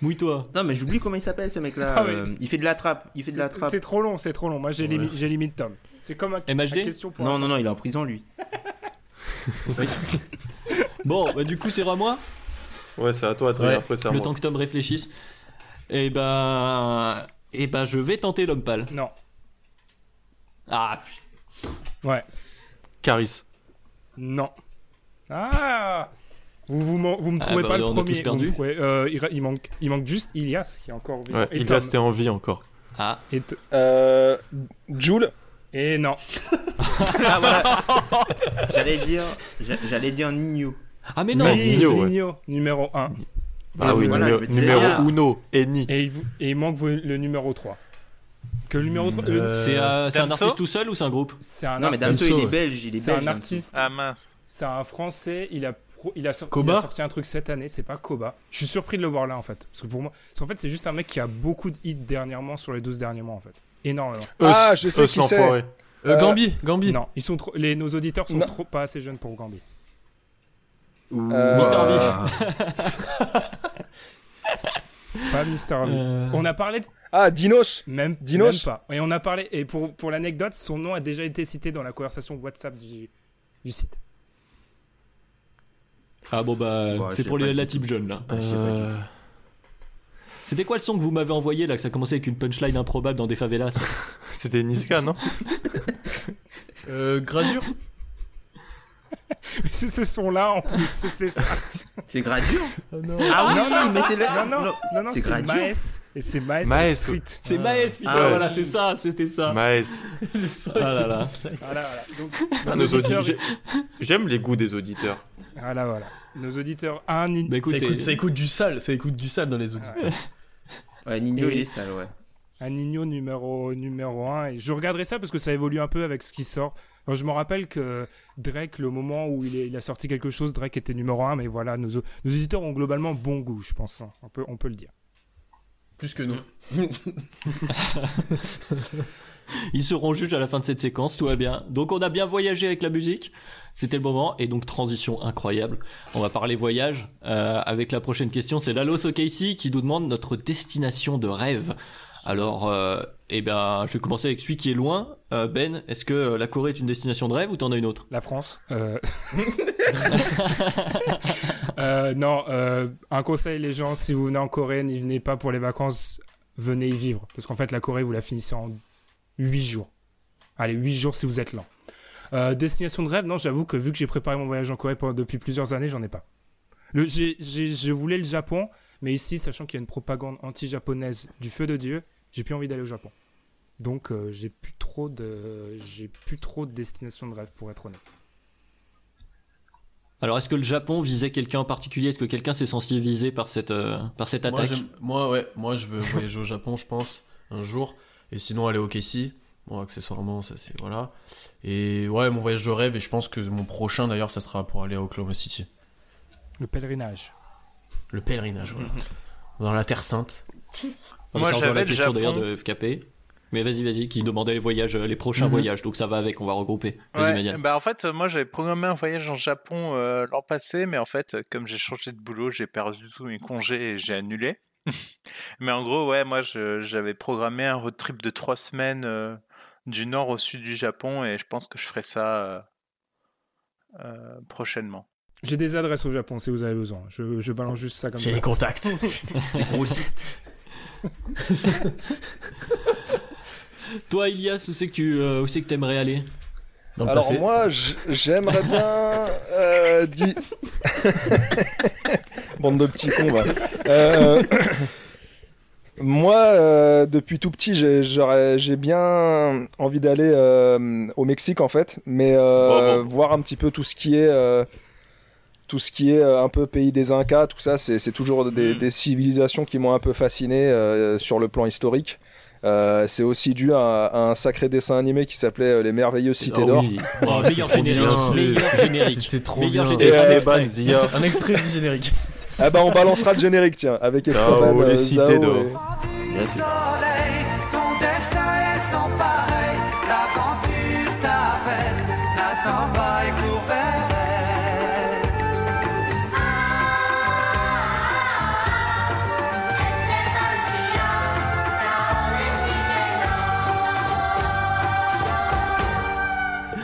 S1: Mouille-toi.
S7: Non, mais j'oublie comment il s'appelle ce mec-là.
S2: Ah oui.
S7: euh, il fait de la trappe. Il fait de la
S2: C'est
S7: trappe.
S2: c'est trop long, c'est trop long. Moi, j'élimine j'élimine Tom. C'est comme un,
S1: MHD
S2: une question pour
S7: Non,
S2: un
S7: non, non, il est en prison lui.
S1: Bon, bah, du coup, c'est à moi?
S4: Ouais, c'est à toi, Adrien.
S5: Ouais.
S4: Après, à
S1: Le
S4: moi.
S1: temps que Tom réfléchisse. Et ben. Et ben, je vais tenter l'homme pâle.
S2: Non.
S1: Ah,
S2: Ouais.
S4: Caris.
S2: Non. Ah vous, vous, vous me
S1: Ah,
S2: trouvez
S1: bah,
S2: pas le premier. vous
S1: perdu.
S2: trouvez- euh, il, il manque, il manque juste Ilias qui est encore vivant.
S4: Ouais,
S2: et
S4: Ilias, t'es en vie encore.
S1: ah.
S2: Et,
S3: euh, Jules
S2: et non.
S7: Ah voilà. j'allais dire, j'a- j'allais dire Nino.
S1: Ah, mais non,
S2: Oui,
S4: Nino,
S2: c'est
S4: ouais.
S2: Nino, numéro 1.
S4: Ah oui,
S7: voilà,
S4: numéro, numéro uno, Eni.
S2: Et il, vous- et il manque vous- le numéro 3. Que le numéro 3. le-
S5: Euh,
S1: C'est euh, c'est un artiste tout seul ou c'est un groupe?
S2: C'est un,
S7: Non, mais
S2: artiste-
S7: Damso, il est belge. Il est
S2: c'est
S7: belge.
S2: un
S7: Damso.
S2: artiste.
S6: Ah mince.
S2: C'est un français. Il a, il, a sorti,
S5: Koba
S2: il a sorti un truc cette année. C'est pas Koba. Je suis surpris de le voir là en fait. Parce que pour moi. Parce qu'en fait, c'est juste un mec qui a beaucoup de hits dernièrement sur les 12 derniers mois en fait. Énormément.
S3: Ah, je sais qui c'est.
S5: Euh, Gambi. Gambi.
S2: Non, ils sont trop, les, nos auditeurs sont
S3: Non.
S2: trop, pas assez jeunes pour Gambi.
S1: Mister
S7: Ah.
S2: Pas Mister V.
S1: Euh,
S2: On a parlé de...
S3: Ah, Dinos
S2: Même,
S3: Dinos
S2: même pas. Et on a parlé... Et pour, pour l'anecdote, son nom a déjà été cité dans la conversation WhatsApp du, du site.
S1: Ah bon bah
S7: je
S1: c'est pour les, la type jeune là.
S4: Euh,
S1: C'était quoi le son que vous m'avez envoyé là que ça commençait avec une punchline improbable dans des favelas?
S4: C'était Niska, non?
S5: Euh, Gradure.
S2: Mais c'est ce son-là en plus, c'est ça.
S7: C'est Gradure
S2: Ah non.
S7: Ah oui,
S2: non, non,
S7: mais c'est le-
S2: Non, non,
S7: non,
S2: non,
S7: c'est.
S2: Maes. Et c'est Maes.
S4: Maes,
S2: Street.
S1: C'est
S2: Ah.
S1: Maes, putain,
S7: Ah ouais.
S1: voilà, c'est ça, c'était ça.
S4: Maes.
S5: Le son
S1: Ah là là.
S2: Voilà, voilà. Donc,
S4: Ah,
S2: nos auditeurs.
S4: audi- j'ai- J'aime les goûts des auditeurs.
S2: Voilà, voilà. Nos auditeurs. Un.
S1: Bah
S5: Ça
S1: écoutez,
S5: écoute, ça écoute du sale, ça écoute du sale dans les auditeurs.
S7: Ouais, Nino,
S2: Et-
S7: il est sale, ouais.
S2: un Nino numéro, numéro 1. Et je regarderai ça parce que ça évolue un peu avec ce qui sort. Je me rappelle que Drake, le moment où il, est- il a sorti quelque chose, Drake était numéro 1. Mais voilà, nos, nos éditeurs ont globalement bon goût, je pense. hein. On, peut, on peut le dire.
S5: Plus que nous.
S1: Ils seront juges à la fin de cette séquence, tout va bien. Donc on a bien voyagé avec la musique, c'était le moment, et donc transition incroyable. On va parler voyage euh, avec la prochaine question, c'est Lalos OKC qui nous demande notre destination de rêve. Alors, euh, eh ben, je vais commencer avec celui qui est loin. Euh, ben, est-ce que euh, la Corée est une destination de rêve ou t'en as une autre?
S2: La France. euh, euh, non, un conseil, les gens, si vous venez en Corée, n'y venez pas pour les vacances, venez y vivre. Parce qu'en fait, la Corée, vous la finissez en 8 jours. Allez, 8 jours si vous êtes lent. Destination de rêve, non, j'avoue que vu que j'ai préparé mon voyage en Corée pendant- depuis plusieurs années, j'en ai pas. Le, je voulais le Japon, mais ici, sachant qu'il y a une propagande anti-japonaise du feu de Dieu, j'ai plus envie d'aller au Japon. Donc, euh, j'ai plus trop de, j'ai plus trop de destination de rêve, pour être honnête.
S1: Alors, est-ce que le Japon visait quelqu'un en particulier? Est-ce que quelqu'un s'est senti visé par cette, euh, par cette
S5: Moi,
S1: attaque?
S5: moi, ouais, moi, je veux voyager au Japon, je pense, un jour. Et sinon, aller au Kessie. Bon, accessoirement, ça c'est. Voilà. Et ouais, mon voyage de rêve, et je pense que mon prochain d'ailleurs, ça sera pour aller à Oklahoma City.
S2: Le pèlerinage.
S5: Le pèlerinage, voilà. Dans la Terre Sainte.
S1: On
S6: Moi, j'avais
S1: la
S6: le
S1: question d'ailleurs
S6: Japon.
S1: de FKP. Mais vas-y, vas-y, qui demandait les voyages, euh, les prochains
S5: Mhm.
S1: voyages, donc ça va avec, on va regrouper. Vas-y,
S6: Ouais, bah en fait, moi j'avais programmé un voyage en Japon euh, l'an passé, mais en fait, euh, comme j'ai changé de boulot, j'ai perdu tous mes congés et j'ai annulé. mais en gros, ouais, moi j'avais programmé un road trip de trois semaines euh, du nord au sud du Japon et je pense que je ferai ça euh, euh, prochainement.
S2: J'ai des adresses au Japon si vous avez besoin. Je, je balance juste ça comme
S5: J'ai
S2: ça.
S5: les contacts.
S7: Les grossistes.
S1: Toi, Ilias, où c'est que tu euh, où c'est que t'aimerais aller
S5: Dans le
S3: Alors
S5: passé.
S3: moi, j'aimerais bien euh, du... Bande de petits cons. Euh, Moi, euh, depuis tout petit, j'ai bien envie d'aller euh, au Mexique, en fait, mais
S4: Bon,
S3: voir un petit peu tout ce qui est... tout ce qui est un peu pays des Incas, tout ça, c'est c'est toujours des, des civilisations qui m'ont un peu fasciné euh, sur le plan historique. Euh, c'est aussi dû à, à un sacré dessin animé qui s'appelait euh, Les Merveilleuses Cités
S4: Ah
S3: d'Or.
S4: oui.
S1: Oh,
S5: Oh,
S1: meilleur
S5: c'était trop
S1: générique.
S5: C'était trop bien. Un extrait du générique.
S3: Ah bah on balancera le générique tiens avec Esteban
S4: les
S3: euh,
S4: cités
S3: Zhao
S4: d'or.
S3: et-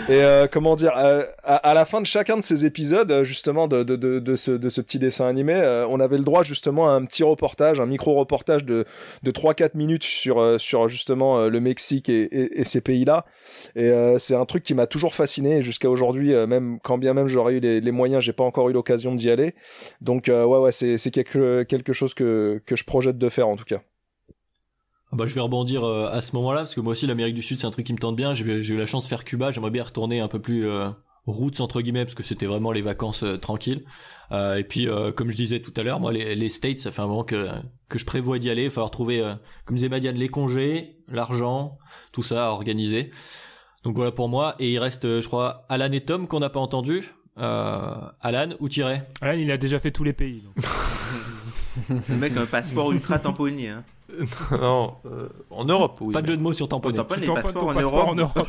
S9: Et
S3: euh, comment dire, euh, à, à la fin de chacun de ces épisodes, euh, justement, de, de, de, de ce, de ce petit dessin animé, euh, on avait le droit justement à un petit reportage, un micro-reportage de, de 3-4 minutes sur, euh, sur justement euh, le Mexique et, et, et ces pays-là. Et c'est un truc qui m'a toujours fasciné jusqu'à aujourd'hui, même quand bien même j'aurais eu les, les moyens, j'ai pas encore eu l'occasion d'y aller. Donc ouais, ouais, c'est quelque, quelque chose que, que je projette de faire en tout cas.
S1: Ah Bah, je vais rebondir euh, à ce moment-là parce que moi aussi l'Amérique du Sud c'est un truc qui me tente bien. J'ai j'ai eu la chance de faire Cuba. J'aimerais bien retourner un peu plus euh, roots entre guillemets parce que c'était vraiment les vacances euh, tranquilles. Euh, et puis euh, comme je disais tout à l'heure, moi les, les States ça fait un moment que que je prévois d'y aller. Il va falloir trouver, euh, comme disait Madiane, les congés, l'argent, tout ça à organiser. Donc voilà pour moi. Et il reste, je crois, Alan et Tom qu'on n'a pas entendu. Euh, Alan, où t'irais
S2: Alan, il a déjà fait tous les pays. donc.
S7: Le mec a un passeport ultra tamponné. Hein.
S4: Non, euh, en Europe, oui.
S1: Pas de jeu de mots sur
S7: On
S1: tamponner.
S7: tamponne
S2: Tu
S7: les
S2: tamponnes ton
S7: en
S2: passeport
S7: Europe.
S2: en Europe.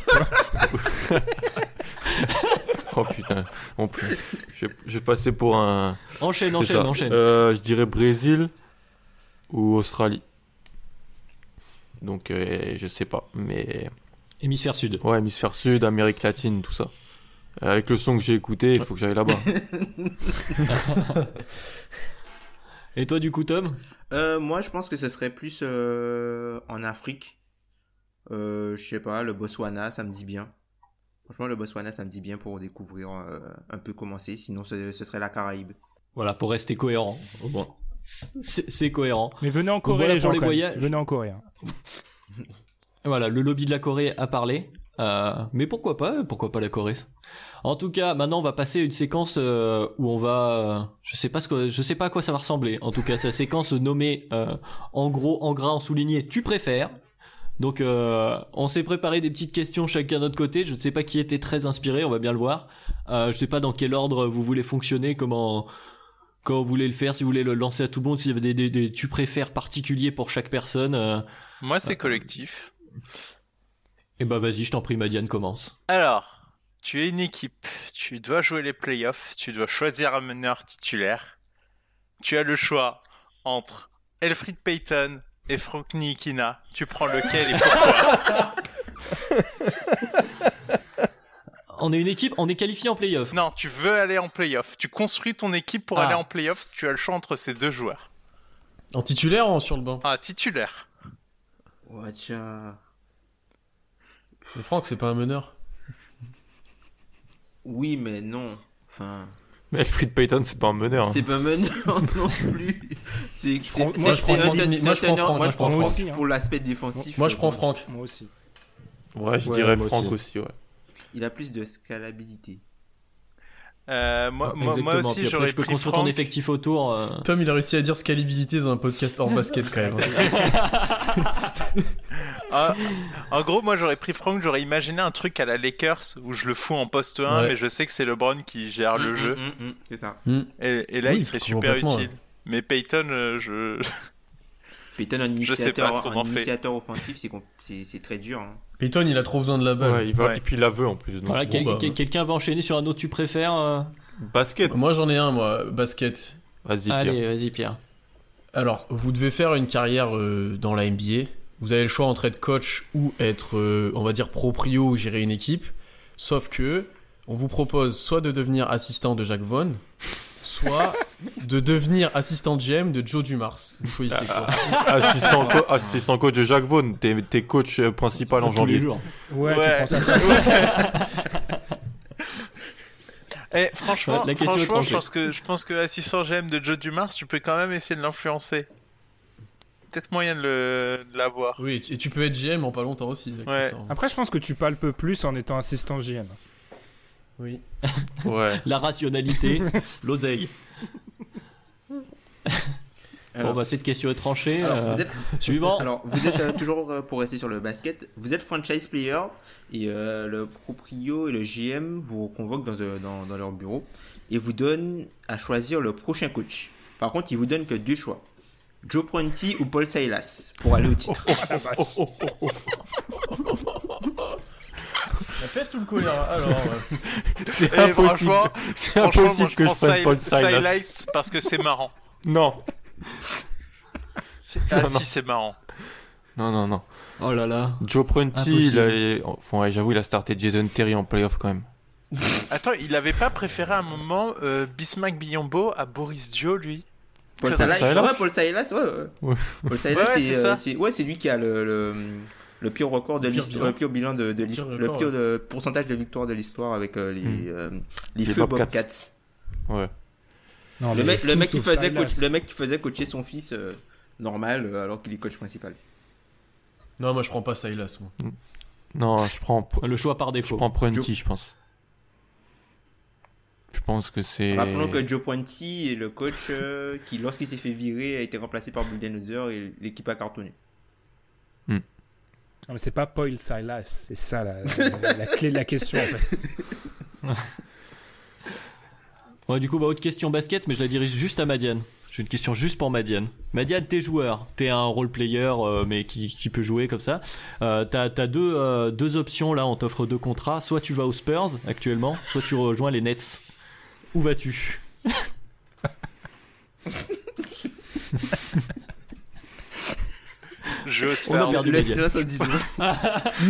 S4: Oh putain, en plus. Je, vais- je vais passer pour un.
S1: Enchaîne, enchaîne,
S4: ça.
S1: enchaîne.
S4: Euh, je dirais Brésil ou Australie. Donc, euh, je sais pas, mais.
S1: Hémisphère Sud.
S4: Ouais, hémisphère sud, Amérique latine, tout ça. Euh, Avec le son que j'ai écouté, il faut que j'aille là-bas.
S1: Et toi du coup Tom?
S7: Euh, moi, je pense que ce serait plus euh, en Afrique. Euh, je sais pas, le Botswana, ça me dit bien. Franchement, le Botswana, ça me dit bien pour découvrir euh, un peu comment c'est. Sinon, ce, ce serait la Caraïbe.
S1: Voilà, pour rester cohérent. Au moins, c'est cohérent.
S2: Mais venez en Corée,
S1: voilà
S2: les gens.
S1: les voyages.
S2: Venez en Corée. hein.
S1: Voilà, le lobby de la Corée a parlé. Euh, mais pourquoi pas Pourquoi pas la Corée? En tout cas, maintenant on va passer à une séquence euh, où on va, euh, je sais pas ce que, je sais pas à quoi ça va ressembler. En tout cas, c'est la séquence nommée euh, en gros, en gras, en souligné. Tu préfères Donc, euh, on s'est préparé des petites questions chacun de notre côté. Je ne sais pas qui était très inspiré, on va bien le voir. Je sais pas dans quel ordre vous voulez fonctionner, comment, comment vous voulez le faire, si vous voulez le lancer à tout le monde, s'il y avait des, des, des tu préfères particuliers pour chaque personne.
S6: Moi, c'est collectif.
S1: et bah vas-y, je t'en prie, Madiane, commence.
S6: Alors, tu es une équipe, tu dois jouer les playoffs, tu dois choisir un meneur titulaire. Tu as le choix entre Elfried Payton et Frank Nikina. Tu prends lequel et pourquoi?
S1: On est une équipe, on est qualifié en playoff.
S6: Non, tu veux aller en playoff. Tu construis ton équipe pour
S1: Ah.
S6: aller en playoff. Tu as le choix entre ces deux joueurs.
S5: En titulaire ou sur le banc?
S6: Ah, titulaire.
S7: Watcha.
S5: Mais Franck, c'est pas un meneur.
S7: Oui, mais non. Enfin,
S4: Mais Elfried Payton, c'est pas un meneur. hein.
S7: c'est pas un meneur non plus. C'est
S5: moi, Moi, je prends
S7: teneur-
S5: Franck.
S7: moi, je prends
S2: aussi, hein.
S7: pour l'aspect défensif.
S5: Moi, je
S7: euh,
S5: prends Franck.
S2: Moi aussi.
S4: Ouais, je
S1: Ouais,
S4: dirais Franck
S1: aussi.
S4: aussi, ouais.
S7: Il a plus de scalabilité.
S6: Euh, moi, moi, moi
S1: Exactement.
S6: aussi, j'aurais
S1: tu peux
S6: pris
S1: construire ton
S6: Franck.
S1: effectif autour. euh.
S5: Tom, il a réussi à dire scalabilité dans un podcast hors basket quand même.
S6: Ah, en gros, moi j'aurais pris Franck, j'aurais imaginé un truc à la Lakers où je le fous en poste 1,
S5: Ouais.
S6: mais je sais que c'est LeBron qui gère le
S7: Mm,
S6: jeu.
S7: mm, mm, C'est ça.
S6: Et, et là,
S5: Oui,
S6: il serait super utile. Mais Peyton, euh, je.
S7: Peyton, un
S6: Je sais pas
S7: initiateur,
S6: ce
S7: un
S6: fait.
S7: initiateur offensif, c'est com- c'est c'est très dur. hein.
S5: Peyton, il a trop besoin de la balle.
S4: Ouais, il va,
S6: Ouais.
S4: Et puis il la veut en plus.
S1: Voilà,
S5: Bon,
S1: quel-
S5: bah,
S1: quel- quelqu'un va enchaîner sur un autre tu préfères euh
S4: Basket.
S5: Moi, j'en ai un, moi, basket.
S4: Vas-y, Pierre.
S1: Allez, vas-y Pierre.
S5: Alors, vous devez faire une carrière euh, dans la NBA. Vous avez le choix entre être coach ou être, euh, on va dire, proprio ou gérer une équipe. Sauf que, on vous propose soit de devenir assistant de Jacques Vaughan, soit de devenir assistant GM de Joe Dumars. Vous choisissez quoi
S4: assistant, co- assistant coach de Jacques Vaughan, t'es t'es coach euh, principal en
S1: Tous
S4: janvier.
S1: les jours.
S2: Ouais, tu
S6: Ouais.
S2: prends ça.
S6: Eh, franchement,
S1: La question est
S6: franchement je pense que je pense que assistant GM de Joe Dumars, tu peux quand même essayer de l'influencer. Peut-être moyen de l'avoir.
S5: Oui, et tu peux être GM en pas longtemps aussi. accessoirement.
S2: Après, je pense que tu palpes plus en étant assistant GM.
S5: Oui.
S4: Ouais.
S1: La rationalité, l'oseille. Bon bah cette question est tranchée.
S7: alors,
S1: euh,
S7: vous êtes,
S1: Suivant.
S7: alors, vous êtes euh, toujours euh, pour rester sur le basket. Vous êtes franchise player et euh, le proprio et le GM vous convoquent dans, dans, dans leur bureau et vous donnent à choisir le prochain coach. Par contre, ils vous donnent que deux choix. Joe Prunty ou Paul Silas pour aller au titre.
S5: La peste ou le choléra? Alors, euh,
S4: C'est impossible. C'est impossible
S6: moi, je
S4: que je prenne
S6: Sil-
S4: Paul Silas.
S6: Silas parce que c'est marrant.
S4: Non.
S6: C'est- Ah
S4: Non, non.
S6: si, c'est marrant.
S4: Non, non, non.
S1: Oh là là.
S4: Joe Prunty, il a... enfin, ouais, j'avoue, il a starté Jason Terry en playoff quand même.
S6: Attends, il avait pas préféré à un moment euh, Bismack Biombo à Boris Dio, lui?
S7: Paul Silas, ouais, Paul Silas, ouais. Paul Silas,
S6: Ouais,
S7: c'est euh, ouais, c'est lui qui a le, le, le pire record de
S5: Le pire
S7: l'histoire,
S5: bilan.
S7: le pire bilan de, de
S5: Le pire
S7: le
S5: record,
S7: pire de pourcentage de victoire de l'histoire avec euh, les,
S4: Hmm.
S7: euh, les,
S4: Les
S7: feux
S4: Bobcats.
S7: Bobcats.
S4: Ouais.
S2: Non,
S7: Le mec, le
S2: tout
S7: mec qui faisait
S2: Silas.
S7: coach- le mec qui faisait coacher son fils euh, normal euh, alors qu'il est coach principal.
S5: non, moi je prends pas Silas. Moi.
S4: Non, je prends,
S1: Le choix par
S4: je
S1: défaut.
S4: prends Prunty,
S7: Joe-
S4: je pense. Je pense que c'est.
S7: Rappelons que Joe Pointy est le coach euh, qui, lorsqu'il s'est fait virer, a été remplacé par Budenholzer et l'équipe a cartonné.
S2: Non, mais c'est pas Paul Silas, c'est ça la, la- la clé de la question en fait.
S1: Ouais, du coup, bah, autre question basket, mais je la dirige juste à Madiane. J'ai une question juste pour Madiane. Madiane, t'es joueur, t'es un role player, euh, mais qui, qui peut jouer comme ça. Euh, t'as t'as deux, euh, deux options là, on t'offre deux contrats. Soit tu vas aux Spurs actuellement, soit tu rejoins les Nets. Où vas-tu?
S6: Je joue aux
S1: On a
S6: Spurs.
S1: perdu
S7: Laisse-
S1: Madiane.
S7: laisse- dis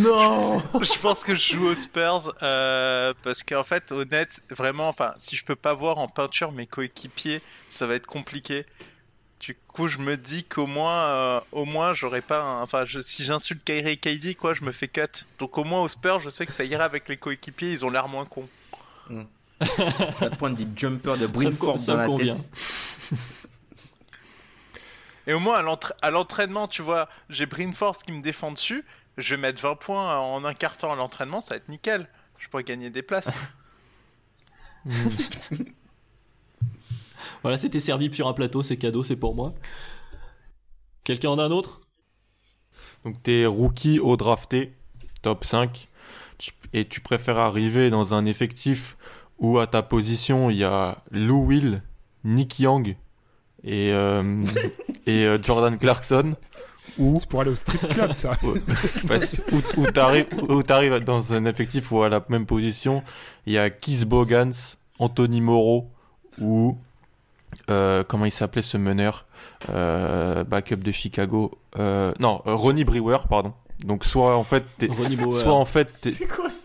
S5: Non
S6: je pense que je joue aux Spurs euh, parce qu'en fait, honnête, vraiment, enfin, si je peux pas voir en peinture mes coéquipiers, ça va être compliqué. Du coup, je me dis qu'au moins, euh, au moins, j'aurais pas. un- Enfin, je- si j'insulte Kyrie et KD, quoi, je me fais cut. Donc au moins au Spurs, je sais que ça ira avec les coéquipiers. Ils ont l'air moins cons.
S7: Ça te prend des jumpers de dans la
S1: convient.
S7: tête.
S6: Et au moins à l'entra- à l'entraînement, tu vois, j'ai Brin Force qui me défend dessus. Je vais mettre 20 points en un quart temps à l'entraînement, ça va être nickel. Je pourrais gagner des places.
S1: Voilà, c'était servi sur un plateau, c'est cadeau, c'est pour moi. Quelqu'un en a un autre?
S4: Donc t'es rookie au drafté, top 5, tu- et tu préfères arriver dans un effectif où à ta position il y a Lou Will, Nick Young et, euh, et euh, Jordan Clarkson. Ou
S2: C'est pour aller au strip club, ça.
S4: Où, où t'arrives où t'arrives dans un effectif où à la même position il y a Keith Bogans, Anthony Moreau ou euh, comment il s'appelait ce meneur euh, backup de Chicago euh, non euh, Ronnie Brewer pardon donc soit en fait soit en fait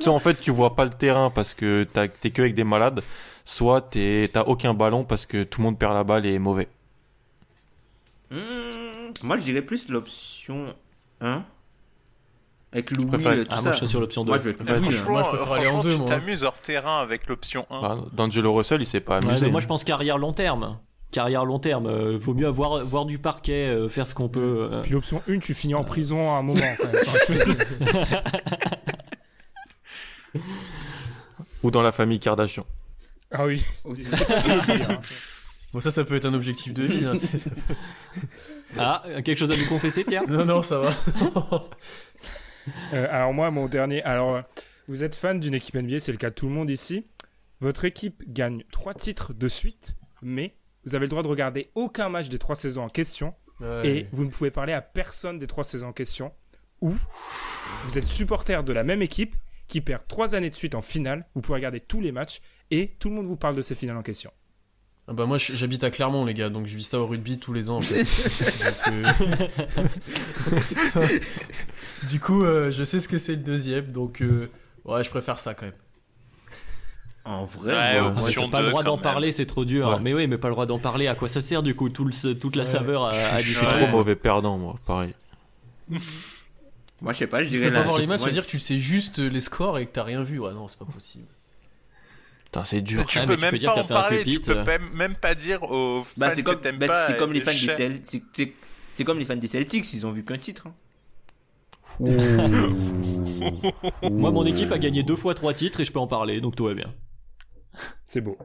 S4: soit en fait tu vois pas le terrain parce que t'as- t'es que avec des malades soit t'as aucun ballon parce que tout le monde perd la balle et est mauvais
S7: Hmm, moi, je dirais plus l'option 1. Avec Louis,
S4: préfère-
S7: le- tout
S1: Ah,
S7: ça.
S1: moi je suis sur l'option 2.
S7: Moi, je vais plus, hein.
S5: moi, je préfère aller en
S6: franchement,
S5: deux,
S6: tu
S5: moi.
S6: t'amuses hors terrain avec l'option 1.
S4: Bah, D'Angelo Russell il s'est pas
S1: Ouais,
S4: amusé
S1: mais moi je pense carrière long terme. Carrière long terme, euh, vaut mieux avoir voir du parquet, euh, faire ce qu'on peut. euh.
S2: Puis l'option 1, tu finis en prison à un moment.
S4: Ou dans la famille Kardashian
S2: ah oui.
S5: Bon, ça, ça peut être un objectif de vie. hein, peut-
S1: Ah, quelque chose à nous confesser, Pierre?
S5: Non, non, ça va.
S2: Euh, alors moi, mon dernier. Alors, euh, vous êtes fan d'une équipe NBA, c'est le cas de tout le monde ici. Votre équipe gagne trois titres de suite, mais vous avez le droit de regarder aucun match des trois saisons en question,
S5: Ouais.
S2: et vous ne pouvez parler à personne des trois saisons en question. Ou vous êtes supporter de la même équipe qui perd trois années de suite en finale. Vous pouvez regarder tous les matchs et tout le monde vous parle de ces finales en question.
S5: Ah bah moi j'habite à Clermont les gars donc je vis ça au rugby tous les ans en fait. Donc, euh, du coup euh, je sais ce que c'est le deuxième donc euh, ouais je préfère ça quand même.
S7: En vrai,
S6: Ouais,
S7: moi,
S6: option
S1: T'as pas le droit d'en parler, c'est trop dur.
S4: Ouais.
S1: Mais oui, mais pas le droit d'en parler. À quoi ça sert du coup tout le, toute la
S5: Ouais.
S1: saveur à, à
S4: je suis trop mauvais perdant moi pareil
S7: moi, je sais pas, je
S5: Tu
S7: dirais
S5: peux pas voir les matchs et dire que tu sais juste les scores et que t'as rien vu ouais non c'est pas possible.
S4: Putain, c'est dur
S6: Tu
S1: Ah,
S6: peux
S1: tu
S6: même pas
S1: que
S6: en parler, tu peux
S1: euh.
S6: même, même pas dire aux fans
S7: Bah, c'est
S6: que
S7: comme,
S6: t'aimes
S7: bah,
S6: pas.
S7: c'est comme les
S6: de
S7: fans. Celtics. c'est- c'est- C'est comme les fans des Celtics, ils ont vu qu'un titre. hein.
S1: Moi, mon équipe a gagné deux fois trois titres et je peux en parler, donc tout va bien.
S2: C'est beau.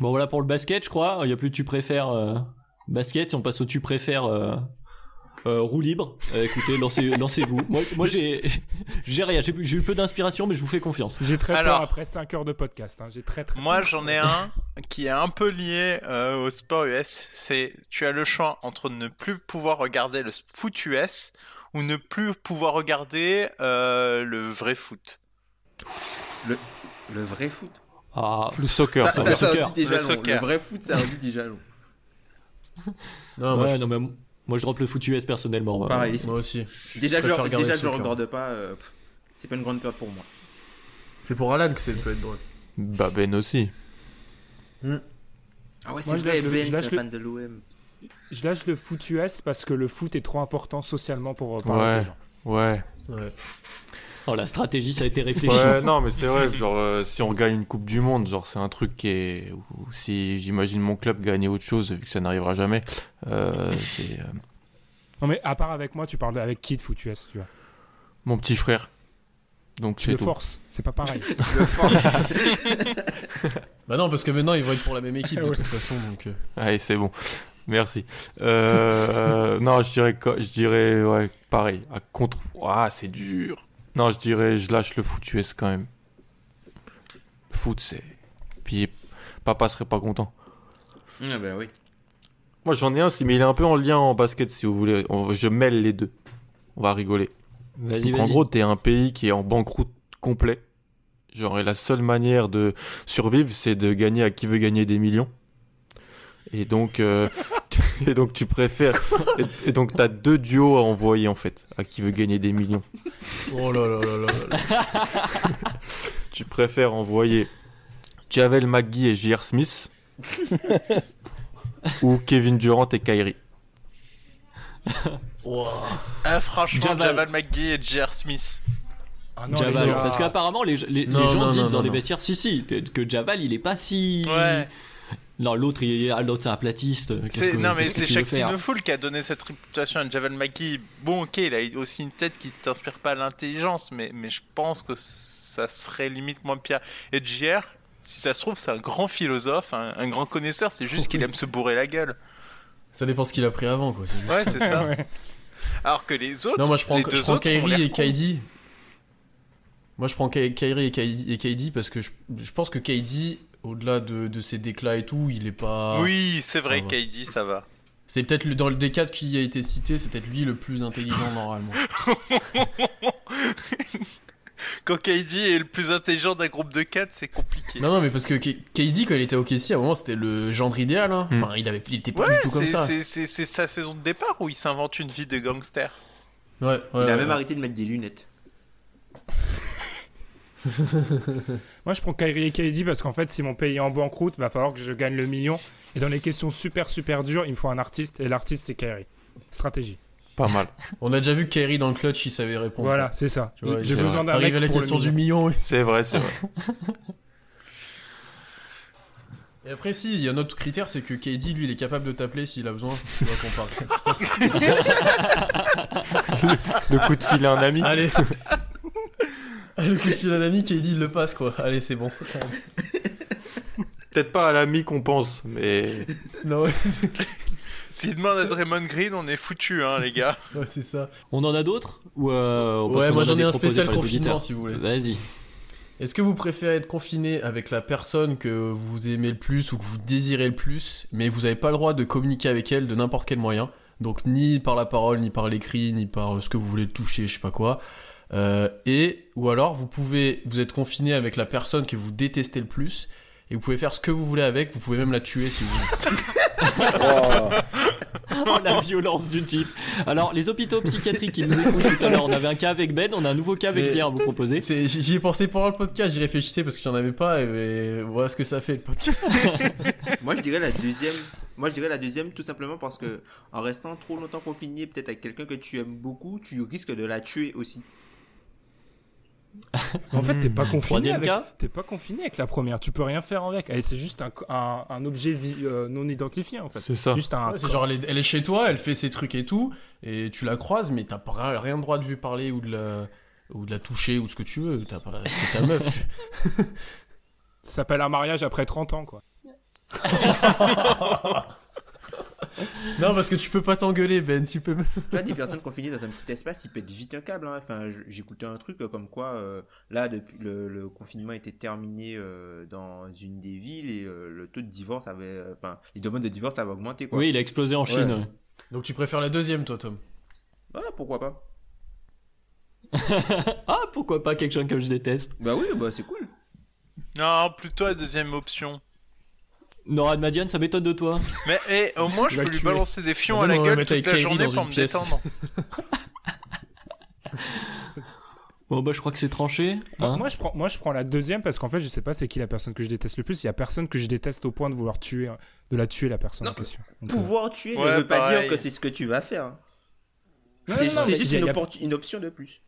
S1: Bon, voilà pour le basket, je crois. Il y a plus de tu préfères euh, basket. Si on passe au tu préfères euh, euh, roue libre, Euh, écoutez, lancez, lancez-vous. Moi, moi j'ai, j'ai rien. J'ai, j'ai eu peu d'inspiration, mais je vous fais confiance.
S2: J'ai très
S6: Alors-
S2: peur après 5 heures de podcast. hein. J'ai très très
S6: Moi,
S2: peur.
S6: j'en ai un qui est un peu lié euh, au sport US. C'est tu as le choix entre ne plus pouvoir regarder le foot US ou ne plus pouvoir regarder euh, le vrai foot.
S7: Le vrai foot?
S1: Ah,
S4: le soccer
S7: Ça,
S4: ça.
S7: ça,
S1: le
S7: ça
S1: soccer.
S7: déjà
S6: Le
S7: long.
S6: soccer.
S7: Le vrai foot, ça dit déjà long.
S5: Non moi,
S1: ouais,
S5: je-
S1: non, mais moi, je drop le foot US personnellement.
S7: Pareil.
S5: moi aussi.
S7: Déjà, je, déjà, je le regarde pas. euh, c'est pas une grande perte pour moi.
S5: C'est pour Alan que c'est peut être drôle.
S4: bah Ben aussi
S7: Ah ouais,
S2: Moi,
S7: c'est
S2: je
S7: vrai,
S2: lâche le-
S7: Ben,
S2: je lâche
S7: c'est
S2: le-
S7: un fan de l'OM.
S2: Je lâche le foot US parce que le foot est trop important socialement pour euh, parler
S4: Ouais.
S2: des gens.
S4: ouais
S5: Ouais.
S1: Oh, la stratégie, ça a été réfléchi.
S4: Ouais, non, mais c'est vrai, genre, euh, si on gagne une Coupe du Monde, genre, c'est un truc qui est. Ou si j'imagine mon club gagner autre chose, vu que ça n'arrivera jamais, euh, c'est euh,
S2: Non mais à part avec moi, tu parles avec qui de foot US tu vois?
S4: mon petit frère. Donc,
S2: Tu
S4: c'est
S2: le
S4: tout.
S2: forces, c'est pas pareil.
S5: Bah non parce que maintenant ils vont être pour la même équipe de
S2: Ouais.
S5: toute façon donc. euh,
S4: Allez, c'est bon. Merci. Euh, non, je dirais, co- je dirais, ouais, pareil. À contre. Ouah, c'est dur. Non, je dirais, je lâche le foot US quand même. Le foot, c'est. Puis, papa serait pas content.
S7: Ah bah oui.
S4: Moi, j'en ai un, si- mais il est un peu en lien en basket, si vous voulez. On- je mêle les deux. On va rigoler.
S1: Vas-y,
S4: Donc, en
S1: vas-y.
S4: gros, t'es un pays qui est en banqueroute complet. Genre, et la seule manière de survivre, c'est de gagner à qui veut gagner des millions. Et donc, euh, et donc tu préfères. Et, et donc, t'as deux duos à envoyer, en fait, à qui veut gagner des millions.
S5: Oh là là là là là.
S4: Tu préfères envoyer Javel McGee et J.R. Smith Ou Kevin Durant et Kyrie.
S6: Ah, franchement,
S1: Javal.
S6: Javal McGee et J.R. Smith.
S2: Ah non,
S1: Javal, parce qu'apparemment les, les,
S5: Non,
S1: les gens
S5: non,
S1: disent
S5: non,
S1: dans
S5: non,
S1: les vestiaires, si si, que, que Javal il est pas si.
S6: Ouais.
S1: Non, l'autre il est, l'autre c'est un platiste.
S6: C'est-
S1: que-
S6: non, mais c'est Shaq Fool qui a donné cette réputation à Javal McGee. Bon, ok, il a aussi une tête qui t'inspire pas l'intelligence, mais, mais je pense que ça serait limite moins pire. Et JR, si ça se trouve, c'est un grand philosophe, un, un grand connaisseur, c'est juste qu'il aime se bourrer la gueule.
S5: Ça dépend ce qu'il a pris avant, quoi. juste.
S6: Ouais, c'est ça.
S2: Ouais.
S6: Alors que les autres,
S5: Non, moi je prends,
S6: les
S5: je
S6: deux
S5: prends
S6: autres ont
S5: Kyrie
S6: l'air
S5: et. KD. Moi je prends Kyrie et KD, et KD parce que je, je pense que KD, au-delà de, de ses déclats et tout, il est pas.
S6: Oui, c'est vrai,
S5: Ah ouais.
S6: KD, ça va.
S5: C'est peut-être le- dans le des quatre qui a été cité, c'est peut-être lui le plus intelligent normalement.
S6: Quand KD est le plus intelligent d'un groupe de 4, c'est compliqué.
S5: non, non, mais parce que KD, quand il était au KC, à un moment c'était le gendre idéal. Hein.
S4: Hmm.
S5: Enfin, il, avait, il était pas
S6: Ouais,
S5: du tout comme
S6: c'est-
S5: ça.
S6: c'est- c'est c'est sa saison de départ où il s'invente une vie de gangster.
S5: Ouais, ouais,
S7: Il a
S5: ouais,
S7: même
S5: ouais.
S7: arrêté de mettre des lunettes.
S2: Moi, je prends Kyrie et KD parce qu'en fait, si mon pays est en banqueroute, va falloir que je gagne le million. Et dans les questions super super dures, il me faut un artiste. Et l'artiste, c'est Kyrie. Stratégie.
S4: Pas mal.
S5: On a déjà vu que Kyrie dans le clutch, il savait répondre.
S2: Voilà, c'est ça. J'ai besoin d'un
S5: Arrive à la
S2: le
S5: question du
S2: million.
S5: oui.
S4: C'est vrai, c'est vrai.
S5: Et après, si, il y a un autre critère, c'est que KD, lui, il est capable de t'appeler s'il a besoin. Tu vois qu'on parle.
S4: Le coup de fil à un ami.
S5: Allez. Le coup de fil d'un ami, KD, il le passe, quoi. Allez, c'est bon.
S4: Peut-être pas à l'ami qu'on pense, mais.
S5: Non, ouais,
S6: S'il demande à Draymond Green, on est foutu, hein, les gars.
S5: ouais, c'est ça.
S1: On en a d'autres Ou euh, on
S5: Ouais, moi
S1: en a
S5: j'en ai
S1: des
S5: un spécial confinement si vous voulez.
S1: Vas-y.
S5: Est-ce que vous préférez être confiné avec la personne que vous aimez le plus ou que vous désirez le plus, mais vous n'avez pas le droit de communiquer avec elle de n'importe quel moyen? Donc ni par la parole, ni par l'écrit, ni par euh, ce que vous voulez toucher, je sais pas quoi. Euh, et ou alors vous pouvez vous êtes confiné avec la personne que vous détestez le plus et vous pouvez faire ce que vous voulez avec, vous pouvez même la tuer si vous voulez.
S1: Oh, la violence du type. Alors, les hôpitaux psychiatriques qui nous écoutent tout à l'heure, on avait un cas avec Ben, on a un nouveau cas avec Pierre à vous proposer.
S5: J'y ai pensé pendant le podcast, j'y réfléchissais parce que j'en avais pas et, et voilà ce que ça fait le podcast.
S7: Moi, je dirais la deuxième. Moi, je dirais la deuxième tout simplement parce que en restant trop longtemps confiné, peut-être avec quelqu'un que tu aimes beaucoup, tu risques de la tuer aussi.
S2: En fait, t'es pas confiné.
S1: Troisième
S2: avec...
S1: cas
S2: T'es pas confiné avec la première. Tu peux rien faire avec. Et c'est juste un, un, un objet vi- euh, non identifié en fait.
S4: C'est ça.
S2: Juste un.
S5: Ouais, c'est genre elle est, elle est chez toi, elle fait ses trucs et tout, et tu la croises, mais t'as pas rien de droit de lui parler ou de la ou de la toucher ou ce que tu veux. T'as pas, c'est ta meuf.
S2: Ça s'appelle un mariage après 30 ans quoi.
S5: non parce que tu peux pas t'engueuler Ben, tu peux.
S7: Tu vois, des personnes confinées dans un petit espace, ils pètent vite un câble. hein. Enfin, j'écoutais un truc euh, comme quoi, euh, là, depuis le, le confinement était terminé euh, dans une des villes et euh, le taux de divorce avait, euh, enfin, les demandes de divorce avaient augmenté. Quoi.
S1: Oui, il a explosé en Chine.
S7: Ouais.
S1: ouais.
S5: Donc tu préfères la deuxième, toi, Tom?
S7: Ouais, pourquoi pas
S1: Ah, pourquoi pas quelqu'un que je déteste
S7: Bah oui, bah c'est cool.
S6: Non, plutôt la deuxième option.
S1: Nora Madiane, ça m'étonne de toi.
S6: Mais eh, au moins, je
S5: va
S6: peux lui balancer des fions à la gueule toute
S5: avec
S6: la journée pour me
S5: pièce.
S6: détendre.
S1: Bon, bah, je crois que c'est tranché.
S2: Moi,
S1: hein.
S2: moi, je prends, moi, je prends la deuxième parce qu'en fait, je sais pas c'est qui la personne que je déteste le plus. Il y a personne que je déteste au point de vouloir tuer, de la tuer la personne
S7: Non,
S2: en question. Donc, euh,
S7: Pouvoir tuer
S6: Ouais,
S7: ne veut pas
S6: pareil.
S7: dire que c'est ce que tu vas faire.
S2: non,
S7: C'est juste
S2: a-
S7: une option de plus.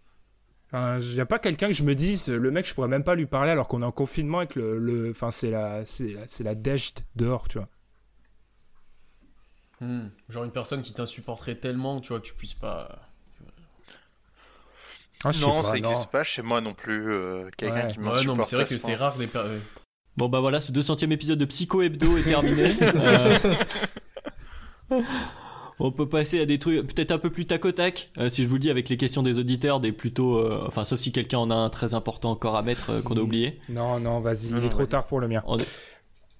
S2: Enfin, il y a pas quelqu'un que je me dise, le mec, je pourrais même pas lui parler alors qu'on est en confinement et que le, le- enfin, c'est la, c'est la, c'est la dèche dehors, tu vois.
S5: Hmm. Genre une personne qui t'insupporterait tellement, tu vois, que tu puisses pas.
S2: Ah,
S6: Non,
S2: pas,
S6: ça n'existe pas chez moi non plus. euh, Quelqu'un
S2: Ouais.
S6: qui
S5: Ouais, non, mais
S6: m'insupporte.
S5: c'est vrai que c'est rare les per- ouais.
S1: Bon, bah voilà, ce 200ème épisode de Psycho Hebdo est terminé. Euh, On peut passer à des trucs peut-être un peu plus tac au tac. Euh, si je vous dis avec les questions des auditeurs, des plutôt. euh, enfin, sauf si quelqu'un en a un très important encore à mettre euh, qu'on a oublié.
S2: Non, non, vas-y, il est trop
S7: vas-y.
S2: tard pour le mien.
S1: On est-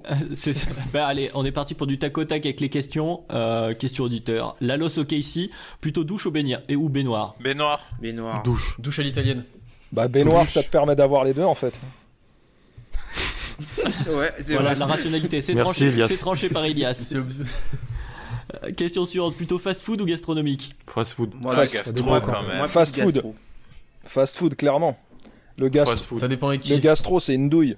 S1: bah, allez, on est parti pour du tac au tac avec les questions. Euh, question auditeur. Lalos au ici, plutôt douche ou baignoire et ou baignoire?
S6: Baignoire.
S7: Mais noir.
S4: Douche.
S5: Douche à l'italienne.
S3: Bah, baignoire, ça te permet d'avoir les deux en fait.
S7: Ouais, c'est
S1: Voilà,
S7: vrai.
S1: la rationalité, c'est
S4: Merci,
S1: tranché, tranché par Elias. Question suivante, plutôt fast food ou gastronomique
S4: Fast food.
S7: Moi,
S6: gastro, quand même.
S7: moi,
S3: Fast food.
S7: gastro.
S3: Fast food, clairement. Le gastro,
S4: Fast food.
S5: Ça dépend avec qui.
S3: le gastro c'est une douille.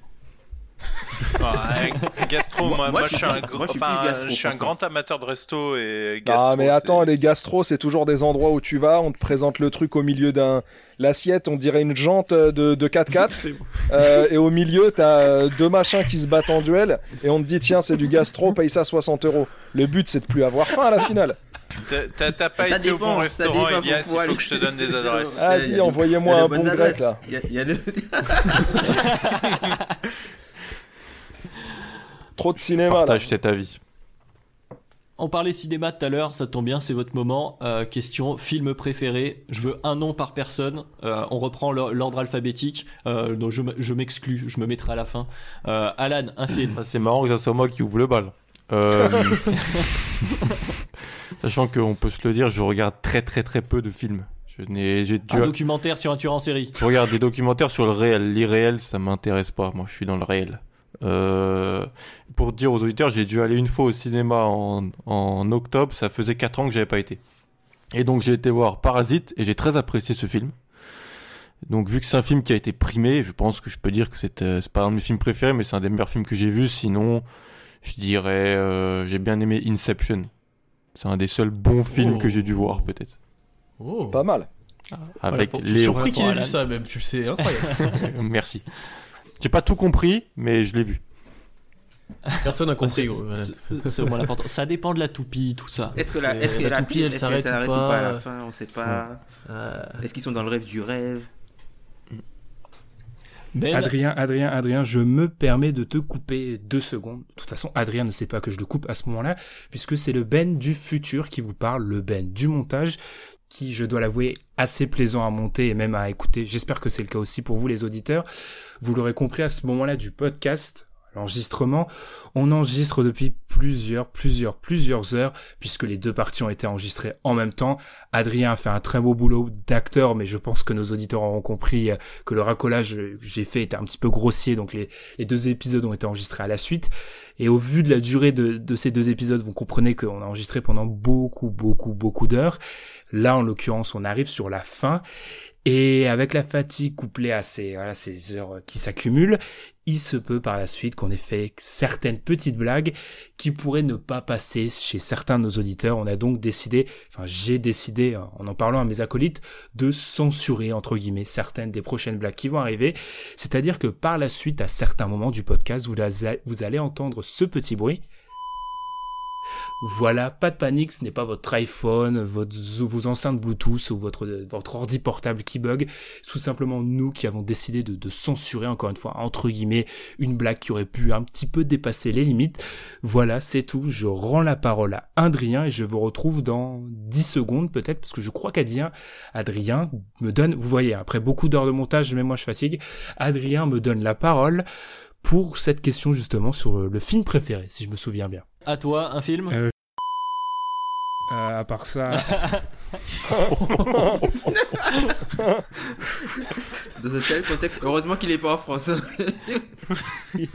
S6: Ouais, gastro,
S7: Moi-
S6: moi,
S7: moi,
S6: moi,
S7: je
S6: suis un,
S7: suis plus-
S6: gros-
S7: moi, je suis
S6: enfin,
S7: plus gastro,
S6: je suis un
S7: franchement.
S6: grand amateur de resto et gastro.
S3: Ah mais attends, les gastro, c'est toujours des endroits où tu vas, on te présente le truc au milieu d'un l'assiette, on dirait une jante de, de 4x4, euh, et au milieu t'as euh, deux machins qui se battent en duel, et on te dit tiens c'est du gastro, paye ça 60 euros. Le but c'est de plus avoir faim à la finale.
S6: T'as- pas
S7: Ça
S6: été au bon restaurant, Elias, il faut
S7: aller-
S6: que je te donne des adresses.
S3: Ah, si, envoyez-moi un bon grec, là.
S7: Il y a- il y a le-
S3: Trop de cinéma là.
S4: Partage cet avis.
S1: On parlait cinéma tout à l'heure, ça tombe bien, c'est votre moment. Euh, question film préféré. Je veux un nom par personne. Euh, on reprend l'or- l'ordre alphabétique. Euh, donc je, m'exclus, je me mettrai à la fin. Euh, Alan, un film.
S4: Ah, c'est marrant que ça soit moi qui ouvre le bal. Euh, Sachant qu'on peut se le dire, je regarde très très très peu de films. Je n'ai, j'ai
S1: Un documentaire sur un tueur en série.
S4: Je regarde des documentaires sur le réel. L'irréel, ça m'intéresse pas. Moi, je suis dans le réel. Euh, pour dire aux auditeurs, j'ai dû aller une fois au cinéma en, en octobre. Ça faisait 4 ans que j'avais pas été. Et donc, j'ai été voir Parasite et j'ai très apprécié ce film. Donc, vu que c'est un film qui a été primé, je pense que je peux dire que c'est, euh, pas un de mes films préférés, mais c'est un des meilleurs films que j'ai vus. Sinon, je dirais, euh, j'ai bien aimé Inception. C'est un des seuls bons films
S5: Oh.
S4: que j'ai dû voir, peut-être.
S5: Oh.
S3: Pas mal.
S4: Avec
S5: Voilà, je suis
S4: Léo.
S5: surpris qu'il ait
S1: Alan.
S5: vu ça même, tu sais, incroyable.
S4: Merci. J'ai pas tout compris, mais je l'ai vu.
S5: Personne n'a compris.
S1: C'est- au moins l'important. Ça dépend de la toupie, tout ça.
S7: Est-ce que la, est-ce que
S5: la
S7: la,
S5: toupie, elle
S7: est-ce
S5: s'arrête ou
S7: ou pas à la fin On sait pas.
S5: Euh,
S7: Est-ce qu'ils sont dans le rêve du rêve?
S1: Ben,
S2: Adrien, Adrien, Adrien, je me permets de te couper deux secondes. De toute façon, Adrien ne sait pas que je le coupe à ce moment-là, puisque c'est le Ben du futur qui vous parle, le Ben du montage, qui, je dois l'avouer, assez plaisant à monter et même à écouter. J'espère que c'est le cas aussi pour vous, les auditeurs. Vous l'aurez compris à ce moment-là du podcast, l'enregistrement, on enregistre depuis plusieurs, plusieurs, plusieurs heures, puisque les deux parties ont été enregistrées en même temps. Adrien a fait un très beau boulot d'acteur, mais je pense que nos auditeurs auront compris euh, que le racolage que j'ai fait était un petit peu grossier, donc les, deux épisodes ont été enregistrés à la suite. Et au vu de la durée de, ces deux épisodes, vous comprenez qu'on a enregistré pendant beaucoup, beaucoup, beaucoup d'heures. Là, en l'occurrence, on arrive sur la fin. Et avec la fatigue couplée à ces heures qui s'accumulent, il se peut par la suite qu'on ait fait certaines petites blagues qui pourraient ne pas passer chez certains de nos auditeurs. On a donc décidé, enfin j'ai décidé, en en parlant à mes acolytes, de censurer, entre guillemets, certaines des prochaines blagues qui vont arriver. C'est-à-dire que par la suite, à certains moments du podcast, vous, vous allez entendre ce petit bruit. Voilà, pas de panique, ce n'est pas votre iPhone, vos enceintes Bluetooth ou votre, ordi portable qui bug. Tout simplement nous qui avons décidé de, de censurer, encore une fois, entre guillemets, une blague qui aurait pu un petit peu dépasser les limites. Voilà, c'est tout. Je rends la parole à Adrien et je vous retrouve dans 10 secondes peut-être, parce que je crois qu'Adrien, Adrien me donne, vous voyez, après beaucoup d'heures de montage, même moi je fatigue, Adrien me donne la parole pour cette question justement sur le film préféré, si je me souviens bien.
S1: à toi, un film?
S2: Euh, Euh, à part ça,
S7: Dans un tel contexte, heureusement qu'il est pas en France.
S2: il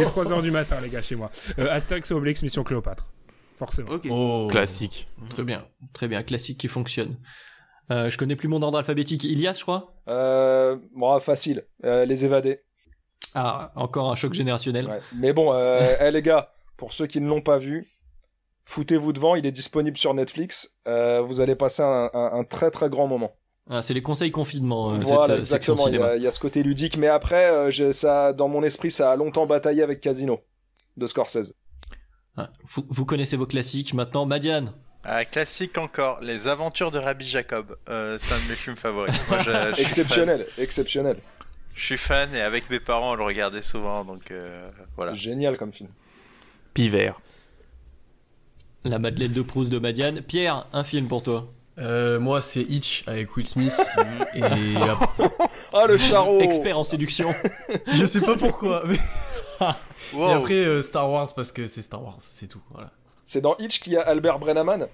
S2: est 3h du matin, les gars, chez moi. Euh, Astérix et Obélix, Mission Cléopâtre. Forcément.
S5: Oh.
S4: Classique.
S1: Très bien, très bien, classique qui fonctionne. Euh, je connais plus mon ordre alphabétique. Ilias, je crois?
S3: Euh, bon, facile. Euh, les évadés.
S1: Ah, encore un choc générationnel.
S3: Ouais. Mais bon, euh, les gars, pour ceux qui ne l'ont pas vu, foutez-vous devant, il est disponible sur Netflix. Euh, vous allez passer un, un- un très très grand moment.
S1: Ah, c'est les conseils confinement, euh,
S3: voilà,
S1: cette euh,
S3: exactement. Il y, a, il y a ce côté ludique, mais après, euh, j'ai- ça, dans mon esprit, ça a longtemps bataillé avec Casino de Scorsese.
S1: Ah, vous, vous connaissez vos classiques. Maintenant, Madiane.
S6: Ah, classique encore, Les Aventures de Rabbi Jacob. Euh, c'est un de mes films favoris. Moi, je- je suis
S3: Exceptionnel, exceptionnel.
S6: Je suis fan et avec mes parents, on le regardait souvent, donc euh, voilà.
S3: Génial comme film.
S4: Pivert.
S1: La Madeleine de Proust de Madiane. Pierre, un film pour toi.
S5: Euh, moi, c'est Hitch avec Will Smith. et
S3: Ah, le charreau
S1: Expert en séduction.
S5: je sais pas pourquoi. Mais...
S6: Wow.
S5: Et après, euh, Star Wars parce que c'est Star Wars, c'est tout. Voilà.
S3: C'est dans Hitch qu'il y a Albert Brennaman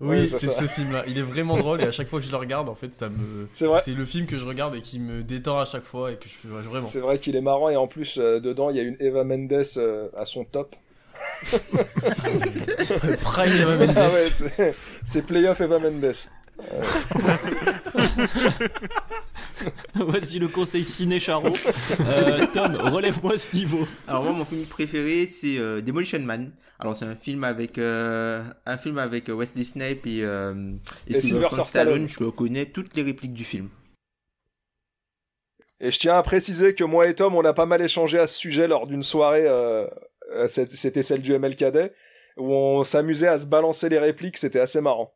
S5: Oui,
S3: Ouais, c'est
S5: ce film-là. Il est vraiment drôle et à chaque fois que je le regarde, en fait, ça me.
S3: C'est vrai.
S5: C'est le film que je regarde et qui me détend à chaque fois et que je fais ouais, vraiment.
S3: C'est vrai qu'il est marrant et en plus, euh, dedans, il y a une Eva Mendes euh, à son top.
S5: Prime Eva Mendes.
S3: Ah ouais, c'est- c'est Playoff Eva Mendes.
S1: Voici le conseil ciné Charo. Euh, Tom, relève-moi ce niveau.
S7: Alors moi, mon film préféré, c'est euh, Demolition Man. Alors c'est un film avec euh, un film avec Wesley Snipes et, euh, et,
S3: Et
S7: Sylvester Stallone.
S3: Stallone.
S7: Je connais toutes les répliques du film.
S3: Et je tiens à préciser que moi et Tom, on a pas mal échangé à ce sujet lors d'une soirée, c'était celle du MLKD, où on s'amusait à se balancer les répliques, c'était assez marrant.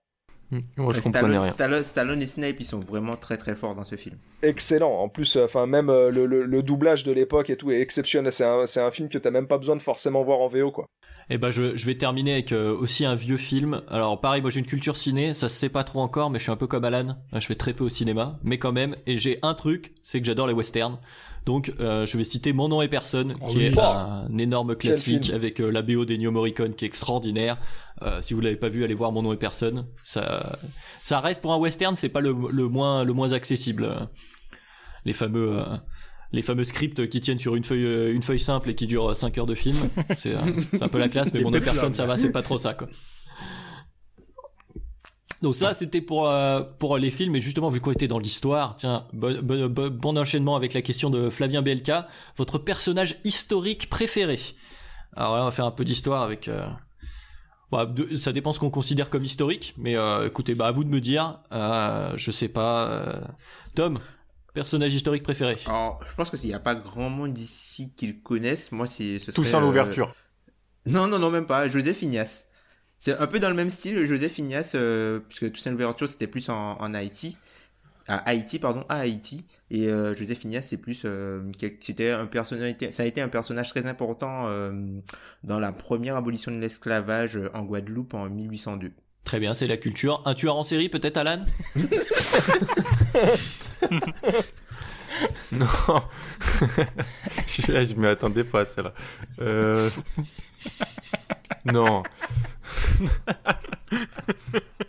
S4: Moi, je
S7: Et
S4: comprenais
S7: Stallone,
S4: rien.
S7: Stallone, Stallone et Snape, ils sont vraiment très très forts dans ce film.
S3: Excellent. En plus, euh, enfin même euh, le, le- le doublage de l'époque et tout est exceptionnel. C'est un, c'est un film que t'as même pas besoin de forcément voir en VO, quoi.
S1: Eh ben, je, je vais terminer avec euh, aussi un vieux film. Alors, pareil, moi j'ai une culture ciné, ça se sait pas trop encore, mais je suis un peu comme Alan. Euh, Je vais très peu au cinéma, mais quand même. Et j'ai un truc, c'est que j'adore les westerns. Donc, euh, je vais citer Mon nom et personne,
S2: Oh
S1: qui
S2: oui.
S1: est
S3: Oh
S1: un énorme classique avec euh, la BO d'Ennio Morricone qui est extraordinaire. Euh, si vous l'avez pas vu, allez voir Mon nom et personne. Ça, ça reste pour un western, c'est pas le, le moins le moins accessible. Euh, Les fameux euh, les fameux scripts qui tiennent sur une feuille euh, une feuille simple et qui durent 5 heures de film, c'est un peu la classe, mais Mon nom et personne, ça va, c'est pas trop ça quoi. Donc ça, c'était pour euh, pour les films. Et justement, vu qu'on était dans l'histoire, tiens, bon, bon, bon- bon enchaînement avec la question de Flavien BLK. Votre personnage historique préféré? Alors là, on va faire un peu d'histoire avec. euh, bah, de- ça dépend ce qu'on considère comme historique, mais euh, écoutez, bah à vous de me dire. Euh, je sais pas. euh, Tom, personnage historique préféré
S7: Alors, je pense qu'il n'y a pas grand monde ici qui le connaissent. Moi, c'est ce
S4: Toussaint
S7: euh,
S4: l'ouverture.
S7: Non, non, non, même pas. Joseph Ignace. C'est un peu dans le même style, Joseph Ignace, euh, puisque Toussaint l'ouverture, c'était plus en, en Haïti. À Haïti, pardon, à Haïti. Et euh, Joseph Ignace, c'est plus. euh, c'était un personnalité, ça a été un personnage très important euh, dans la première abolition de l'esclavage en Guadeloupe en 1802.
S1: Très bien, c'est la culture. Un tueur en série, peut-être, Alan?
S4: Non. je je m'y attendais pas, celle-là. Euh... non.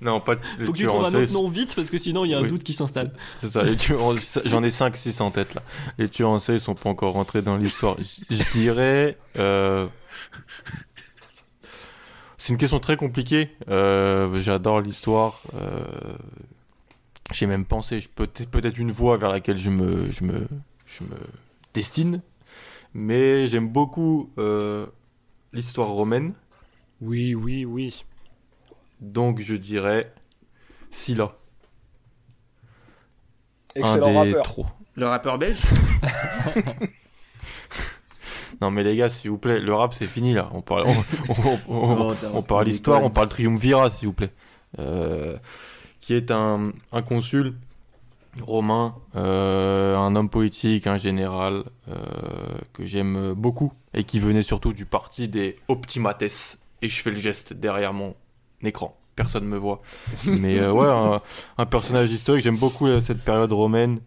S4: non, pas de
S1: Faut que tu trouves un autre nom vite, parce que sinon il y a un
S4: Oui.
S1: doute qui s'installe.
S4: C'est ça, les tueurs en- j'en ai 5-6 en tête là. Les tueurs en série sont pas encore rentrés dans l'histoire. Je dirais. euh, C'est une question très compliquée. Euh, J'adore l'histoire. Euh... J'ai même pensé, je- peut-être peut-être une voie vers laquelle je me, je me, je me destine. Mais j'aime beaucoup euh, l'histoire romaine.
S2: Oui, oui, oui.
S4: Donc je dirais Scylla.
S3: Excellent
S4: un des
S3: rappeur.
S4: trois.
S7: Le rappeur belge
S4: Non mais les gars, s'il vous plaît, le rap c'est fini là. On parle, on, on- on-
S7: t'as-
S4: on parle histoire, on parle triumvirat s'il vous plaît. Euh, qui est un, un consul romain, euh, un homme politique, un général euh, que j'aime beaucoup et qui venait surtout du parti des Optimates. Et je fais le geste derrière mon écran. Personne me voit. Mais euh, ouais, un, un personnage historique. J'aime beaucoup euh, cette période romaine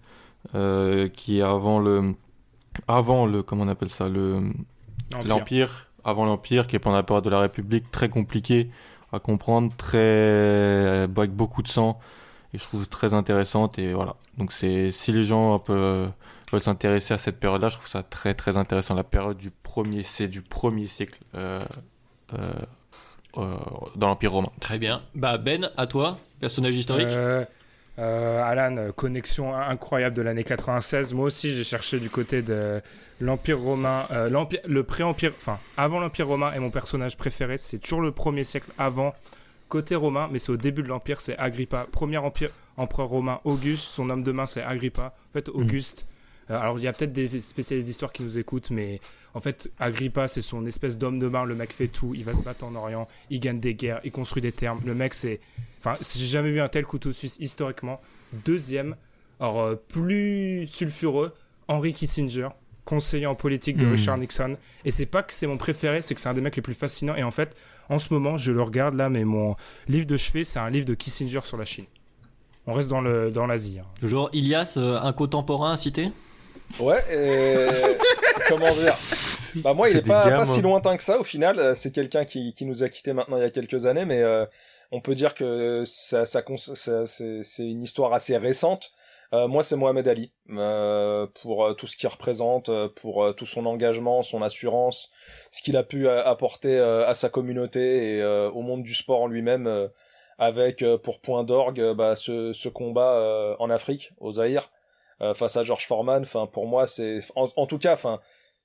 S4: euh, qui est avant le, avant le, comment on appelle ça, le l'empire, avant l'empire, qui est pendant la période de la République, très compliqué à comprendre, très avec beaucoup de sang, et je trouve très intéressante. Et voilà. Donc c'est si les gens un peu veulent s'intéresser à cette période-là, je trouve ça très très intéressant. La période du premier, c'est du premier siècle euh, euh, euh, dans l'empire romain.
S1: Très bien. Bah Ben, à toi, personnage historique.
S2: Euh, euh, Alan, euh, connexion incroyable de l'année 96. Moi aussi, j'ai cherché du côté de l'Empire romain, euh, l'empire, le pré-empire, enfin avant l'Empire romain. Et mon personnage préféré, c'est toujours le premier siècle avant, côté romain, mais c'est au début de l'Empire, c'est Agrippa. Premier empire, empereur romain, Auguste. Son homme de main, c'est Agrippa. En fait, Auguste. euh, alors, il y a peut-être des spécialistes d'histoire qui nous écoutent, mais en fait, Agrippa, c'est son espèce d'homme de main. Le mec fait tout. Il va se battre en Orient. Il gagne des guerres. Il construit des termes. Le mec, c'est. Enfin, j'ai jamais vu un tel couteau suisse historiquement. Deuxième, alors euh, plus sulfureux, Henry Kissinger, conseiller en politique de
S4: Mhm.
S2: Richard Nixon. Et c'est pas que c'est mon préféré, c'est que c'est un des mecs les plus fascinants. Et en fait, en ce moment, je le regarde là, mais mon livre de chevet, c'est un livre de Kissinger sur la Chine. On reste dans le dans l'Asie. hein.
S1: Toujours Ilias, euh, un contemporain à citer?
S3: Ouais, et comment dire? Bah moi, il est pas, pas si lointain que ça au final. Euh, C'est quelqu'un qui, qui nous a quitté maintenant il y a quelques années, mais euh, on peut dire que ça, ça, c'est une histoire assez récente. Euh, moi, c'est Mohamed Ali euh, pour euh, tout ce qu'il représente, euh, pour tout son engagement, son assurance, ce qu'il a pu apporter à sa communauté et au monde du sport en lui-même, avec pour point d'orgue bah, ce, ce combat euh, en Afrique, au Zaïre, euh, face à George Foreman. Enfin, pour moi, c'est en, tout cas, enfin,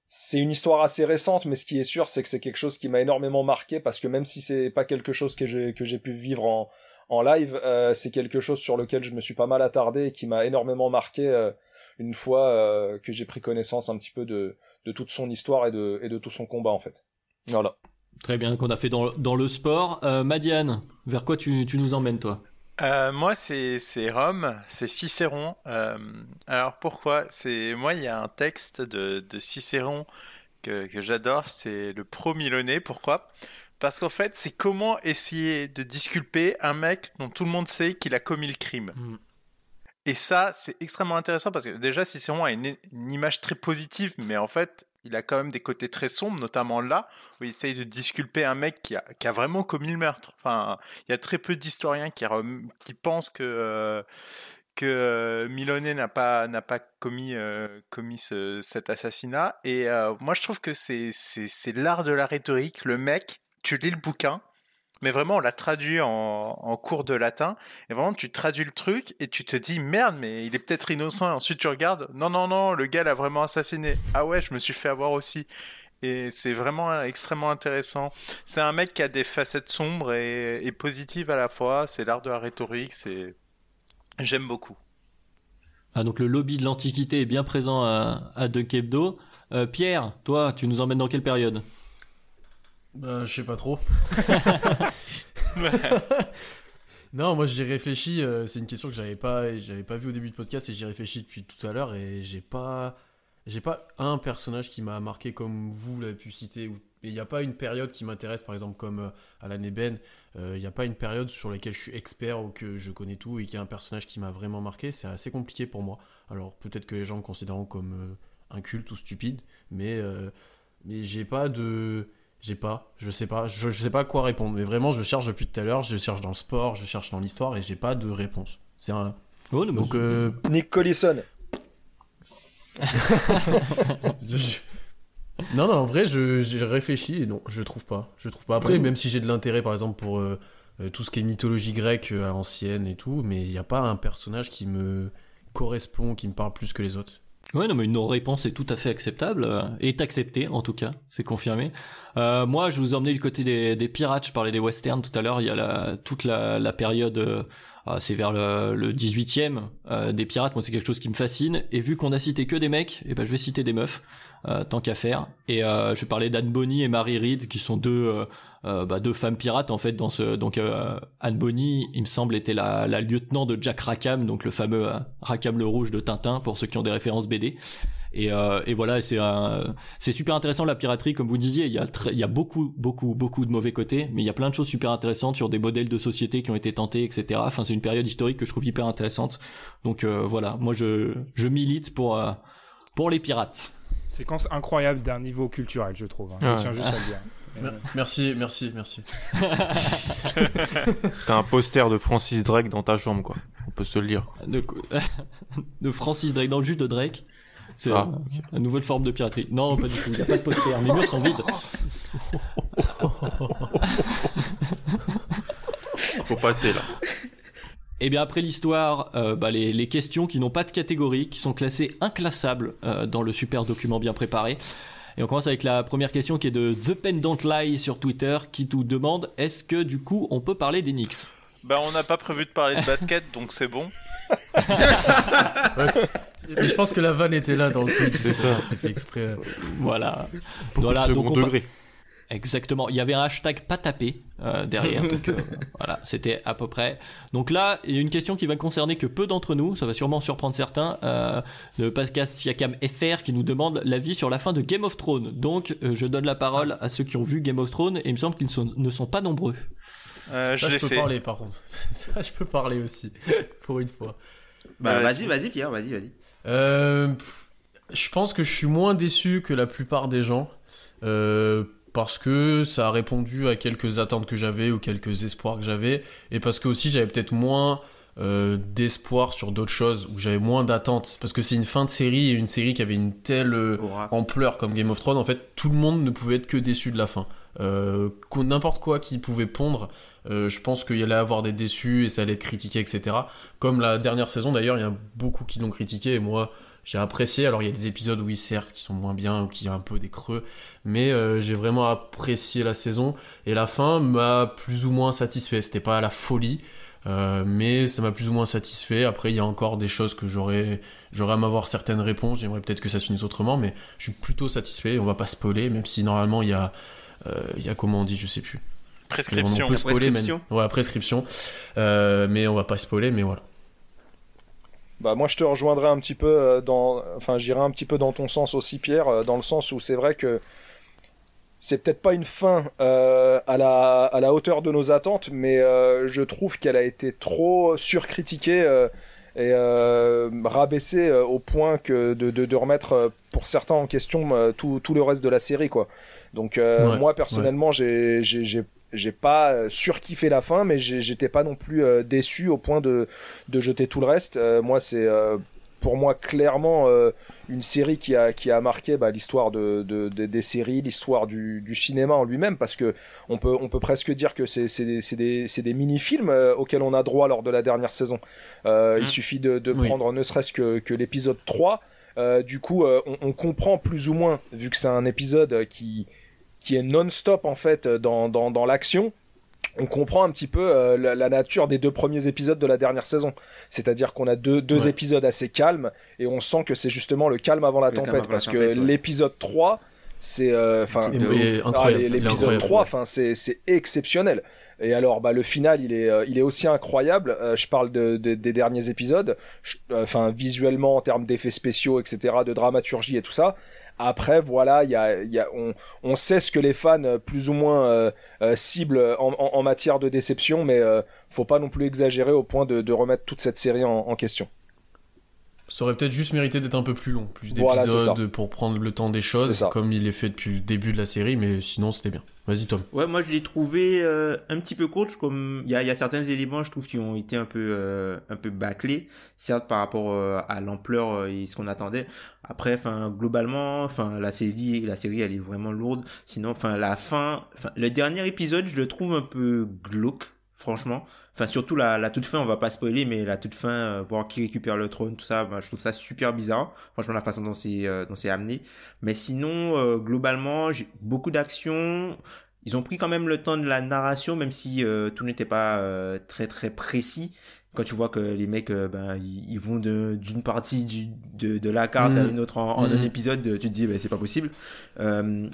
S3: c'est une histoire assez récente, mais ce qui est sûr, c'est que c'est quelque chose qui m'a énormément marqué parce que même si c'est pas quelque chose que j'ai que j'ai pu vivre en en live, euh, c'est quelque chose sur lequel je me suis pas mal attardé et qui m'a énormément marqué euh, une fois euh, que j'ai pris connaissance un petit peu de de toute son histoire et de et de tout son combat en fait. Voilà.
S1: Très bien, qu'on a fait dans, dans le sport. Madiane, vers quoi tu, tu nous emmènes toi?
S6: Euh, moi, c'est Rome, c'est Cicéron. Euh, alors pourquoi? C'est moi, il y a un texte de, de Cicéron que, que j'adore, c'est le Pro-Milonais. Pourquoi? Parce qu'en fait, c'est comment essayer de disculper un mec dont tout le monde sait qu'il a commis le crime. Mm. Et ça, c'est extrêmement intéressant parce que déjà, Cicéron a une, une image très positive, mais en fait, il a quand même des côtés très sombres, notamment là, où il essaye de disculper un mec qui a, vraiment commis le meurtre. Enfin, il y a très peu d'historiens qui, pensent que, euh, que euh, n'a pas, pas commis, euh, commis ce, cet assassinat. Et moi, je trouve que c'est, c'est l'art de la rhétorique. Le mec, tu lis le bouquin, mais vraiment on l'a traduit en, cours de latin. Et vraiment tu traduis le truc et tu te dis merde mais il est peut-être innocent. Ensuite tu regardes non non non le gars l'a vraiment assassiné. Ah ouais je me suis fait avoir aussi. Et c'est vraiment extrêmement intéressant. C'est un mec qui a des facettes sombres et, et positives à la fois. C'est l'art de la rhétorique c'est j'aime beaucoup.
S1: Ah donc le lobby de l'antiquité est bien présent à, à De Kebdo euh, Pierre toi tu nous emmènes dans quelle période?
S5: Bah, je sais pas trop. non, moi j'y réfléchi. Euh, c'est une question que j'avais pas, j'avais pas vu au début du podcast et j'y réfléchi depuis tout à l'heure et j'ai pas, j'ai pas un personnage qui m'a marqué comme vous l'avez pu citer. Il n'y a pas une période qui m'intéresse, par exemple comme euh, Alan Eben. Euh, il n'y a pas une période sur laquelle je suis expert ou que je connais tout et qu'il y a un personnage qui m'a vraiment marqué. C'est assez compliqué pour moi. Alors peut-être que les gens me considèrent comme inculte ou stupide, mais mais j'ai pas de j'ai pas, je sais pas, je, sais pas quoi répondre. Mais vraiment, je cherche depuis tout à l'heure, je cherche dans le sport, je cherche dans l'histoire et j'ai pas de réponse. C'est un.
S1: Oh, Donc,
S3: euh... Nick Collison.
S5: Non, non, en vrai, je, réfléchis et non, je trouve pas. Je trouve pas. Après, même si j'ai de l'intérêt, par exemple, pour euh, euh, tout ce qui est mythologie grecque euh, à l'ancienne et tout, mais il n'y a pas un personnage qui me correspond, qui me parle plus que les autres.
S1: Ouais, non, mais une non-réponse est tout à fait acceptable, euh, est acceptée en tout cas, c'est confirmé. Euh, moi, je vous emmenais du côté des, pirates, je parlais des westerns tout à l'heure, il y a la, toute la, période, euh, ah, c'est vers le, le 18e, euh, des pirates, moi c'est quelque chose qui me fascine, et vu qu'on a cité que des mecs, et eh ben je vais citer des meufs, tant qu'à faire, et je parler d'Anne Bonny et Marie Reed, qui sont deux euh, bah, deux femmes pirates en fait dans ce donc euh, Anne Bonny il me semble était la, la lieutenant de Jack Rackham donc le fameux euh, Rackham le rouge de Tintin pour ceux qui ont des références BD et, euh, et voilà c'est c'est super intéressant la piraterie comme vous disiez il y a il y a beaucoup beaucoup beaucoup de mauvais côtés mais il y a plein de choses super intéressantes sur des modèles de société qui ont été tentés etc enfin c'est une période historique que je trouve hyper intéressante. Donc voilà. Moi je je milite pour pour les pirates.
S2: Séquence incroyable d'un niveau culturel je trouve hein. je tiens juste à le dire
S5: Merci, merci, merci.
S4: T'as un poster de Francis Drake dans ta chambre, quoi. On peut se le lire.
S1: De, de Francis Drake, dans le jus de Drake. C'est ah, une nouvelle forme de piraterie. Non, pas du tout. Il n'y a pas de poster. Les murs sont vides.
S4: Faut passer là.
S1: Et eh bien après l'histoire, euh, bah, les, les, questions qui n'ont pas de catégorie, qui sont classées inclassables euh, dans le super document bien préparé. Et on commence avec la première question qui est de The Pendant Lie sur Twitter qui nous demande est-ce que du coup on peut parler des Knicks?
S6: Bah on n'a pas prévu de parler de basket donc c'est bon.
S5: Mais je pense que la vanne était là dans le truc. C'est ça. C'était fait exprès.
S1: Voilà.
S4: voilà, donc on degré.
S1: Exactement. Il y avait un hashtag pas tapé euh, derrière. donc, euh, voilà, c'était à peu près. Donc là, il y a une question qui va concerner que peu d'entre nous. Ça va sûrement surprendre certains. Euh, le Pascal Siakam FR qui nous demande l'avis sur la fin de Game of Thrones. Donc, euh, je donne la parole à ceux qui ont vu Game of Thrones et il me semble qu'ils ne sont pas nombreux.
S5: ça, je, peux parler par contre. ça, je peux parler aussi. pour une fois.
S7: Bah, vas-y, vas-y, Pierre, vas-y, vas-y.
S5: je pense que je suis moins déçu que la plupart des gens. Euh, parce que ça a répondu à quelques attentes que j'avais ou quelques espoirs que j'avais, et parce que aussi j'avais peut-être moins euh, d'espoir sur d'autres choses, où j'avais moins d'attentes, parce que c'est une fin de série, et une série qui avait une telle euh, ampleur comme Game of Thrones, en fait tout le monde ne pouvait être que déçu de la fin. euh, n'importe quoi qui pouvait pondre, euh, je pense qu'il y allait avoir des déçus et ça allait être critiqué, etc. Comme la dernière saison d'ailleurs, il y a beaucoup qui l'ont critiqué et moi j'ai apprécié. Alors il y a des épisodes, oui certes, qui sont moins bien ou qui a un peu des creux, mais euh, j'ai vraiment apprécié la saison et la fin m'a plus ou moins satisfait. C'était pas la folie. euh, mais ça m'a plus ou moins satisfait. Après, il y a encore des choses que j'aurais, à m'avoir certaines réponses. J'aimerais peut-être que ça se finisse autrement, mais je suis plutôt satisfait. On va pas spoiler, même si normalement il y a, il y a comment on dit, je sais plus.
S6: Prescription.
S5: On peut spoiler, mais ouais, prescription. Euh, mais on va pas spoiler, mais voilà.
S3: Bah moi je te rejoindrai un petit peu euh, dans enfin j'irai un petit peu dans ton sens aussi Pierre euh, dans le sens où c'est vrai que c'est peut-être pas une fin euh, à, la, à la hauteur de nos attentes mais euh, je trouve qu'elle a été trop surcritiquée euh, et euh, rabaissée euh, au point que de, de, de remettre pour certains en question euh, tout, tout le reste de la série quoi. Donc euh,
S5: Ouais,
S3: moi personnellement j'ai j'ai j'ai pas euh, surkiffé la fin mais j'étais pas non plus euh, déçu au point de de jeter tout le reste. Euh, moi, c'est pour moi clairement euh, une série qui a, qui a marqué bah, l'histoire de, de- de- des séries, l'histoire du, du cinéma en lui-même, parce que on peut, on peut presque dire que c'est des, des, des mini-films euh, auxquels on a droit lors de la dernière saison. Euh, Il
S7: Mm.
S3: suffit de, de
S5: Oui.
S3: prendre ne serait-ce que, que l'épisode 3. Euh, du coup, on, on comprend plus ou moins, vu que c'est un épisode qui, qui est non-stop en fait dans, dans, dans l'action, on comprend un petit peu euh, la, la nature des deux premiers épisodes de la dernière saison. C'est-à-dire qu'on a deux, deux
S5: Ouais.
S3: épisodes assez calmes et on sent que c'est justement le calme avant la
S7: Le
S3: tempête
S7: avant la
S3: parce que
S7: ouais.
S3: l'épisode 3 c'est euh, enfin Ah, l'épisode
S5: incroyable,
S3: 3
S5: ouais.
S3: enfin c'est c'est exceptionnel. Et alors bah le final il est euh, il est aussi incroyable. Euh, je parle de, de- des derniers épisodes euh, enfin visuellement en termes d'effets spéciaux etc de dramaturgie et tout ça. Après voilà il y y a on, on sait ce que les fans euh, plus ou moins euh, euh, ciblent en, matière de déception mais euh, faut pas non plus exagérer au point de, remettre toute cette série en question.
S5: Ça aurait peut-être juste mérité d'être un peu plus long, plus
S3: Voilà,
S5: d'épisodes pour prendre le temps des choses, comme il est fait depuis le début de la série, mais sinon c'était bien. Vas-y Tom.
S7: Ouais, moi je l'ai trouvé euh, un petit peu court. Comme il y a, il y a certains éléments, je trouve, qui ont été un peu euh, un peu bâclés, certes par rapport euh, à l'ampleur euh, et ce qu'on attendait. Après, enfin globalement, enfin la série, la série, elle est vraiment lourde. Sinon, enfin la fin, enfin le dernier épisode, je le trouve un peu glauque, franchement. Enfin surtout la, la toute fin, on va pas spoiler, mais la toute fin, euh, voir qui récupère le trône, tout ça, ben, je trouve ça super bizarre. Franchement, la façon dont c'est euh, dont c'est amené. Mais sinon, euh, globalement, j'ai beaucoup d'action. Ils ont pris quand même le temps de la narration, même si euh, tout n'était pas euh, très très précis. Quand tu vois que les mecs, euh, ben, ils, vont d'une partie du, de, de la carte à
S5: Mhm.
S7: une autre en, en un
S5: Mhm.
S7: épisode, tu te dis, ben, c'est pas possible. Euh,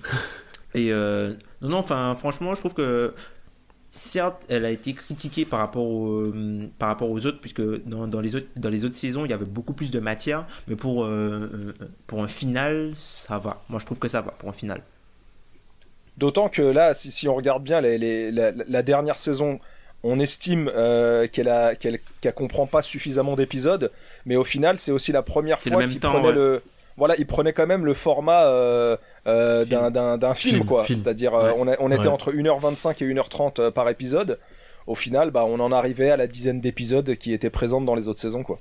S7: et euh, non, non, enfin, franchement, je trouve que certes, elle a été critiquée par rapport, au- par rapport aux autres, puisque dans, dans, les autres, dans les autres saisons, il y avait beaucoup plus de matière, mais pour, euh, euh, pour un final, ça va. Moi, je trouve que ça va pour un final.
S3: D'autant que là, si, si on regarde bien les, les- la, la dernière saison, on estime euh, qu'elle a qu'elle qu'elle comprend pas suffisamment d'épisodes, mais au final, c'est aussi la première fois qu'il prenait
S7: ouais.
S3: le voilà, il prenait quand même le format euh, euh, d'un film,
S5: Film,
S3: quoi. C'est-à-dire, euh,
S5: Ouais.
S3: on, était
S5: Ouais.
S3: entre 1h25 et 1h30 euh, par épisode. Au final, bah, on en arrivait à la dizaine d'épisodes qui étaient présentes dans les autres saisons, quoi.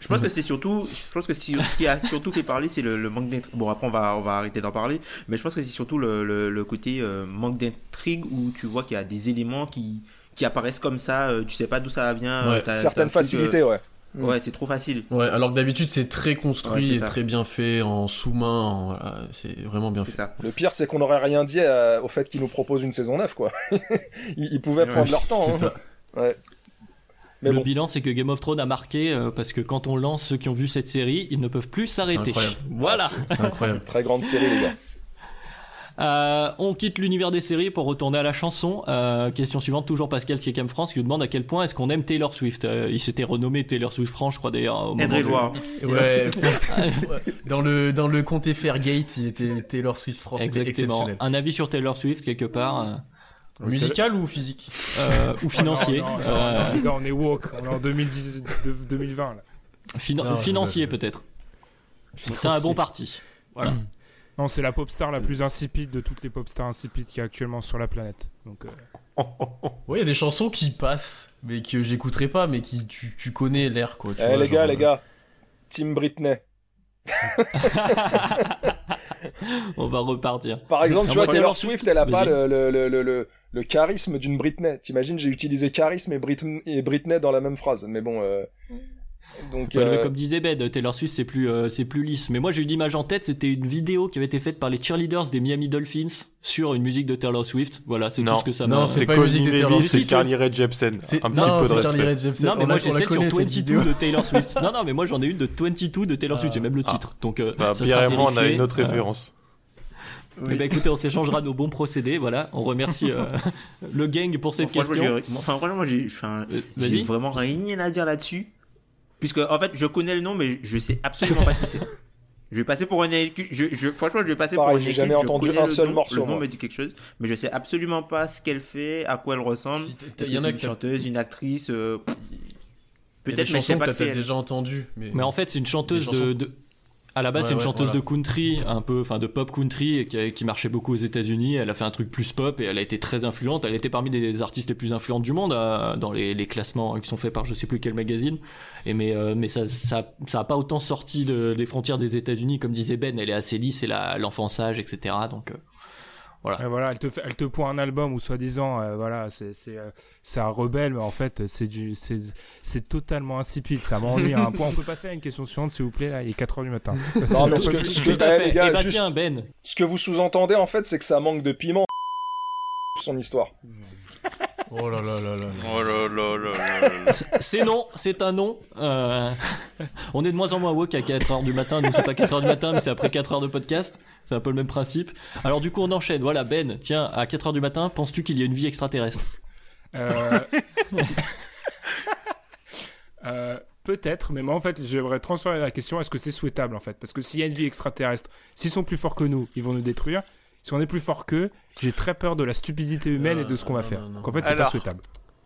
S7: Je pense que c'est surtout, je pense que si- ce qui a surtout fait parler, c'est le, le manque d'intrigue. Bon, après, on va, on va arrêter d'en parler, mais je pense que c'est surtout le, le, le côté euh, manque d'intrigue où tu vois qu'il y a des éléments qui, qui apparaissent comme ça, euh, tu sais pas d'où ça vient.
S5: Ouais.
S3: Certaines facilités, ouais.
S7: Ouais, c'est trop facile.
S5: Ouais, alors que d'habitude c'est très
S7: Ouais,
S5: construit
S7: c'est
S5: et
S7: ça.
S5: très bien fait en sous-main, en- voilà, c'est vraiment bien fait.
S7: ça.
S3: Le pire, c'est qu'on n'aurait rien dit euh, au fait qu'ils nous proposent une saison 9, quoi. ils, ils pouvaient
S7: Ouais,
S3: prendre leur temps.
S5: C'est
S3: hein.
S5: ça.
S3: Ouais. Mais
S1: le
S3: bon.
S1: bilan, c'est que Game of Thrones a marqué euh, parce que quand on lance ceux qui ont vu cette série, ils ne peuvent plus s'arrêter. Voilà.
S5: C'est incroyable.
S3: Très grande série, les gars.
S1: Euh, on quitte l'univers des séries pour retourner à la chanson. Euh, question suivante, toujours Pascal Siekam France qui nous demande à quel point est-ce qu'on aime Taylor Swift. Euh, il s'était renommé Taylor Swift France, je crois d'ailleurs. de-
S5: Ouais, dans le dans le comté Fairgate, il était Taylor Swift France,
S1: Exactement. Un avis sur Taylor Swift quelque part euh,
S5: Musical ou physique?
S1: euh, ou financier.
S2: Non, non, non,
S1: Euh,
S2: non, les gars, on est woke, on est en 2010, de- 2020 là.
S1: financier peut-être. C'est un bon parti. Voilà.
S2: Non, c'est la pop star la plus insipide de toutes les pop stars insipides qu'il y a actuellement sur la planète. Donc, euh,
S5: Ouais, il y a des chansons qui passent, mais que j'écouterai pas, mais qui tu, tu connais l'air quoi. tu
S3: Eh
S5: vois,
S3: les gars, les gars, Team Britney.
S1: On va repartir.
S3: Par exemple, tu vois, Taylor Swift, elle a pas le, le, le, le, le, le charisme d'une Britney. T'imagines, j'ai utilisé charisme et Britney, et Britney dans la même phrase. Mais bon, euh, donc,
S1: Ouais, mais
S3: euh,
S1: comme disait Ben, Taylor Swift c'est plus euh, c'est plus lisse. Mais moi j'ai une image en tête, c'était une vidéo qui avait été faite par les cheerleaders des Miami Dolphins sur une musique de Taylor Swift. Voilà, c'est tout ce que ça
S5: Non,
S1: m'a.
S5: c'est
S4: C'est
S5: pas une musique de Taylor
S4: Levy, c'est
S5: Swift.
S4: Carly Rae Jepsen.
S5: C'est-
S4: Un petit
S5: non,
S4: peu
S5: c'est
S4: de
S5: Carly. Rae Jepsen.
S1: Non mais
S5: On
S1: moi j'ai celle sur
S5: connaît, cette
S1: 22
S5: vidéo.
S1: de Taylor Swift. non non mais moi j'en ai une de 22 de Taylor Swift, j'ai même le titre. Donc euh,
S4: Bah,
S1: ça
S4: Pierre
S1: sera
S4: et moi, on a une autre
S1: Euh,
S4: référence.
S1: Eh ben, écoutez, on s'échangera nos bons procédés, voilà. On remercie euh, le gang pour cette
S7: Bon,
S1: question.
S7: franchement, moi, j'ai enfin,
S1: Euh,
S7: vraiment rien à dire là-dessus. Puisque, en fait, je connais le nom, mais je sais absolument pas qui c'est. Je vais passer pour un je, je, Franchement, je vais passer
S3: Pareil,
S7: pour un
S3: j'ai jamais entendu un
S7: le
S3: seul
S7: nom,
S3: morceau,
S7: Le nom
S3: moi.
S7: me dit quelque chose, mais je sais absolument pas ce qu'elle fait, à quoi elle ressemble.
S5: Il y en
S7: c'est
S5: a
S7: une chanteuse, une actrice. euh, Peut-être, mais je sais
S5: que
S7: pas que
S5: peut-être déjà entendues. Mais...
S1: Mais en fait, c'est une chanteuse
S5: Des chansons.
S1: de, de- À la base,
S5: Ouais,
S1: c'est une
S5: ouais,
S1: chanteuse
S5: voilà.
S1: de country, un peu, enfin de pop country, et qui, qui marchait beaucoup aux États-Unis. Elle a fait un truc plus pop et elle a été très influente. Elle était parmi les artistes les plus influentes du monde euh, dans les, les classements qui sont faits par je sais plus quel magazine. Et mais euh, mais ça ça ça a pas autant sorti de, des frontières des États-Unis comme disait Ben. Elle est assez lisse, c'est l'enfant sage, etc. Donc euh,
S2: Et voilà, elle te, fait, elle te un album où soi-disant, euh, voilà, c'est c'est euh, c'est un rebelle, mais en fait, c'est du c'est c'est totalement insipide. Ça m'ennuie à un point. On peut passer à une question suivante, s'il vous plaît. Là, il est 4 heures du matin.
S3: Non, mais ce que, ce que-
S1: tout à fait.
S3: les gars,
S1: Eh ben,
S3: juste-
S1: tiens, Ben.
S3: ce que vous sous-entendez, en fait, c'est que ça manque de piment. Son histoire.
S5: Oh là là là là. là.
S6: Oh là là là là là.
S1: C'est non, c'est un non. Euh, on est de moins en moins woke à 4h du matin. Nous, c'est pas 4h du matin, mais c'est après 4 heures de podcast. C'est un peu le même principe. Alors, du coup, on enchaîne. Voilà, Ben, tiens, à 4h du matin, penses-tu qu'il y a une vie extraterrestre?
S2: Euh, euh, Peut-être, mais moi en fait j'aimerais transformer la question est-ce que c'est souhaitable en fait? Parce que s'il y a une vie extraterrestre, s'ils sont plus forts que nous, ils vont nous détruire. Si on est plus fort qu'eux, j'ai très peur de la stupidité humaine et de ce qu'on va
S5: non,
S2: faire.
S5: non, non.
S2: Donc en fait c'est pas souhaitable.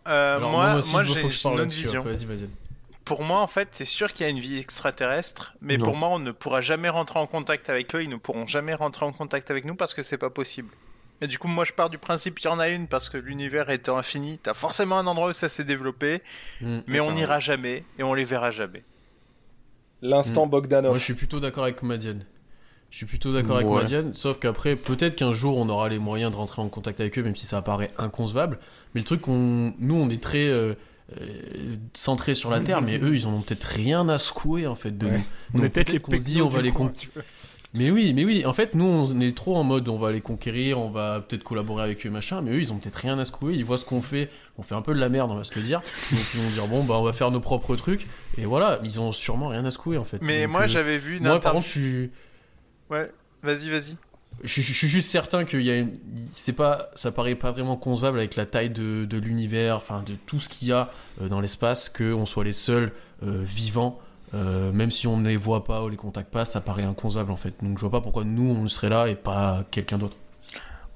S6: Euh,
S5: Alors,
S6: moi,
S5: aussi,
S6: moi j'ai
S5: que je parle
S6: une autre vision.
S5: après, Vas-y, vas-y.
S6: Pour moi, en fait, c'est sûr qu'il y a une vie extraterrestre, mais
S4: Non.
S6: pour moi, on ne pourra jamais rentrer en contact avec eux. Ils ne pourront jamais rentrer en contact avec nous parce que c'est pas possible. Et du coup, moi, je pars du principe qu'il y en a une parce que l'univers étant infini, t'as forcément un endroit où ça s'est développé,
S5: Mm.
S6: mais on n'ira jamais et on les verra jamais.
S3: L'instant
S5: Mm.
S3: Bogdanov.
S5: Moi, je suis plutôt d'accord avec Madiane. Je suis plutôt d'accord avec
S4: Ouais.
S5: Madiane, sauf qu'après, peut-être qu'un jour, on aura les moyens de rentrer en contact avec eux, même si ça paraît inconcevable. Mais le truc, qu'on, nous, on est très euh, euh, centré sur la Terre, mais eux, ils en ont peut-être rien à secouer, en fait, de
S2: Ouais.
S5: nous.
S2: On est peut-être les
S5: qu'on dit, on va les con-. Mais oui, mais oui, en fait, nous, on est trop en mode, on va les conquérir, on va peut-être collaborer avec eux, machin, mais eux, ils ont peut-être rien à secouer, ils voient ce qu'on fait, on fait un peu de la merde, on va se le dire, donc ils vont dire, bon, bah, on va faire nos propres trucs, et voilà, ils ont sûrement rien à secouer, en fait.
S6: Mais
S5: Donc,
S6: moi,
S5: euh,
S6: j'avais vu une
S5: Moi, par contre, je suis...
S6: Ouais, vas-y, vas-y.
S5: Je, je- je suis juste certain qu'il y a une... c'est pas ça paraît pas vraiment concevable avec la taille de, de l'univers enfin de tout ce qu'il y a euh, dans l'espace que on soit les seuls euh, vivants euh, même si on ne les voit pas ou les contacte pas ça paraît inconcevable en fait donc je vois pas pourquoi nous on serait là et pas quelqu'un d'autre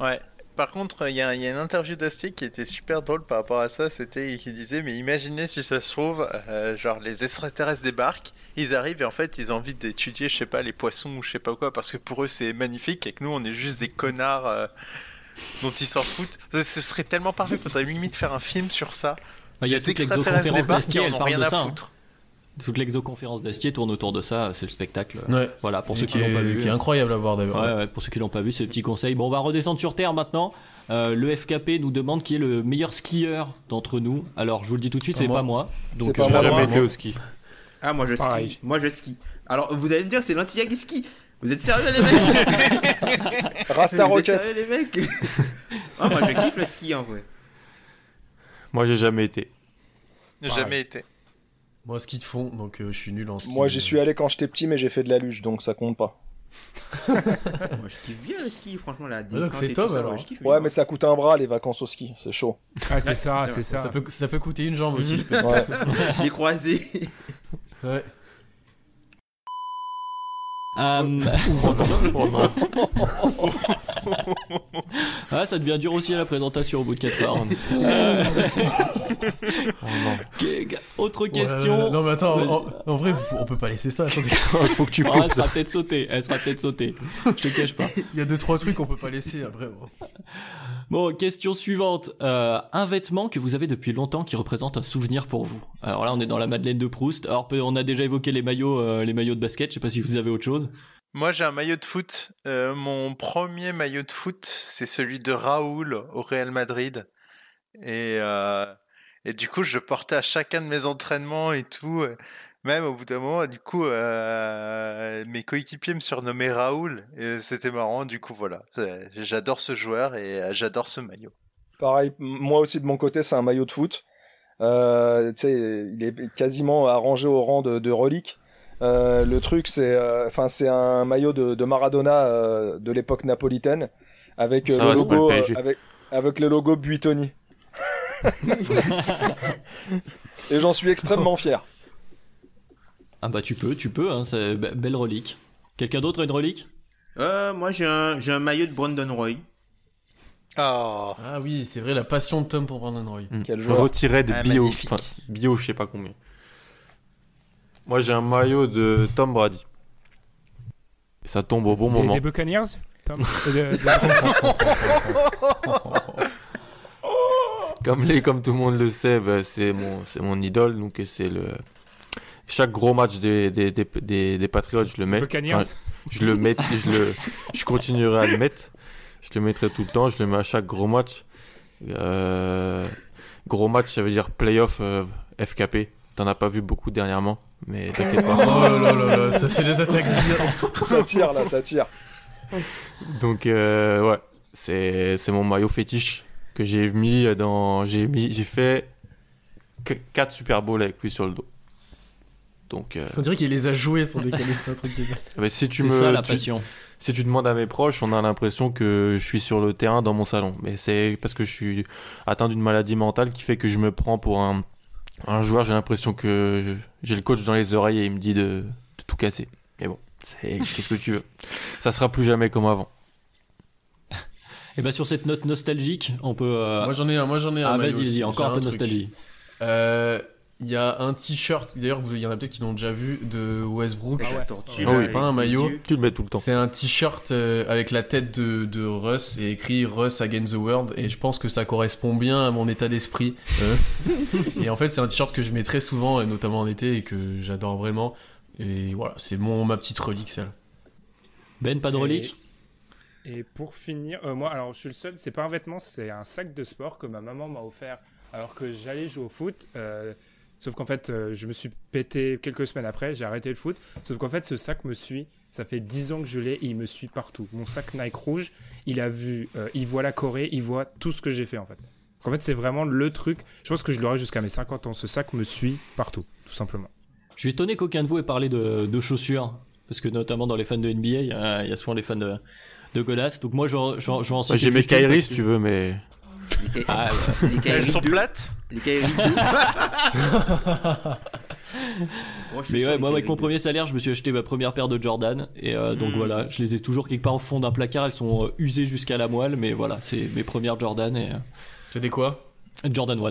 S6: Ouais. Par contre, il y, a il y a une interview d'Astier qui était super drôle par rapport à ça. C'était qui disait mais imaginez si ça se trouve, euh, genre les extraterrestres débarquent, ils arrivent et en fait ils ont envie d'étudier, je sais pas, les poissons ou je sais pas quoi, parce que pour eux c'est magnifique et que nous on est juste des connards euh, dont ils s'en foutent. Ce serait tellement parfait. Faudrait limite faire un film sur ça.
S1: Bah, Il y a
S6: Les
S1: toute
S6: extraterrestres
S1: l'exoconférence
S6: débarquent,
S1: d'Astier, elle
S6: ont
S1: parle
S6: rien
S1: de
S6: à
S1: ça. hein.
S6: foutre.
S1: Toute l'exoconférence d'Astier tourne autour de ça, c'est le spectacle.
S5: ouais
S1: Voilà, pour ceux qui l'ont pas vu.
S5: qui est incroyable à voir d'ailleurs
S1: Ouais, ouais, pour ceux qui l'ont pas vu, c'est le petit conseil. Bon, on va redescendre sur Terre maintenant. Euh, le FKP nous demande qui est le meilleur skieur d'entre nous. Alors, je vous le dis tout de suite, c'est pas moi. Donc,
S3: C'est pas
S1: euh,
S4: J'ai
S3: moi,
S4: jamais
S3: moi,
S4: été au ski.
S7: Ah, moi je
S2: Pareil.
S7: skie. Moi je skie. Alors vous allez me dire, c'est l'Antilla qui skie. Vous êtes sérieux les mecs
S3: Rasta
S7: Vous êtes
S3: Rocket.
S7: sérieux les mecs Ah, moi je kiffe le ski en vrai.
S4: Moi, j'ai jamais été.
S6: Jamais été.
S5: moi ski de fond donc euh, je suis nul en ski
S3: Moi, j'y suis allé quand j'étais petit, mais j'ai fait de la luge, donc ça compte pas.
S7: Moi je kiffe bien le ski, franchement la
S5: donc
S7: descente
S5: c'est
S7: et
S5: top,
S7: tout ça,
S5: alors.
S7: kiffe
S3: Ouais, mais ça coûte un bras les vacances au ski, c'est chaud.
S2: Ah, c'est ça, c'est ça.
S5: ça peut, ça peut coûter une jambe aussi je peux-
S3: Ouais.
S7: Les croisés.
S5: Ouais.
S4: non.
S1: ah, ça devient dur aussi à la présentation au bout de 4 heures. Euh,
S4: Oh
S1: Autre
S5: Ouais,
S1: question.
S5: non mais attends en, en vrai on peut pas laisser ça attendez.
S4: Faut que tu
S1: Oh, elle
S4: coupes.
S1: sera peut-être sautée. Elle sera peut-être sautée. Je te cache pas.
S5: il y a deux trois trucs qu'on peut pas laisser après bon.
S1: Question suivante. Euh, un vêtement que vous avez depuis longtemps qui représente un souvenir pour vous. Alors là, on est dans la Madeleine de Proust. Alors, on a déjà évoqué les maillots, euh, les maillots de basket. Je sais pas si vous avez autre chose.
S6: Moi, j'ai un maillot de foot. Euh, mon premier maillot de foot, c'est celui de Raoul au Real Madrid. Et, et du coup, je portais à chacun de mes entraînements et tout. Même au bout d'un moment, du coup, euh, mes coéquipiers me surnommaient Raoul. Et c'était marrant. Du coup, voilà. Euh, J'adore ce joueur et euh, j'adore ce maillot.
S3: Pareil, moi aussi de mon côté, c'est un maillot de foot. Euh, tu sais, il est quasiment arrangé au rang de, de relique. Euh, le truc, c'est, euh, enfin, c'est un maillot de, de Maradona euh, de l'époque napolitaine avec euh, le
S4: va,
S3: logo, euh, avec le logo Buitoni. Et j'en suis extrêmement fier.
S1: Ah bah tu peux, tu peux, hein, c'est be- belle relique. Quelqu'un d'autre a une relique?
S7: Euh, moi, j'ai un, j'ai un maillot de Brandon Roy.
S6: Oh.
S5: Ah oui, c'est vrai, la passion de Tom pour Brandon Roy.
S4: Mm.
S3: Quel joueur.
S4: Retiré de
S6: Ah,
S4: bio, enfin, bio, je sais pas combien. Moi, j'ai un maillot de Tom Brady. Et ça tombe au bon
S2: Des,
S4: moment.
S2: des Buccaneers Tom? Euh, de- de-
S4: Comme, les, comme tout le monde le sait, bah, c'est mon, c'est mon idole. Donc, c'est le. Chaque gros match des, des, des, des, des Patriots, je le mets. Enfin, je le mets, je, le, je continuerai à le mettre. Je le mettrai tout le temps. Je le mets à chaque gros match. Euh, gros match, ça veut dire playoff euh, FKP. T'en as pas vu beaucoup dernièrement, mais t'inquiète pas.
S5: Oh là là là là, ça c'est des attaques violentes.
S3: Ça tire là, ça tire.
S4: Donc euh, ouais, c'est c'est mon maillot fétiche que j'ai mis dans j'ai mis j'ai fait 4 Super Bowls avec lui sur le dos. Donc euh,
S5: On dirait qu'il les a joués sans déconner, c'est un truc de
S4: bah, si tu
S1: C'est
S4: me
S1: ça la
S4: tu-
S1: passion.
S4: si tu demandes à mes proches, on a l'impression que je suis sur le terrain dans mon salon, mais c'est parce que je suis atteint d'une maladie mentale qui fait que je me prends pour un un joueur, j'ai l'impression que j'ai le coach dans les oreilles et il me dit de, de tout casser. Mais bon, c'est qu'est-ce que tu veux? Ça sera plus jamais comme avant.
S1: Et bah sur cette note nostalgique, on peut... euh,
S5: Moi j'en ai un, moi j'en ai un.
S1: Ah vas-y, encore un peu de nostalgie.
S5: Euh, Il y a un t-shirt, d'ailleurs il y en a peut-être qui l'ont déjà vu, de Westbrook.
S7: Ah ouais. tortue,
S4: Ah oui.
S5: Pas un maillot.
S4: Tu le mets tout le temps.
S5: C'est un t-shirt euh, avec la tête de, de Russ et écrit Russ Against the World et je pense que ça correspond bien à mon état d'esprit. euh. et en fait c'est un t-shirt que je mets très souvent, et notamment en été, et que j'adore vraiment. Et voilà, c'est mon ma petite relique celle.
S1: Ben, pas de relique?
S2: Et pour finir, euh, moi, alors je suis le seul, c'est pas un vêtement, c'est un sac de sport que ma maman m'a offert alors que j'allais jouer au foot. euh, sauf qu'en fait, euh, je me suis pété quelques semaines après, j'ai arrêté le foot. Sauf qu'en fait, ce sac me suit. Ça fait 10 ans que je l'ai et il me suit partout. Mon sac Nike rouge, il a vu, euh, il voit la Corée, il voit tout ce que j'ai fait en fait. Donc, en fait, c'est vraiment le truc. Je pense que je l'aurai jusqu'à mes 50 ans. Ce sac me suit partout, tout simplement.
S1: Je suis étonné qu'aucun de vous ait parlé de, de chaussures. Parce que notamment dans les fans de NBA, il y a, il y a souvent les fans de, de Godas. Donc moi, je vais, je je citer
S4: J'ai mes Kyrie si tu veux, mais
S7: Les
S1: Ah,
S7: les
S6: Elles sont
S7: 2.
S6: plates
S7: Les Kairi 2. Grosse
S1: Mais ouais, moi avec mon
S7: 2.
S1: premier salaire, je me suis acheté ma première paire de Jordan et euh, donc
S7: Mm.
S1: voilà, je les ai toujours quelque part au fond d'un placard. Elles sont euh, usées jusqu'à la moelle, mais voilà, c'est mes premières Jordan et
S5: C'est des quoi?
S1: Euh, Jordan 1.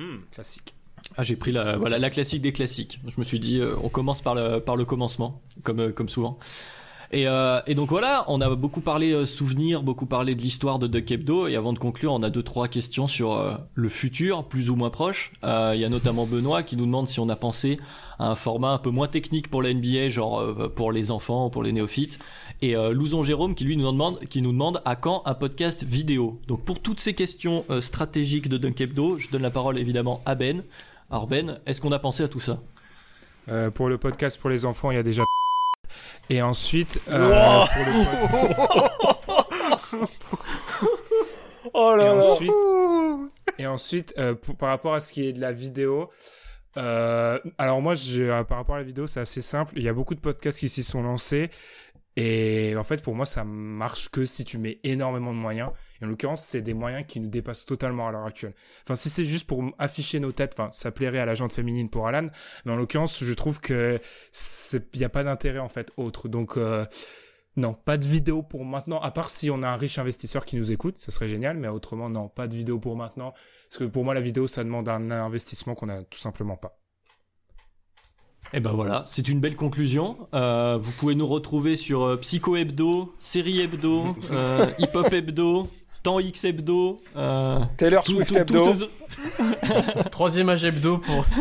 S7: Hmm.
S2: Classique.
S1: Ah, j'ai pris la voilà la classique des classiques. Je me suis dit, euh, on commence par le par le commencement, comme euh, comme souvent. Et, euh, et donc voilà, on a beaucoup parlé euh, souvenirs, beaucoup parlé de l'histoire de Duck Hebdo. Et avant de conclure, on a deux trois questions sur euh, le futur, plus ou moins proche. Euh, Il y a notamment Benoît qui nous demande si on a pensé à un format un peu moins technique pour la NBA, genre euh, pour les enfants, pour les néophytes. Et euh, Louzon Jérôme qui lui nous demande, qui nous demande à quand un podcast vidéo. Donc pour toutes ces questions stratégiques de Dunk Hebdo, je donne la parole évidemment à Ben. Alors Ben, est-ce qu'on a pensé à tout ça?
S2: Pour le podcast pour les enfants, il y a déjà. Et ensuite, euh, pour le pod- et
S3: là
S2: ensuite, et ensuite euh, pour- par rapport à ce qui est de la vidéo, euh, alors moi, je, euh, par rapport à la vidéo, c'est assez simple. Il y a beaucoup de podcasts qui s'y sont lancés. Et en fait, pour moi, ça marche que si tu mets énormément de moyens. Et en l'occurrence, c'est des moyens qui nous dépassent totalement à l'heure actuelle. Enfin, si c'est juste pour afficher nos têtes, enfin, ça plairait à la jante féminine pour Alan. Mais en l'occurrence, je trouve que il n'y a pas d'intérêt, en fait, autre. Donc, euh, non, pas de vidéo pour maintenant, à part si on a un riche investisseur qui nous écoute, ce serait génial, mais autrement, non, pas de vidéo pour maintenant. Parce que pour moi, la vidéo, ça demande un investissement qu'on a tout simplement pas.
S1: Et ben voilà, c'est une belle conclusion. Euh, vous pouvez nous retrouver sur euh, Psycho Hebdo, Série Hebdo, euh, Hip Hop Hebdo, Temps X hebdo. Euh,
S3: Taylor
S1: tout-
S3: Swift
S1: tout-
S3: hebdo.
S1: tout-
S5: Troisième âge hebdo pour.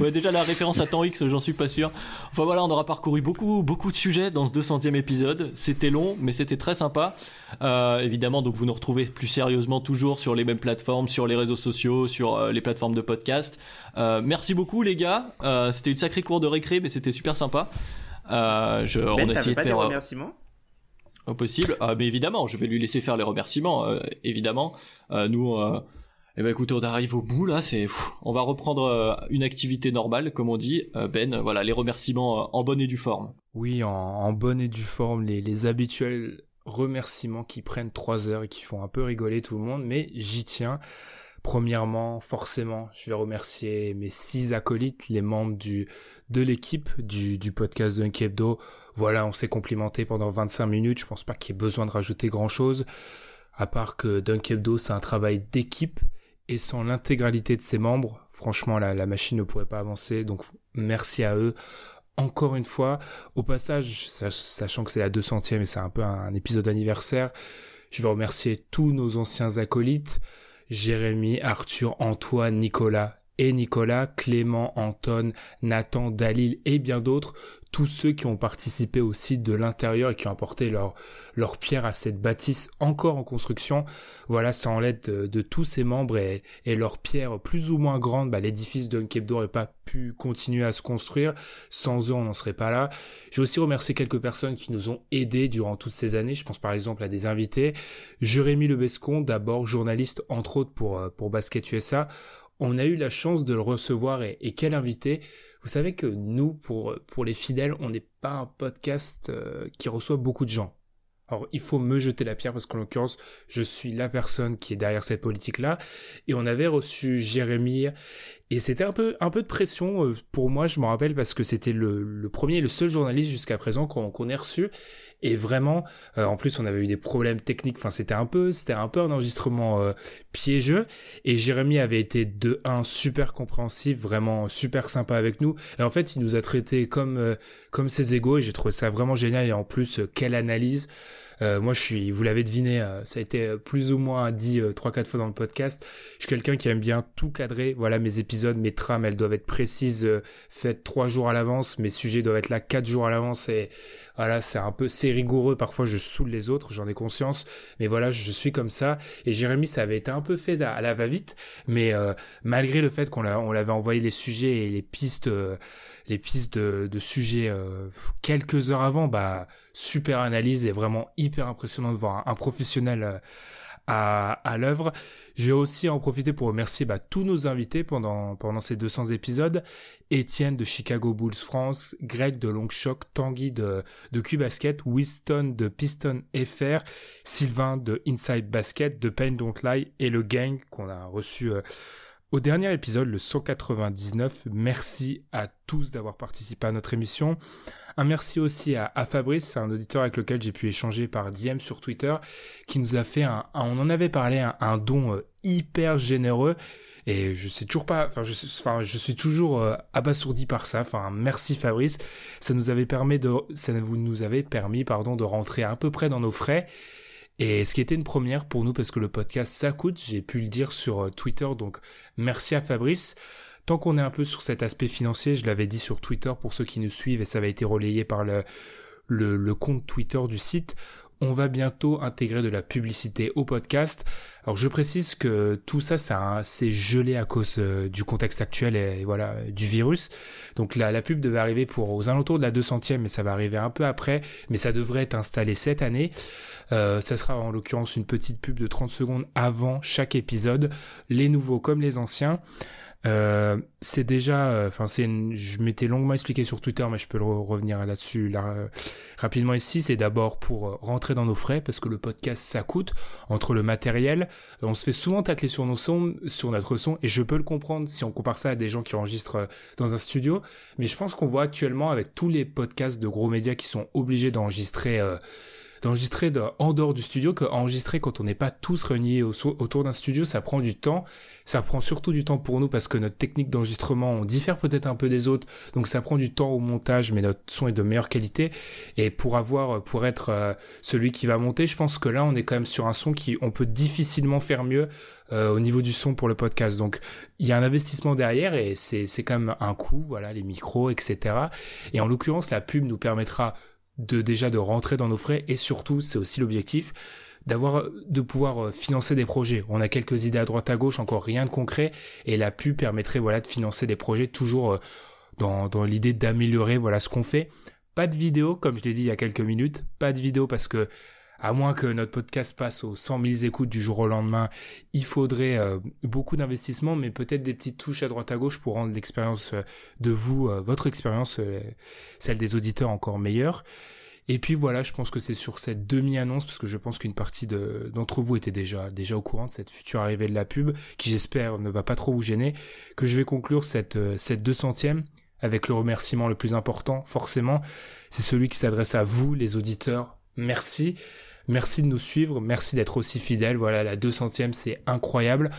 S1: Ouais, déjà la référence à temps X, j'en suis pas sûr. Enfin voilà, on aura parcouru beaucoup, beaucoup de sujets dans ce 200e épisode. C'était long, mais c'était très sympa. Euh, évidemment, donc vous nous retrouvez plus sérieusement toujours sur les mêmes plateformes, sur les réseaux sociaux, sur euh, les plateformes de podcast. Euh, merci beaucoup les gars. Euh, c'était une sacrée cour de récré, mais c'était super sympa. Euh, je, on a
S7: Ben,
S1: essayé
S7: t'avais
S1: de
S7: pas des
S1: faire euh,
S7: remerciements
S1: au possible. Ah, mais évidemment, je vais lui laisser faire les remerciements, euh, évidemment. Euh, nous, euh, eh ben écoute, on arrive au bout là. C'est, on va reprendre euh, une activité normale, comme on dit. Ben, voilà, les remerciements en bonne et due forme.
S2: Oui, en, bonne et due forme, les, habituels remerciements qui prennent trois heures et qui font un peu rigoler tout le monde, mais j'y tiens. Premièrement, forcément, je vais remercier mes six acolytes, les membres du, de l'équipe du, podcast de Hebdo. Voilà, on s'est complimenté pendant 25 minutes. Je pense pas qu'il y ait besoin de rajouter grand chose. À part que Dunk Hebdo, c'est un travail d'équipe et sans l'intégralité de ses membres, franchement, la, machine ne pourrait pas avancer. Donc, merci à eux. Encore une fois, au passage, sach- sachant que c'est la 200e et c'est un peu un, un épisode anniversaire, je vais remercier tous nos anciens acolytes, Jérémy, Arthur, Antoine, Nicolas et Nicolas, Clément, Anton, Nathan, Dalil et bien d'autres, tous ceux qui ont participé au site de l'intérieur et qui ont apporté leur, leur pierre à cette bâtisse encore en construction. Voilà, sans l'aide de, tous ces membres et, et leur pierre plus ou moins grande, bah, l'édifice de Nkebdo n'aurait pas pu continuer à se construire. Sans eux, on n'en serait pas là. J'ai aussi remercié quelques personnes qui nous ont aidés durant toutes ces années. Je pense par exemple à des invités. Jérémy Lebescon, d'abord journaliste entre autres pour, euh, pour Basket USA. On a eu la chance de le recevoir et, et quel invité. Vous savez que nous, pour, les fidèles, on n'est pas un podcast euh, qui reçoit beaucoup de gens. Alors, il faut me jeter la pierre parce qu'en l'occurrence, je suis la personne qui est derrière cette politique-là. Et on avait reçu Jérémy et c'était un peu, de pression euh, pour moi, je m'en rappelle, parce que c'était le, premier et le seul journaliste jusqu'à présent qu'on qu'on ait reçu. Et vraiment, euh, en plus, on avait eu des problèmes techniques. Enfin, c'était un peu, c'était un peu un enregistrement euh, piégeux. Et Jérémy avait été de un super compréhensif, vraiment super sympa avec nous. Et en fait, il nous a traités comme euh, comme ses égaux. Et j'ai trouvé ça vraiment génial. Et en plus, quelle analyse. Euh, moi, je suis, vous l'avez deviné, euh, ça a été euh, plus ou moins dit euh, trois quatre fois dans le podcast. Je suis quelqu'un qui aime bien tout cadrer. Voilà, mes épisodes, mes trames, elles doivent être précises, euh, faites trois jours à l'avance. Mes sujets doivent être là quatre jours à l'avance. Et voilà, c'est un peu, c'est rigoureux. Parfois, je saoule les autres, j'en ai conscience. Mais voilà, je suis comme ça. Et Jérémy, ça avait été un peu fait à la va-vite. Mais malgré le fait qu'on on l'avait envoyé les sujets et les pistes, les pistes de, de sujets euh, quelques heures avant, bah super analyse et vraiment hyper impressionnant de voir un, professionnel euh, à, à l'œuvre. Je vais aussi en profiter pour remercier bah, tous nos invités pendant, pendant ces 200 épisodes. Étienne de Chicago Bulls France, Greg de Longshock, Tanguy de, de Q-Basket, Winston de Piston FR, Sylvain de Inside Basket, de Pain Don't Lie et le gang qu'on a reçu euh, au dernier épisode, le 199. Merci à tous d'avoir participé à notre émission. Un merci aussi à, Fabrice, un auditeur avec lequel j'ai pu échanger par DM sur Twitter, qui nous a fait un, on en avait parlé, un, don euh, hyper généreux. Et je sais toujours pas, enfin je, sais- enfin, je suis toujours euh, abasourdi par ça. Enfin, merci Fabrice. Ça nous avait permis de, ça vous nous avait permis, pardon, de rentrer à peu près dans nos frais. Et ce qui était une première pour nous parce que le podcast ça coûte, j'ai pu le dire sur euh, Twitter, donc merci à Fabrice. Tant qu'on est un peu sur cet aspect financier, je l'avais dit sur Twitter pour ceux qui nous suivent et ça avait été relayé par le, le, le compte Twitter du site, on va bientôt intégrer de la publicité au podcast. Alors je précise que tout ça, ça c'est gelé à cause euh, du contexte actuel et, voilà du virus. Donc la, la pub devait arriver pour aux alentours de la 200e, mais ça va arriver un peu après. Mais ça devrait être installé cette année. Euh, ça sera en l'occurrence une petite pub de 30 secondes avant chaque épisode, les nouveaux comme les anciens. Euh, c'est déjà, enfin c'est, je m'étais longuement expliqué sur Twitter, mais je peux le re- revenir là-dessus là, euh, rapidement ici. C'est d'abord pour euh, rentrer dans nos frais parce que le podcast ça coûte entre le matériel. euh, On se fait souvent tacler sur nos sons, sur notre son, et je peux le comprendre si on compare ça à des gens qui enregistrent euh, dans un studio. Mais je pense qu'on voit actuellement avec tous les podcasts de gros médias qui sont obligés d'enregistrer. D'enregistrer en dehors du studio qu'enregistrer quand on n'est pas tous réunis autour d'un studio, ça prend du temps. Ça prend surtout du temps pour nous parce que notre technique d'enregistrement, on diffère peut-être un peu des autres, donc ça prend du temps au montage, mais notre son est de meilleure qualité. Et pour avoir, pour être euh, celui qui va monter, je pense que là, on est quand même sur un son qui, on peut difficilement faire mieux euh, au niveau du son pour le podcast. Donc il y a un investissement derrière et c'est c'est quand même un coût, voilà, les micros, etc. Et en l'occurrence, la pub nous permettra de déjà de rentrer dans nos frais et surtout, c'est aussi l'objectif d'avoir de pouvoir euh, financer des projets. On a quelques idées à droite à gauche, encore rien de concret et la pub permettrait voilà de financer des projets toujours euh, dans, dans l'idée d'améliorer voilà ce qu'on fait. Pas de vidéo comme je l'ai dit il y a quelques minutes, pas de vidéo parce que à moins que notre podcast passe aux 100 000 écoutes du jour au lendemain, il faudrait euh, beaucoup d'investissement, mais peut-être des petites touches à droite à gauche pour rendre l'expérience euh, de vous, euh, votre expérience, celle des auditeurs encore meilleure. Et puis voilà, je pense que c'est sur cette demi-annonce, parce que je pense qu'une partie d'entre vous était déjà, déjà au courant de cette future arrivée de la pub, qui j'espère ne va pas trop vous gêner, que je vais conclure cette, cette 200e avec le remerciement le plus important, forcément, c'est celui qui s'adresse à vous, les auditeurs. Merci. Merci de nous suivre, merci d'être aussi fidèles. Voilà, la 200e, c'est incroyable.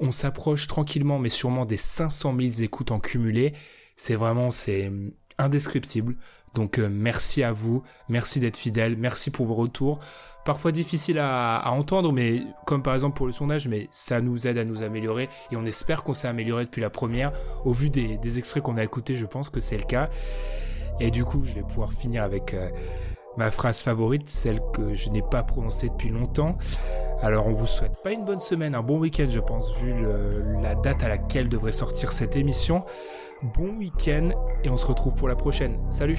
S2: On s'approche tranquillement, mais sûrement des 500 000 écoutes en cumulé. C'est vraiment, c'est indescriptible. Donc euh, merci à vous, merci d'être fidèles, merci pour vos retours. Parfois difficile à, entendre, mais comme par exemple pour le sondage, mais ça nous aide à nous améliorer et on espère qu'on s'est amélioré depuis la première. Au vu des, extraits qu'on a écoutés, je pense que c'est le cas. Et du coup, je vais pouvoir finir avec euh, ma phrase favorite, celle que je n'ai pas prononcée depuis longtemps. Alors on vous souhaite pas une bonne semaine, un bon week-end je pense, vu la date à laquelle devrait sortir cette émission. Bon week-end et on se retrouve pour la prochaine. Salut